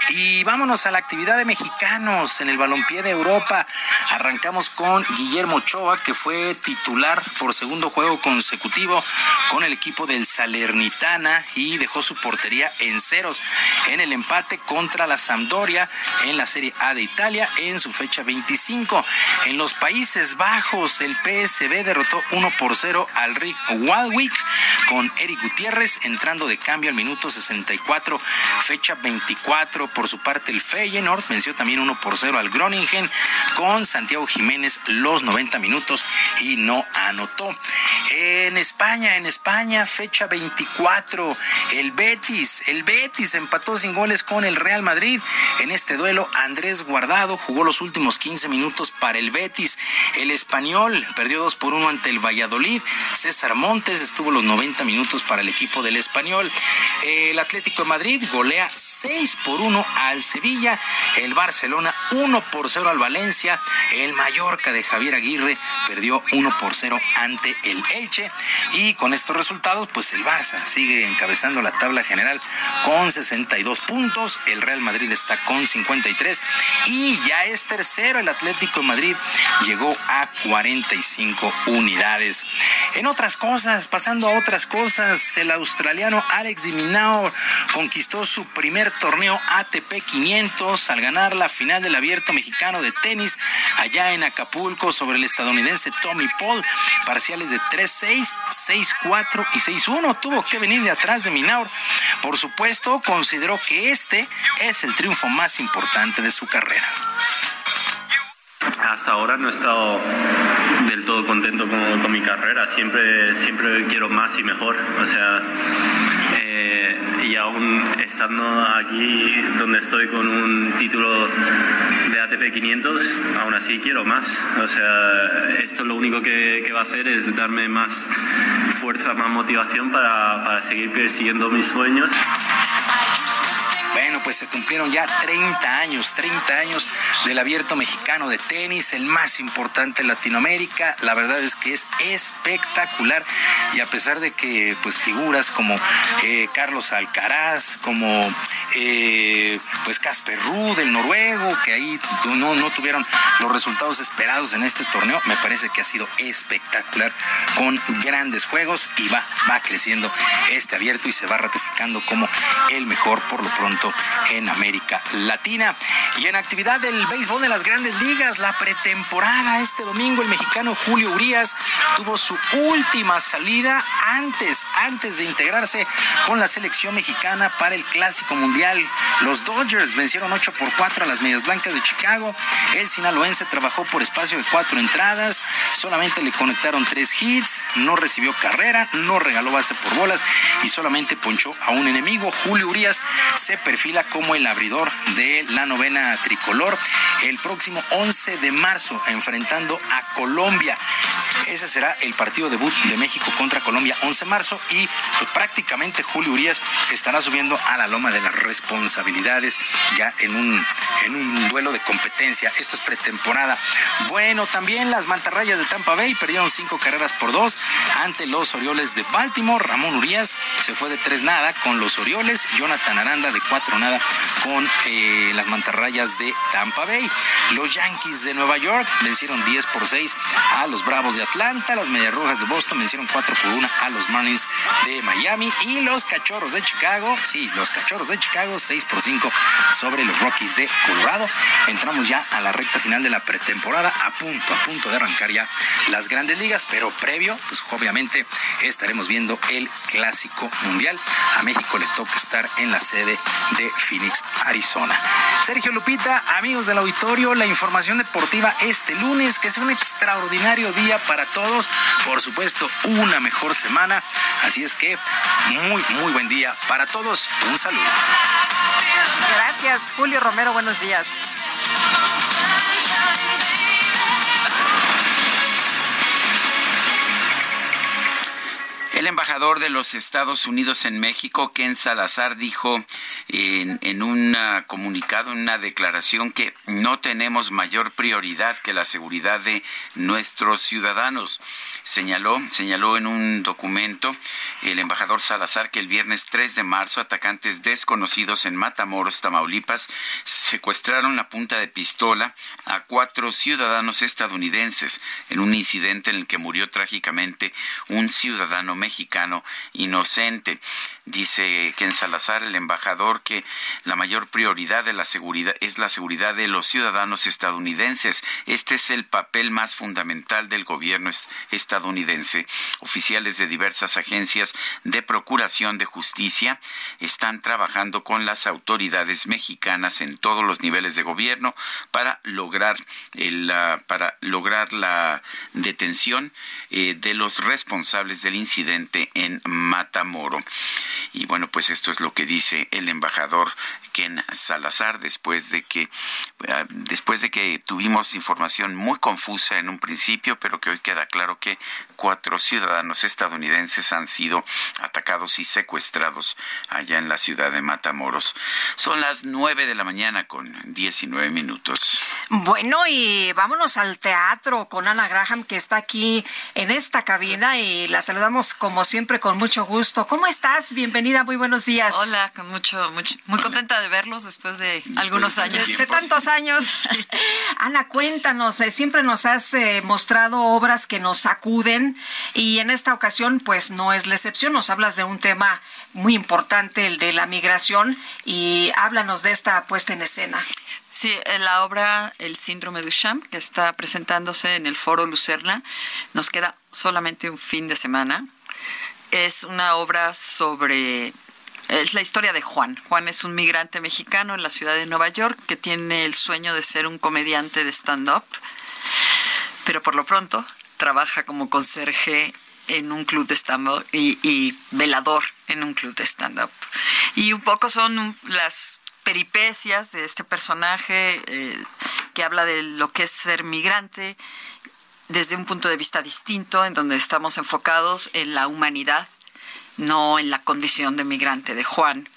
Y vámonos a la actividad de mexicanos en el balompié de Europa. Arrancamos con Guillermo Ochoa, que fue titular por segundo juego consecutivo con el equipo del Salernitana y dejó su portería en ceros en el empate contra la Sampdoria en la Serie A de Italia en su fecha 25. En los Países Bajos, el PSB derrotó 1 por 0 al Rick Waldwick con Eric Gutiérrez entrando de cambio al minuto 64, fecha 24. Por su parte, el Feyenoord venció también 1 por 0 al Groningen con Santiago Jiménez los 90 minutos y no anotó. En España, en España, fecha 24, el Betis, el Betis empató sin goles con el Real Madrid. En este duelo, Andrés Guardado jugó los últimos 15 minutos para el Betis. El español perdió 2 por 1 ante el Valladolid. César Montes estuvo los 90 minutos para el equipo del español. El Atlético de Madrid golea 6 por 1 al Sevilla. El Barcelona 1 por 0 al Valencia. El Mallorca de Javier Aguirre perdió 1 por 0 ante el Elche. Y con estos resultados, pues el Barça sigue encabezando la tabla general con 62 puntos. El Real Madrid está con 53 y ya es tercero. El Atlético de Madrid llegó a 45 unidades. En otras cosas, pasando a otras cosas, el australiano Alex Diminao conquistó su primer torneo ATP 500 al ganar la final del abierto mexicano de tenis allá en Acapulco sobre el estadounidense Tommy Paul. Parciales de 3-6, 6-4 y 6-1. Tuvo que venir de atrás de Minaur. Por supuesto, consideró que este es el triunfo más importante de su carrera. Hasta ahora no he estado del todo contento con, con mi carrera. Siempre, siempre quiero más y mejor. O sea, eh, y aún estando aquí donde estoy con un título de ATP 500, aún así quiero más. O sea, esto lo único que, que va a hacer es darme más fuerza, más motivación para, para seguir persiguiendo mis sueños. Bueno, pues se cumplieron ya 30 años, 30 años del abierto mexicano de tenis, el más importante en Latinoamérica. La verdad es que es espectacular y a pesar de que pues figuras como eh, Carlos Alcaraz, como eh, pues Casper Ruud, el noruego, que ahí no, no tuvieron los resultados esperados en este torneo, me parece que ha sido espectacular con grandes juegos y va, va creciendo este abierto y se va ratificando como el mejor por lo pronto en América Latina. Y en actividad del béisbol de las grandes ligas, la pretemporada este domingo, el mexicano Julio Urias tuvo su última salida antes, antes de integrarse con la selección mexicana para el Clásico Mundial. Los Dodgers vencieron 8 por 4 a las Medias Blancas de Chicago. El sinaloense trabajó por espacio de cuatro entradas, solamente le conectaron tres hits, no recibió carrera, no regaló base por bolas y solamente ponchó a un enemigo. Julio Urias se perfila como el abridor de la novena tricolor el próximo 11 de marzo enfrentando a Colombia. Ese será el partido debut de México contra Colombia 11 de marzo y pues, prácticamente Julio Urias estará subiendo a la loma de las responsabilidades ya en un, en un duelo de competencia. Esto es pretemporada. Bueno, también las mantarrayas de Tampa Bay perdieron cinco carreras por dos ante los Orioles de Baltimore. Ramón Urias se fue de tres nada con los Orioles. Jonathan Aranda de cuatro nada con eh, las mantarrayas de Tampa Bay. Los Yankees de Nueva York vencieron 10 por 6 a los Bravos de Atlanta. Las Medias Rojas de Boston vencieron 4 por 1 a los Marlins de Miami. Y los Cachorros de Chicago, sí, los Cachorros de Chicago, 6 por 5 sobre los Rockies de Colorado. Entramos ya a la recta final de la pretemporada, a punto, a punto de arrancar ya las grandes ligas, pero previo, pues obviamente estaremos viendo el Clásico Mundial. A México le toca estar en la sede de Phoenix, Arizona. Sergio Lupita, amigos del auditorio, la información deportiva este lunes, que es un extraordinario día para todos. Por supuesto, una mejor semana. Así es que muy, muy buen día para todos. Un saludo. Gracias, Julio Romero. Buenos días. El embajador de los Estados Unidos en México, Ken Salazar, dijo en, un comunicado, en una declaración, que no tenemos mayor prioridad que la seguridad de nuestros ciudadanos. Señaló, señaló en un documento el embajador Salazar que el viernes 3 de marzo atacantes desconocidos en Matamoros, Tamaulipas, secuestraron la punta de pistola a cuatro ciudadanos estadounidenses en un incidente en el que murió trágicamente un ciudadano mexicano inocente. Dice Ken Salazar, el embajador que la mayor prioridad de la seguridad es la seguridad de los ciudadanos estadounidenses. Este es el papel más fundamental del gobierno estadounidense. Oficiales de diversas agencias de procuración de justicia están trabajando con las autoridades mexicanas en todos los niveles de gobierno para lograr el, para lograr la detención eh, de los responsables del incidente en Matamoro. Y bueno, pues esto es lo que dice el embajador Ken Salazar después de que eh, después de que tuvimos información muy confusa en un principio, pero que hoy queda claro que cuatro ciudadanos estadounidenses han sido atacados y secuestrados allá en la ciudad de Matamoros. Son las nueve de la mañana con diecinueve minutos. Bueno, y vámonos al teatro con Ana Graham, que está aquí en esta cabina y la saludamos como siempre con mucho gusto. ¿Cómo estás? Bienvenida, muy buenos días. Hola, con mucho, mucho muy contenta de verlos después de algunos años. Hace tantos años. [LAUGHS] Ana, cuéntanos, eh, siempre nos has eh, mostrado obras que nos sacuden y en esta ocasión pues no es la excepción, nos hablas de un tema muy importante, el de la migración, y háblanos de esta puesta en escena. Sí, en la obra El síndrome de Duchamp, que está presentándose en el Foro Lucerna, nos queda solamente un fin de semana. Es una obra sobre es la historia de Juan. Juan es un migrante mexicano en la ciudad de Nueva York que tiene el sueño de ser un comediante de stand-up, pero por lo pronto trabaja como conserje en un club de stand-up y, velador en un club de stand-up. Y un poco son las peripecias de este personaje eh, que habla de lo que es ser migrante desde un punto de vista distinto, en donde estamos enfocados en la humanidad, no en la condición de migrante de Juan.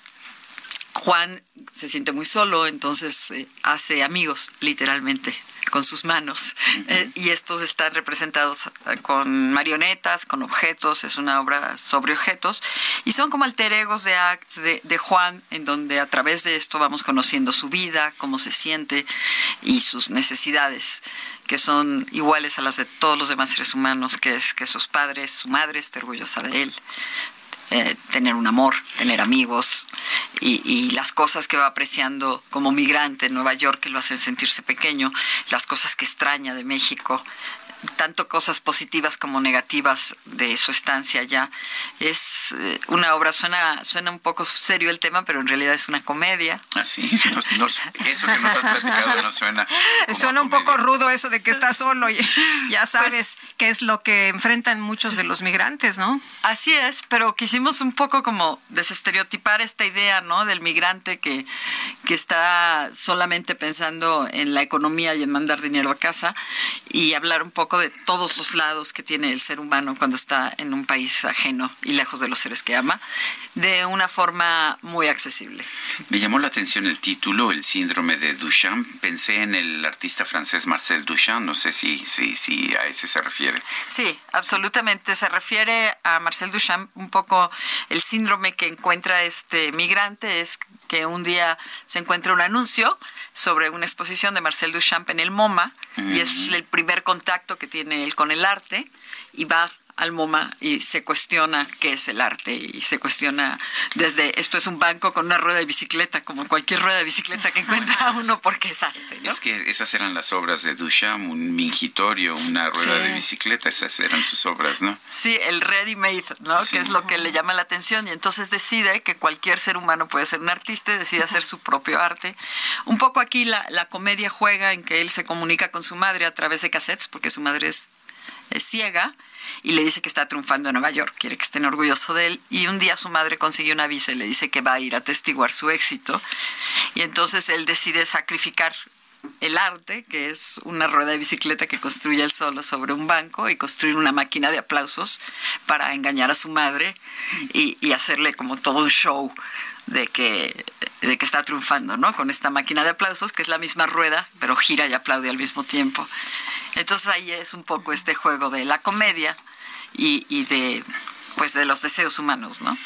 Juan se siente muy solo, entonces eh, hace amigos, literalmente, con sus manos. Eh, y estos están representados eh, con marionetas, con objetos, es una obra sobre objetos, y son como alter egos de, de, de, Juan, en donde a través de esto vamos conociendo su vida, cómo se siente y sus necesidades que son iguales a las de todos los demás seres humanos, que es que sus padres, su madre esté orgullosa de él, eh, tener un amor, tener amigos y, y, las cosas que va apreciando como migrante en Nueva York que lo hacen sentirse pequeño, las cosas que extraña de México, tanto cosas positivas como negativas de su estancia allá. Es eh, una obra, suena, suena un poco serio el tema, pero en realidad es una comedia. Así, eso que nos has platicado no suena. Suena un poco rudo eso de que está solo, y, [LAUGHS] ya sabes pues, qué es lo que enfrentan muchos de los migrantes, ¿no? Así es, pero quisimos un poco como desestereotipar esta idea, ¿no? Del migrante que, que está solamente pensando en la economía y en mandar dinero a casa y hablar un poco de todos los lados que tiene el ser humano cuando está en un país ajeno y lejos de los seres que ama, de una forma muy accesible. Me llamó la atención el título, El síndrome de Duchamp. Pensé en el artista francés Marcel Duchamp, no sé si, si, si a ese se refiere. Sí, absolutamente. Se refiere a Marcel Duchamp un poco el síndrome que encuentra este migrante es que un día se encuentra un anuncio sobre una exposición de Marcel Duchamp en el MoMA y es el primer contacto que tiene él con el arte y va al MoMA y se cuestiona qué es el arte y se cuestiona desde esto es un banco con una rueda de bicicleta, como cualquier rueda de bicicleta que encuentra [LAUGHS] uno porque es arte. ¿no? Es que esas eran las obras de Duchamp, un mingitorio, una rueda sí. de bicicleta, esas eran sus obras, ¿no? Sí, el ready made, ¿no? Sí. Que es lo que le llama la atención y entonces decide que cualquier ser humano puede ser un artista, decide hacer su propio arte. Un poco aquí la, la comedia juega en que él se comunica con su madre a través de cassettes, porque su madre es, es ciega y le dice que está triunfando en Nueva York, quiere que estén orgullosos de él. Y un día su madre consigue una visa y le dice que va a ir a testiguar su éxito. Y entonces él decide sacrificar el arte, que es una rueda de bicicleta que construye él solo sobre un banco y construir una máquina de aplausos para engañar a su madre y, y hacerle como todo un show de que, de que está triunfando, ¿no? Con esta máquina de aplausos, que es la misma rueda, pero gira y aplaude al mismo tiempo. Entonces ahí es un poco este juego de la comedia y, y de pues de los deseos humanos, ¿no?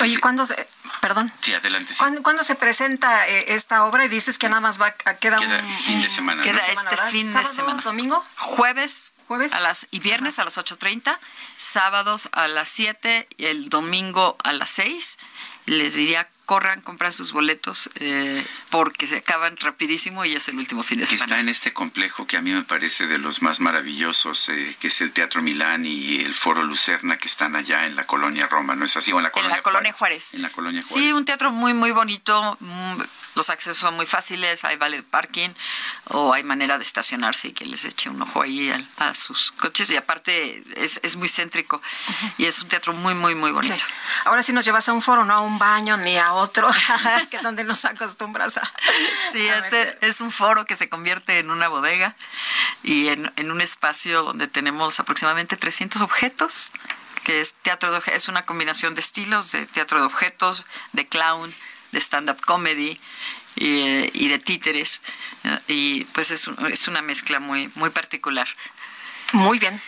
Oye, ¿cuándo se, perdón? Sí, adelante. Sí. ¿Cuándo, ¿Cuándo, se presenta eh, esta obra y dices que nada más va a queda, queda un fin de semana? Queda ¿no? este ¿verdad? fin ¿Sábado, de semana. domingo? Jueves, jueves a las y viernes Ajá. a las 8:30, sábados a las 7 y el domingo a las 6. Les diría corran, compran sus boletos eh, porque se acaban rapidísimo y es el último fin de semana. está en este complejo que a mí me parece de los más maravillosos, eh, que es el Teatro Milán y el Foro Lucerna, que están allá en la colonia Roma, ¿no es así? O en la En colonia, Juárez. En la colonia Juárez. Sí, un teatro muy, muy bonito. Los accesos son muy fáciles, hay vale de parking o hay manera de estacionarse y que les eche un ojo ahí al- a, sus coches. Y aparte es, es muy céntrico y es un teatro muy, muy, muy bonito. Sí. Ahora sí nos llevas a un foro, no a un baño ni a otro, [LAUGHS] [LAUGHS] que es donde nos acostumbras a. Sí, a este es un foro que se convierte en una bodega y en, en un espacio donde tenemos aproximadamente 300 objetos, que es teatro de es una combinación de estilos, de teatro de objetos, de clown, de stand-up comedy y, de títeres. eh, Y pues es, es una mezcla muy, muy particular. Muy bien.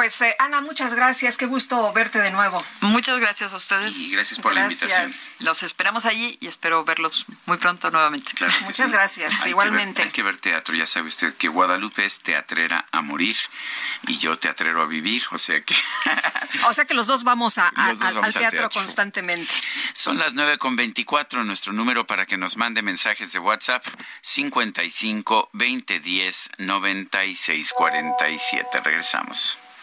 Pues eh, Ana, muchas gracias. Qué gusto verte de nuevo. Muchas gracias a ustedes. Y gracias por la invitación. Los esperamos allí y espero verlos muy pronto nuevamente. Claro Muchas sí. gracias, Hay que igualmente. ver- hay que ver teatro, ya sabe usted que Guadalupe es teatrera a morir y yo teatrero a vivir, o sea que [LAUGHS] O sea que los dos vamos, a, a- Los dos al- vamos al al teatro, teatro. constantemente. son las nueve con veinticuatro. Nuestro número para que nos mande mensajes de WhatsApp 55 20 10 96 47. Regresamos.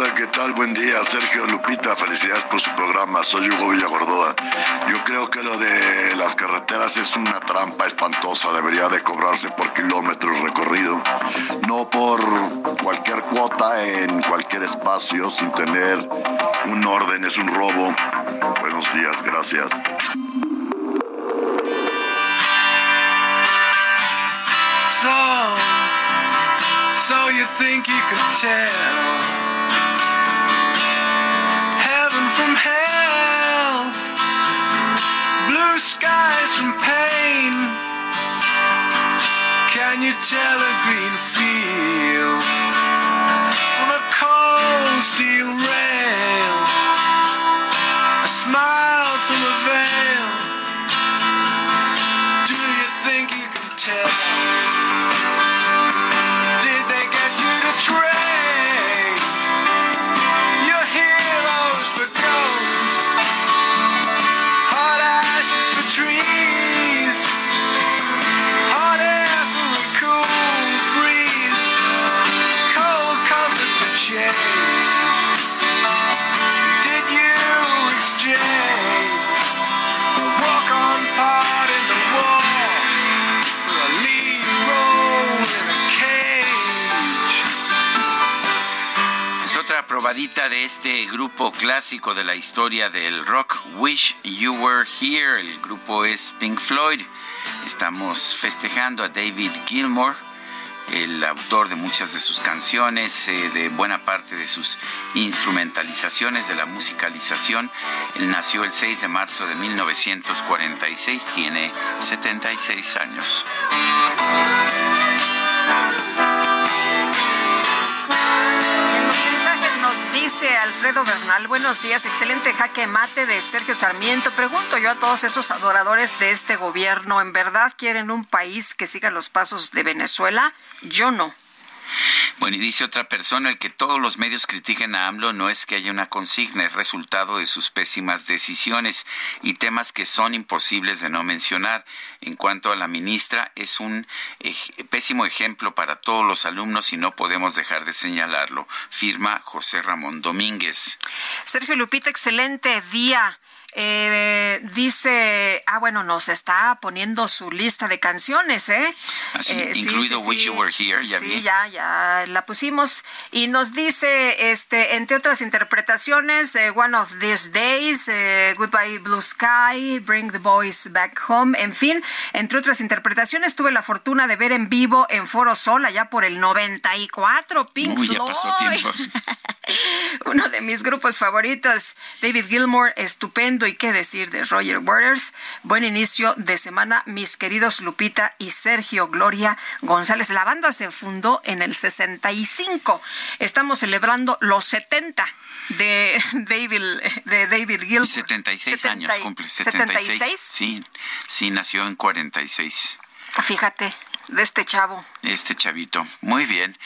Hola, ¿qué tal? Buen día, Sergio Lupita. Felicidades por su programa. Soy Hugo Villagordoa. Yo creo que lo de las carreteras es una trampa espantosa. Debería de cobrarse por kilómetros recorrido, no por cualquier cuota en cualquier espacio sin tener un orden. Es un robo. Buenos días, gracias. So, so you think you could tell from hell, blue skies from pain? Can you tell a green field from a cold steel probadita de este grupo clásico de la historia del rock, Wish You Were Here. El grupo es Pink Floyd. Estamos festejando a David Gilmour, el autor de muchas de sus canciones, eh, de buena parte de sus instrumentalizaciones, de la musicalización. Él nació el 6 de marzo de 1946, tiene 76 años. Alfredo Bernal, buenos días, excelente jaque mate de Sergio Sarmiento. Pregunto yo a todos esos adoradores de este gobierno, ¿en verdad quieren un país que siga los pasos de Venezuela? Yo no. Bueno, y dice otra persona, el que todos los medios critiquen a AMLO no es que haya una consigna, es resultado de sus pésimas decisiones y temas que son imposibles de no mencionar. En cuanto a la ministra, es un pésimo ejemplo para todos los alumnos y no podemos dejar de señalarlo. Firma José Ramón Domínguez. Sergio Lupita, excelente día. Eh, dice, ah, bueno, nos está poniendo su lista de canciones, ¿eh? Así, Eh, sí, incluido sí, Wish. You Were Here, ya sí, vi. ya, ya la pusimos. Y nos dice, este, entre otras interpretaciones, eh, One of These Days, eh, Goodbye Blue Sky, Bring the Boys Back Home, en fin, entre otras interpretaciones, tuve la fortuna de ver en vivo en Foro Sol, allá por el 94, Pink Uy, ya Floyd. pasó tiempo. [LAUGHS] Uno de mis grupos favoritos, David Gilmour, estupendo y qué decir de Roger Waters. Buen inicio de semana, mis queridos Lupita y Sergio Gloria González. La banda se fundó en el 65. Estamos celebrando los 70 de David, de David Gilmour. 76 años 70 cumple, 76. 76. Sí, sí, nació en 46. Fíjate, de este chavo. Este chavito. Muy bien.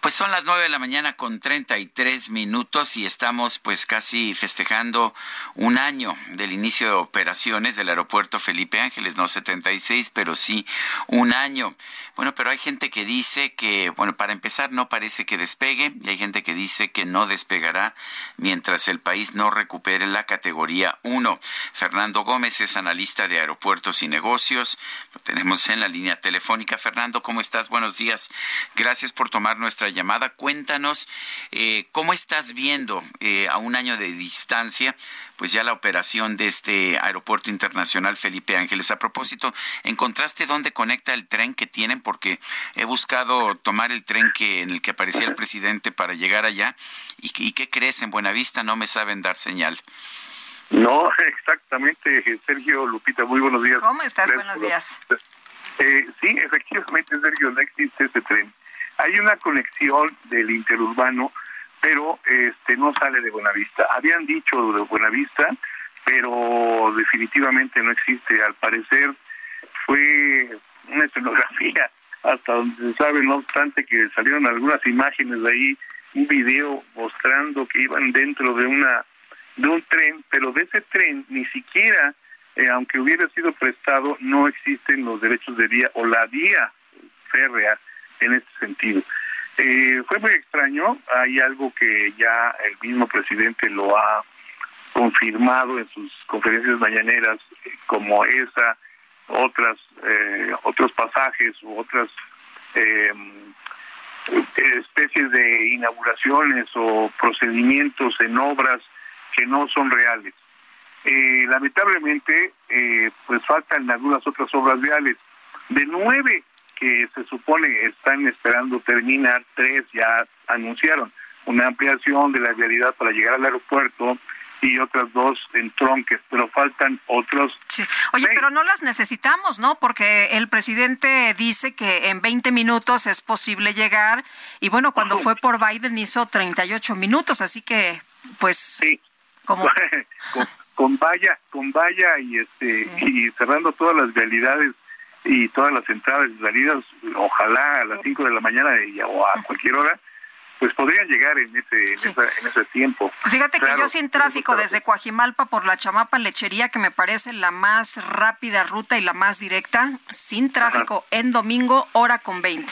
Pues son las nueve de la mañana con 33 minutos y estamos pues casi festejando un año del inicio de operaciones del aeropuerto Felipe Ángeles, no 76, pero sí un año. Bueno, pero hay gente que dice que, bueno, para empezar no parece que despegue y hay gente que dice que no despegará mientras el país no recupere la categoría 1. Fernando Gómez es analista de aeropuertos y negocios. Lo tenemos en la línea telefónica. Fernando, ¿cómo estás? Buenos días. Gracias por tomar nuestra llamada. Cuéntanos eh, cómo estás viendo eh, a un año de distancia, pues ya la operación de este aeropuerto internacional Felipe Ángeles. A propósito, ¿encontraste dónde conecta el tren que tienen? Porque he buscado tomar el tren que en el que aparecía el presidente para llegar allá. ¿Y, y qué crees? En Buenavista no me saben dar señal. No, [LAUGHS] exactamente, Sergio Lupita, muy buenos días. ¿Cómo estás? Gracias Buenos por- días. Eh, sí, efectivamente, Sergio, no existe ese tren. Hay una conexión del interurbano, pero este no sale de Buenavista. Habían dicho de Buenavista, pero definitivamente no existe. Al parecer fue una escenografía, hasta donde se sabe, no obstante que salieron algunas imágenes de ahí, un video mostrando que iban dentro de una de un tren, pero de ese tren ni siquiera, eh, aunque hubiera sido prestado, no existen los derechos de vía o la vía férrea en este sentido. Eh, fue muy extraño, hay algo que ya el mismo presidente lo ha confirmado en sus conferencias mañaneras, como esa, otras eh, otros pasajes u otras eh, especies de inauguraciones o procedimientos en obras que no son reales. Eh, lamentablemente, eh, pues faltan algunas otras obras reales. De nueve que se supone están esperando terminar, tres ya anunciaron una ampliación de la vialidad para llegar al aeropuerto y otras dos en tronques, pero faltan otros. Oye, pero no las necesitamos, ¿no? Porque el presidente dice que en 20 minutos es posible llegar y bueno, cuando fue por Biden hizo 38 minutos, así que pues sí. [LAUGHS] como con, valla, con valla y este y cerrando todas las vialidades y todas las entradas y salidas, ojalá a las 5 de la mañana o a cualquier hora, pues podrían llegar en ese en, esa- en ese tiempo. Fíjate que yo sin tráfico desde Coajimalpa por la Chamapa Lechería, que me parece la más rápida ruta y la más directa, sin tráfico en domingo, hora con 20.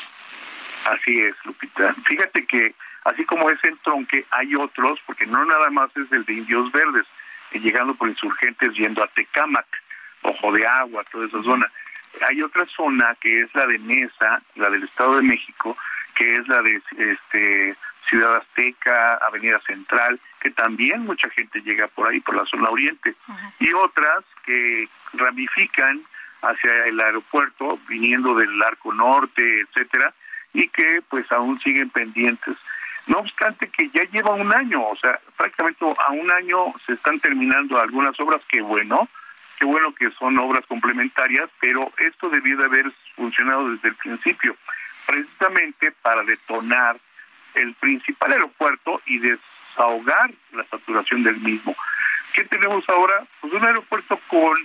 Así es, Lupita. Fíjate que así como es en Tronque, hay otros, porque no nada más es el de Indios Verdes, llegando por insurgentes yendo a Tecámac, Ojo de Agua, toda esa zona. Hay otra zona que es la de Mesa, la del Estado de México, que es la de este Ciudad Azteca, Avenida Central, que también mucha gente llega por ahí, por la zona oriente. Y otras que ramifican hacia el aeropuerto, viniendo del Arco Norte, etcétera, y que pues aún siguen pendientes. No obstante que ya lleva un año, o sea, prácticamente a un año se están terminando algunas obras, que bueno, qué bueno que son obras complementarias, pero esto debió de haber funcionado desde el principio, precisamente para detonar el principal aeropuerto y desahogar la saturación del mismo. ¿Qué tenemos ahora? Pues un aeropuerto con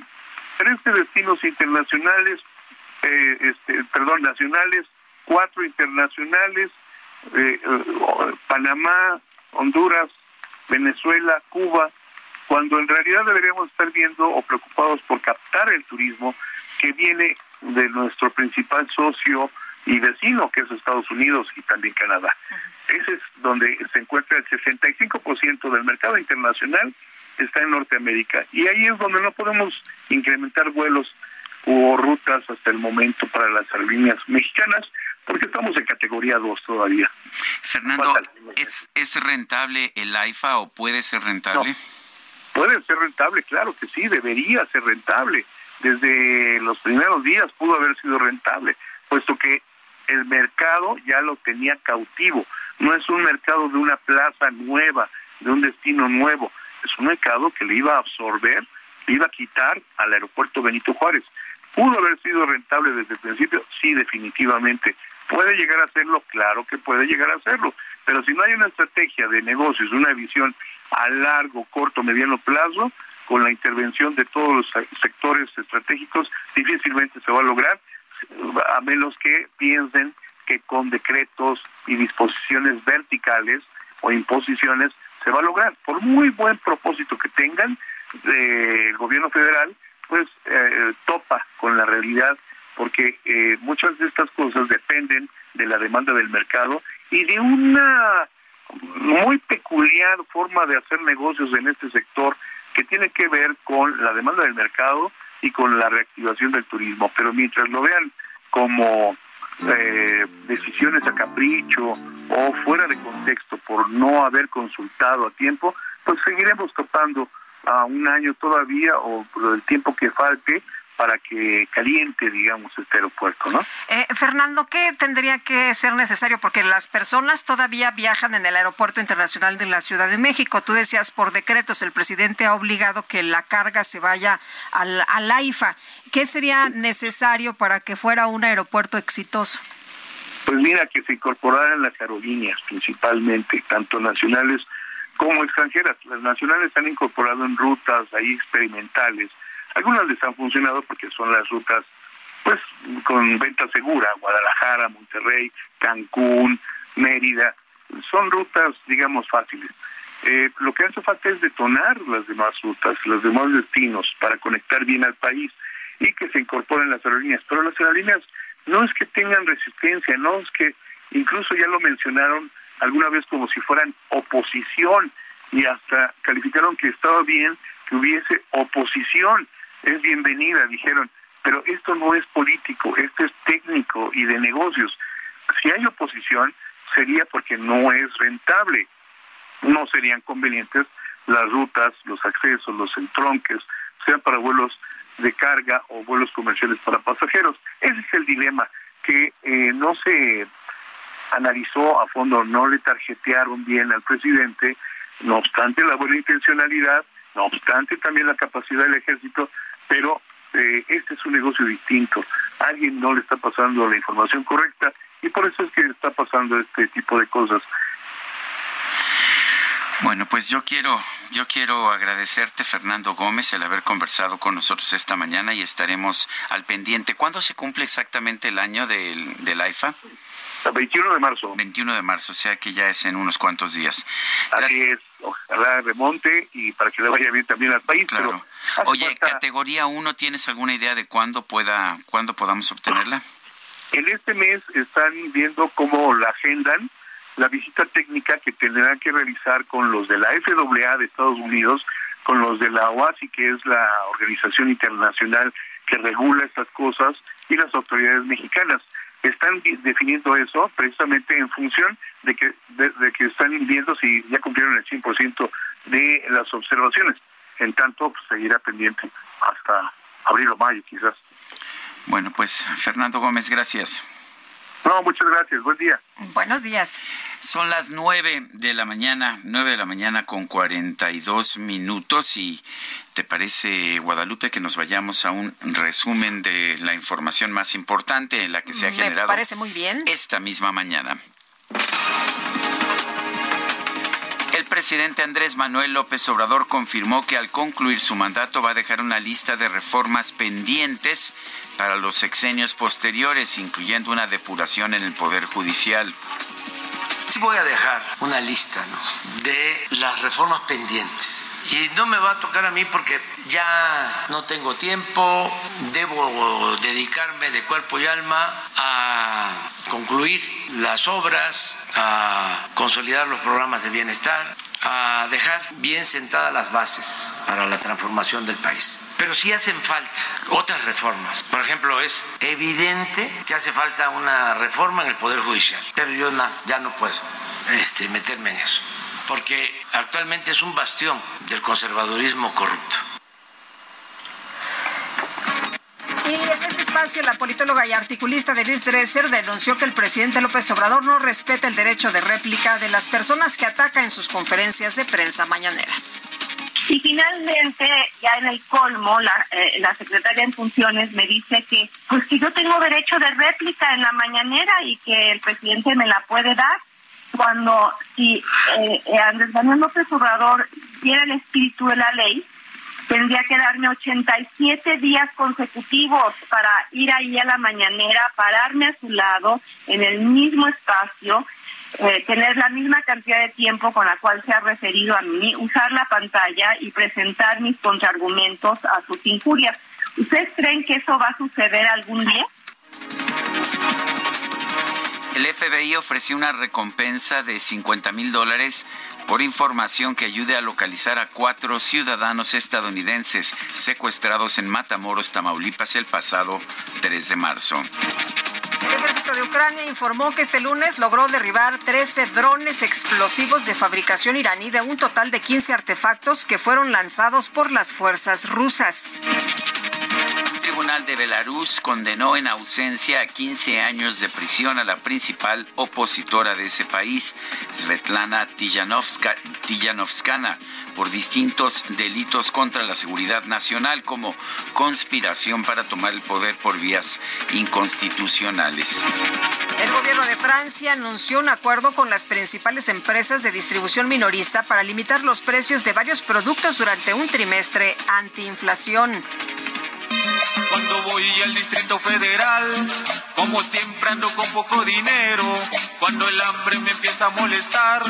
13 destinos internacionales, eh, este, perdón, nacionales, cuatro internacionales, eh, Panamá, Honduras, Venezuela, Cuba, cuando en realidad deberíamos estar viendo o preocupados por captar el turismo que viene de nuestro principal socio y vecino, que es Estados Unidos y también Canadá. Ese es donde se encuentra el 65% del mercado internacional está en Norteamérica. Y ahí es donde no podemos incrementar vuelos o rutas hasta el momento para las aerolíneas mexicanas, porque estamos en categoría 2 todavía. Fernando, ¿es, ¿es rentable el AIFA o puede ser rentable? Puede ser rentable, claro que sí, debería ser rentable. Desde los primeros días pudo haber sido rentable, puesto que el mercado ya lo tenía cautivo. No es un mercado de una plaza nueva, de un destino nuevo. Es un mercado que le iba a absorber, le iba a quitar al aeropuerto Benito Juárez. ¿Pudo haber sido rentable desde el principio? Sí, definitivamente. ¿Puede llegar a serlo? Claro que puede llegar a serlo. Pero si no hay una estrategia de negocios, una visión a largo, corto, mediano plazo, con la intervención de todos los sectores estratégicos, difícilmente se va a lograr, a menos que piensen que con decretos y disposiciones verticales o imposiciones se va a lograr. Por muy buen propósito que tengan, eh, el gobierno federal pues eh, topa con la realidad porque eh, muchas de estas cosas dependen de la demanda del mercado y de una muy peculiar forma de hacer negocios en este sector que tiene que ver con la demanda del mercado y con la reactivación del turismo. Pero mientras lo vean como eh, decisiones a capricho o fuera de contexto por no haber consultado a tiempo, pues seguiremos topando a un año todavía o por el tiempo que falte para que caliente, digamos, este aeropuerto, ¿no? Eh, Fernando, ¿qué tendría que ser necesario? Porque las personas todavía viajan en el Aeropuerto Internacional de la Ciudad de México. Tú decías, por decretos, el presidente ha obligado que la carga se vaya al, al AIFA. ¿Qué sería necesario para que fuera un aeropuerto exitoso? Pues mira, que se incorporaran las aerolíneas principalmente, tanto nacionales como extranjeras. Las nacionales han incorporado en rutas ahí experimentales algunas les han funcionado porque son las rutas pues con venta segura, Guadalajara, Monterrey, Cancún, Mérida, son rutas digamos fáciles. Eh, lo que hace falta es detonar las demás rutas, los demás destinos para conectar bien al país y que se incorporen las aerolíneas. Pero las aerolíneas no es que tengan resistencia, no es que incluso ya lo mencionaron alguna vez como si fueran oposición y hasta calificaron que estaba bien que hubiese oposición es bienvenida, dijeron, pero esto no es político, esto es técnico y de negocios. Si hay oposición, sería porque no es rentable. No serían convenientes las rutas, los accesos, los entronques, sean para vuelos de carga o vuelos comerciales para pasajeros. Ese es el dilema que eh, no se analizó a fondo, no le tarjetearon bien al presidente, no obstante la buena intencionalidad, no obstante también la capacidad del ejército, pero eh, este es un negocio distinto. alguien no le está pasando la información correcta y por eso es que está pasando este tipo de cosas. Bueno, pues yo quiero, yo quiero agradecerte, Fernando Gómez, el haber conversado con nosotros esta mañana y estaremos al pendiente. ¿Cuándo se cumple exactamente el año del, del AIFA? El 21 de marzo. 21 de marzo, o sea que ya es en unos cuantos días. Así es, ojalá remonte y para que le vaya bien también al país. Claro. Oye, categoría 1, ¿tienes alguna idea de cuándo pueda, cuándo podamos obtenerla? En este mes están viendo cómo la agendan la visita técnica que tendrán que realizar con los de la FAA de Estados Unidos, con los de la OASI, que es la organización internacional que regula estas cosas, y las autoridades mexicanas. Están definiendo eso precisamente en función de que, de, que están viendo si ya cumplieron el 100% de las observaciones. En tanto, pues, seguirá pendiente hasta abril o mayo quizás. Bueno, pues Fernando Gómez, gracias. No, muchas gracias. Buen día. Buenos días. Son las nueve de la mañana, nueve de la mañana con cuarenta y dos minutos y ¿te parece, Guadalupe, que nos vayamos a un resumen de la información más importante en la que se ha generado? Me parece muy bien. Esta misma mañana. El presidente Andrés Manuel López Obrador confirmó que al concluir su mandato va a dejar una lista de reformas pendientes para los sexenios posteriores, incluyendo una depuración en el Poder Judicial. Voy a dejar una lista de las reformas pendientes Y no me va a tocar a mí porque ya no tengo tiempo, debo dedicarme de cuerpo y alma a concluir las obras, a consolidar los programas de bienestar, a dejar bien sentadas las bases para la transformación del país. Pero sí hacen falta otras reformas. Por ejemplo, es evidente que hace falta una reforma en el Poder Judicial, pero yo ya no puedo este, meterme en eso, porque actualmente es un bastión del conservadurismo corrupto. Y en este espacio, la politóloga y articulista Denise Dresser denunció que el presidente López Obrador no respeta el derecho de réplica de las personas que ataca en sus conferencias de prensa mañaneras. Y finalmente, ya en el colmo, la, eh, la secretaria en funciones me dice que, pues que yo tengo derecho de réplica en la mañanera y que el presidente me la puede dar cuando si eh, eh, Andrés Manuel López Obrador tiene el espíritu de la ley, tendría que darme 87 días consecutivos para ir ahí a la mañanera, pararme a su lado, en el mismo espacio, eh, tener la misma cantidad de tiempo con la cual se ha referido a mí, usar la pantalla y presentar mis contraargumentos a sus injurias. ¿Ustedes creen que eso va a suceder algún día? El FBI ofreció una recompensa de 50 mil dólares por información que ayude a localizar a cuatro ciudadanos estadounidenses secuestrados en Matamoros, Tamaulipas, el pasado 3 de marzo. El ejército de Ucrania informó que este lunes logró derribar 13 drones explosivos de fabricación iraní de un total de 15 artefactos que fueron lanzados por las fuerzas rusas. Tribunal de Belarus condenó en ausencia a 15 años de prisión a la principal opositora de ese país, Svetlana Tijanovska, Tijanovskana, por distintos delitos contra la seguridad nacional como conspiración para tomar el poder por vías inconstitucionales. El gobierno de Francia anunció un acuerdo con las principales empresas de distribución minorista para limitar los precios de varios productos durante un trimestre antiinflación. Cuando voy al Distrito Federal, como siempre ando con poco dinero. Cuando el hambre me empieza a molestar,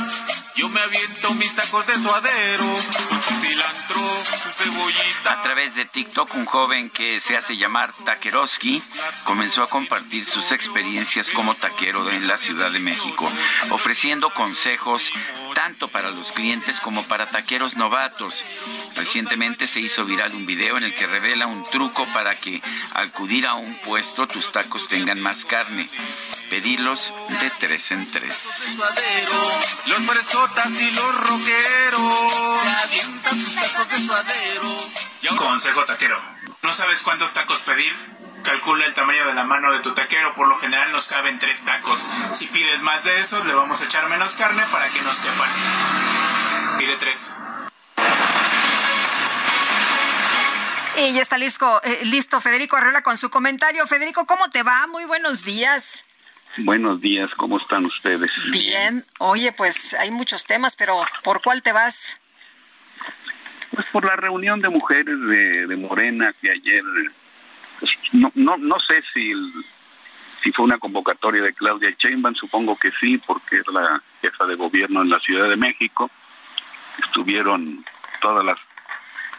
yo me aviento mis tacos de suadero, con su cilantro, su cebollita. A través de TikTok, un joven que se hace llamar Takeroski comenzó a compartir sus experiencias como taquero en la Ciudad de México, ofreciendo consejos tanto para los clientes como para taqueros novatos. Recientemente se hizo viral un video en el que revela un truco para que al acudir a un puesto tus tacos tengan más carne. Pedirlos de tres en tres. Los y los rockeros se avientan sus tacos de suadero. Consejo taquero. ¿No sabes cuántos tacos pedir? Calcula el tamaño de la mano de tu taquero. Por lo general nos caben tres tacos. Si pides más de esos, le vamos a echar menos carne para que nos quepan. Pide tres. Y ya está listo, eh, listo Federico Arreola con su comentario. Federico, ¿cómo te va? Muy buenos días. Buenos días, ¿cómo están ustedes? Bien. Oye, pues hay muchos temas, pero ¿por cuál te vas? Pues por la reunión de mujeres de, de Morena que ayer, pues, no, no, no sé si, el- si fue una convocatoria de Claudia Sheinbaum, supongo que sí, porque es la jefa de gobierno en la Ciudad de México. Estuvieron todas las,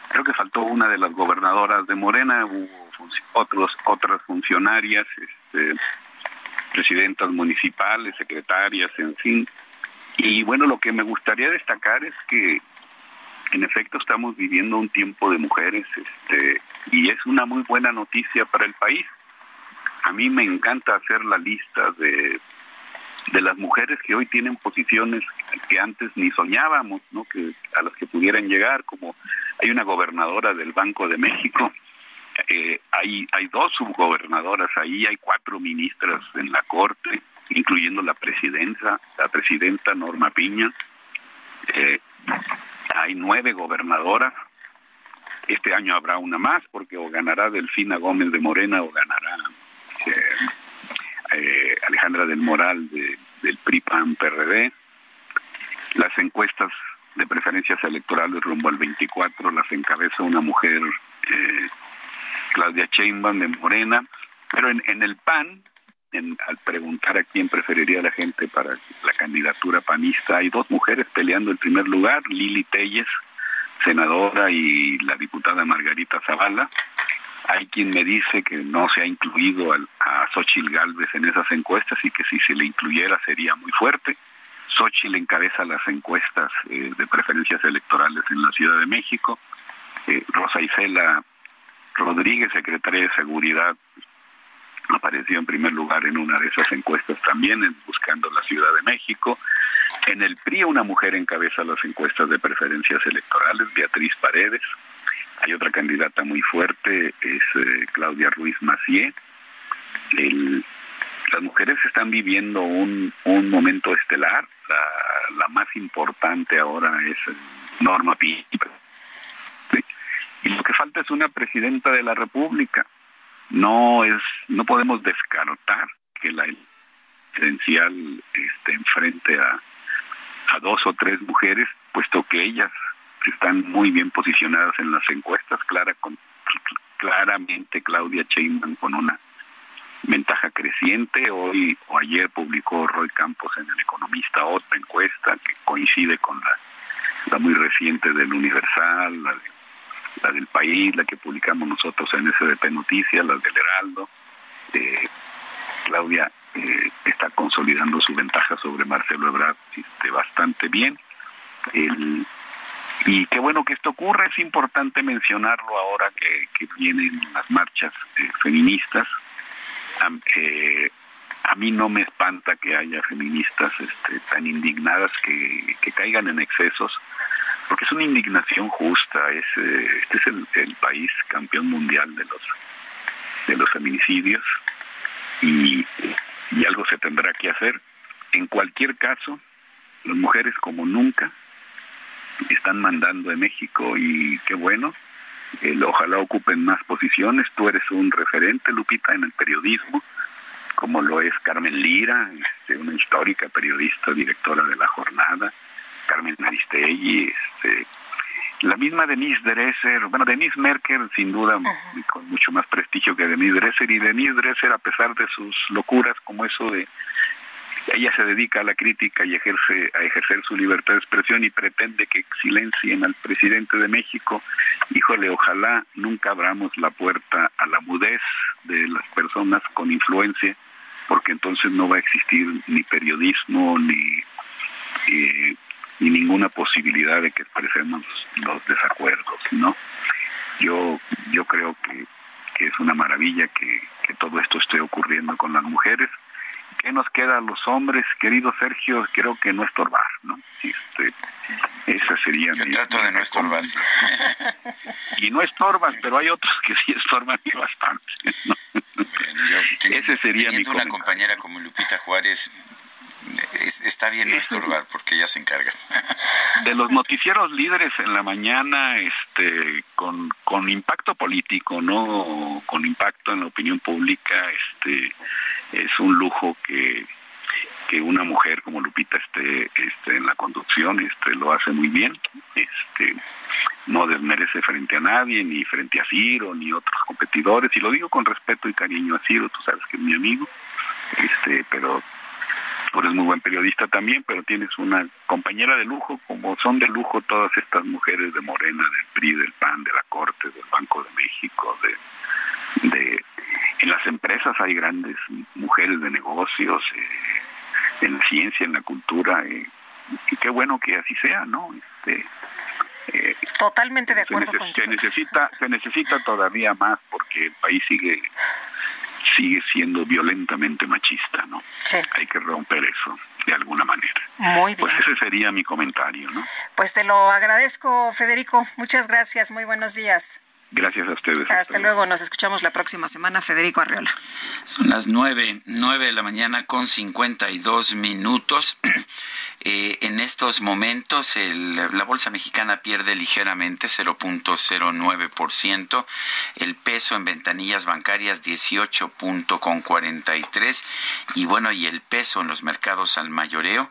creo que faltó una de las gobernadoras de Morena, hubo otros, otras funcionarias, este, presidentas municipales, secretarias, en fin. Y bueno, lo que me gustaría destacar es que en efecto estamos viviendo un tiempo de mujeres este, y es una muy buena noticia para el país. A mí me encanta hacer la lista de, de las mujeres que hoy tienen posiciones que antes ni soñábamos, ¿no? que a las que pudieran llegar, como hay una gobernadora del Banco de México, eh, hay, dos subgobernadoras ahí, hay cuatro ministras en la Corte, incluyendo la presidenta, la presidenta Norma Piña. Eh, hay nueve gobernadoras. Este año habrá una más, porque o ganará Delfina Gómez de Morena o ganará eh, Alejandra del Moral de- del PRI-PAN-PRD. Las encuestas de preferencias electorales rumbo al 24 las encabeza una mujer, Claudia Sheinbaum de Morena, pero en, el PAN, al preguntar a quién preferiría la gente para la candidatura panista, hay dos mujeres peleando el primer lugar, Lili Telles senadora y la diputada Margarita Zavala. Hay quien me dice que no se ha incluido a Xochitl Galvez en esas encuestas y que si se le incluyera sería muy fuerte. Xochitl encabeza las encuestas eh, de preferencias electorales en la Ciudad de México. Eh, Rosa Isela Rodríguez, secretaria de Seguridad, apareció en primer lugar en una de esas encuestas también, buscando la Ciudad de México. En el PRI una mujer encabeza las encuestas de preferencias electorales, Beatriz Paredes. Hay otra candidata muy fuerte, es eh, Claudia Ruiz Macié. Las mujeres están viviendo un, un momento estelar. La, más importante ahora es Norma Pi. Y lo que falta es una presidenta de la República. No es, no podemos descartar que la presidencial esté enfrente a, a dos o tres mujeres, puesto que ellas están muy bien posicionadas en las encuestas, clara con, claramente Claudia Sheinbaum con una ventaja creciente. Hoy o ayer publicó Roy Campos en El Economista otra encuesta que coincide con la, la muy reciente del Universal, la del País, la que publicamos nosotros en SDP Noticias, la del Heraldo. Eh, Claudia eh, está consolidando su ventaja sobre Marcelo Ebrard este, bastante bien. Y qué bueno que esto ocurre, es importante mencionarlo ahora que, vienen las marchas eh, feministas. Eh, a mí no me espanta que haya feministas este, tan indignadas que caigan en excesos, porque es una indignación justa. Eh, este es el, país campeón mundial de los de los feminicidios y, algo se tendrá que hacer. En cualquier caso, las mujeres como nunca están mandando en México y qué bueno. Ojalá ocupen más posiciones. Tú eres un referente, Lupita, en el periodismo, como lo es Carmen Lira, este, una histórica periodista, directora de La Jornada, Carmen Aristegui, este, la misma Denise Dresser, bueno, Denise Merker sin duda con mucho más prestigio que Denise Dresser, y Denise Dresser a pesar de sus locuras como eso de ella se dedica a la crítica y ejerce a ejercer su libertad de expresión y pretende que silencien al presidente de México. Híjole, ojalá nunca abramos la puerta a la mudez de las personas con influencia, porque entonces no va a existir ni periodismo ni eh, ni ninguna posibilidad de que expresemos los desacuerdos, ¿no? Yo yo creo que, que es una maravilla que, que todo esto esté ocurriendo con las mujeres. ¿Qué nos queda a los hombres, querido Sergio? Creo que no estorbar, ¿no? Este, esa sería Yo mi- trato de no estorbar. [LAUGHS] Y no estorban, pero hay otros que sí estorban y bastante. ¿no? Ese sería mi una compañera como Lupita Juárez, es- está bien no estorbar [LAUGHS] porque ella se encarga. [LAUGHS] de los noticieros líderes en la mañana este con, con impacto político no con impacto en la opinión pública este es un lujo que que una mujer como Lupita esté este en la conducción este lo hace muy bien este no desmerece frente a nadie ni frente a Ciro ni otros competidores y lo digo con respeto y cariño a Ciro tú sabes que es mi amigo este pero tú eres muy buen periodista también, pero tienes una compañera de lujo, como son de lujo todas estas mujeres de Morena, del PRI, del PAN, de la Corte, del Banco de México, de, de en las empresas hay grandes mujeres de negocios, eh, en la ciencia, en la cultura, eh, y qué bueno que así sea, ¿no? Este, eh, Totalmente de se, acuerdo neces- contigo. se necesita se necesita todavía más porque el país sigue sigue siendo violentamente machista, ¿no? Hay que romper eso de alguna manera. Muy bien. Pues ese sería mi comentario, ¿no? Pues te lo agradezco, Federico. Muchas gracias. Muy buenos días. Gracias a ustedes. Hasta luego. Nos escuchamos la próxima semana, Federico Arriola. Son las nueve, nueve de la mañana con 52 minutos. [CLEARS THROAT] Eh, en estos momentos el- la bolsa mexicana pierde ligeramente 0.09%, el peso en ventanillas bancarias 18.43 y bueno, y el peso en los mercados al mayoreo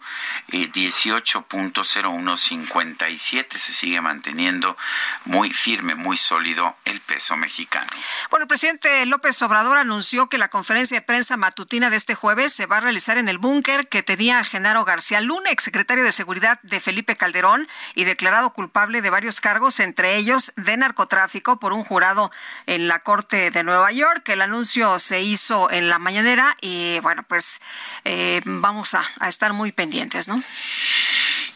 eh, 18.0157 se sigue manteniendo muy firme, muy sólido el peso mexicano. Bueno, el presidente López Obrador anunció que la conferencia de prensa matutina de este jueves se va a realizar en el búnker que tenía Genaro García Luna, exsecretario de Seguridad de Felipe Calderón y declarado culpable de varios cargos, entre ellos de narcotráfico por un jurado en la Corte de Nueva York. El anuncio se hizo en la mañanera y bueno, pues eh, vamos a, a estar muy pendientes, ¿no?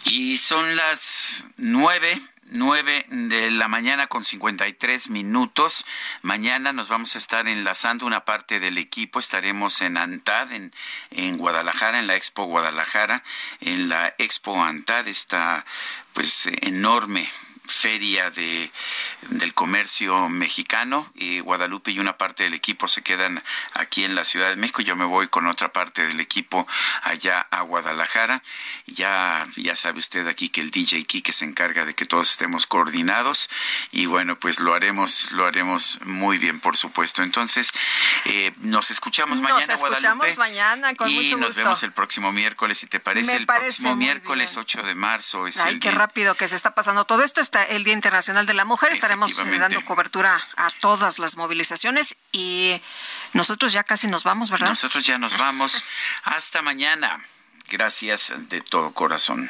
Y son las nueve 9 de la mañana con 53 minutos. Mañana nos vamos a estar enlazando una parte del equipo. Estaremos en ANTAD, en, en Guadalajara, en la Expo Guadalajara, en la Expo ANTAD, esta pues enorme feria de, del comercio mexicano y Guadalupe y una parte del equipo se quedan aquí en la Ciudad de México. Yo me voy con otra parte del equipo allá a Guadalajara. Ya, ya sabe usted aquí que el DJ Kike se encarga de que todos estemos coordinados y bueno, pues lo haremos, lo haremos muy bien, por supuesto. Entonces, eh, nos escuchamos Nos mañana, escuchamos Guadalupe. mañana con y mucho nos gusto. vemos el próximo miércoles, si te parece. Me el parece próximo miércoles bien. 8 de marzo es Ay, el qué día- rápido que se está pasando todo esto. Está el Día Internacional de la Mujer. Estaremos eh, dando cobertura a todas las movilizaciones y nosotros ya casi nos vamos, ¿verdad? Nosotros ya nos vamos. Hasta mañana. Gracias de todo corazón.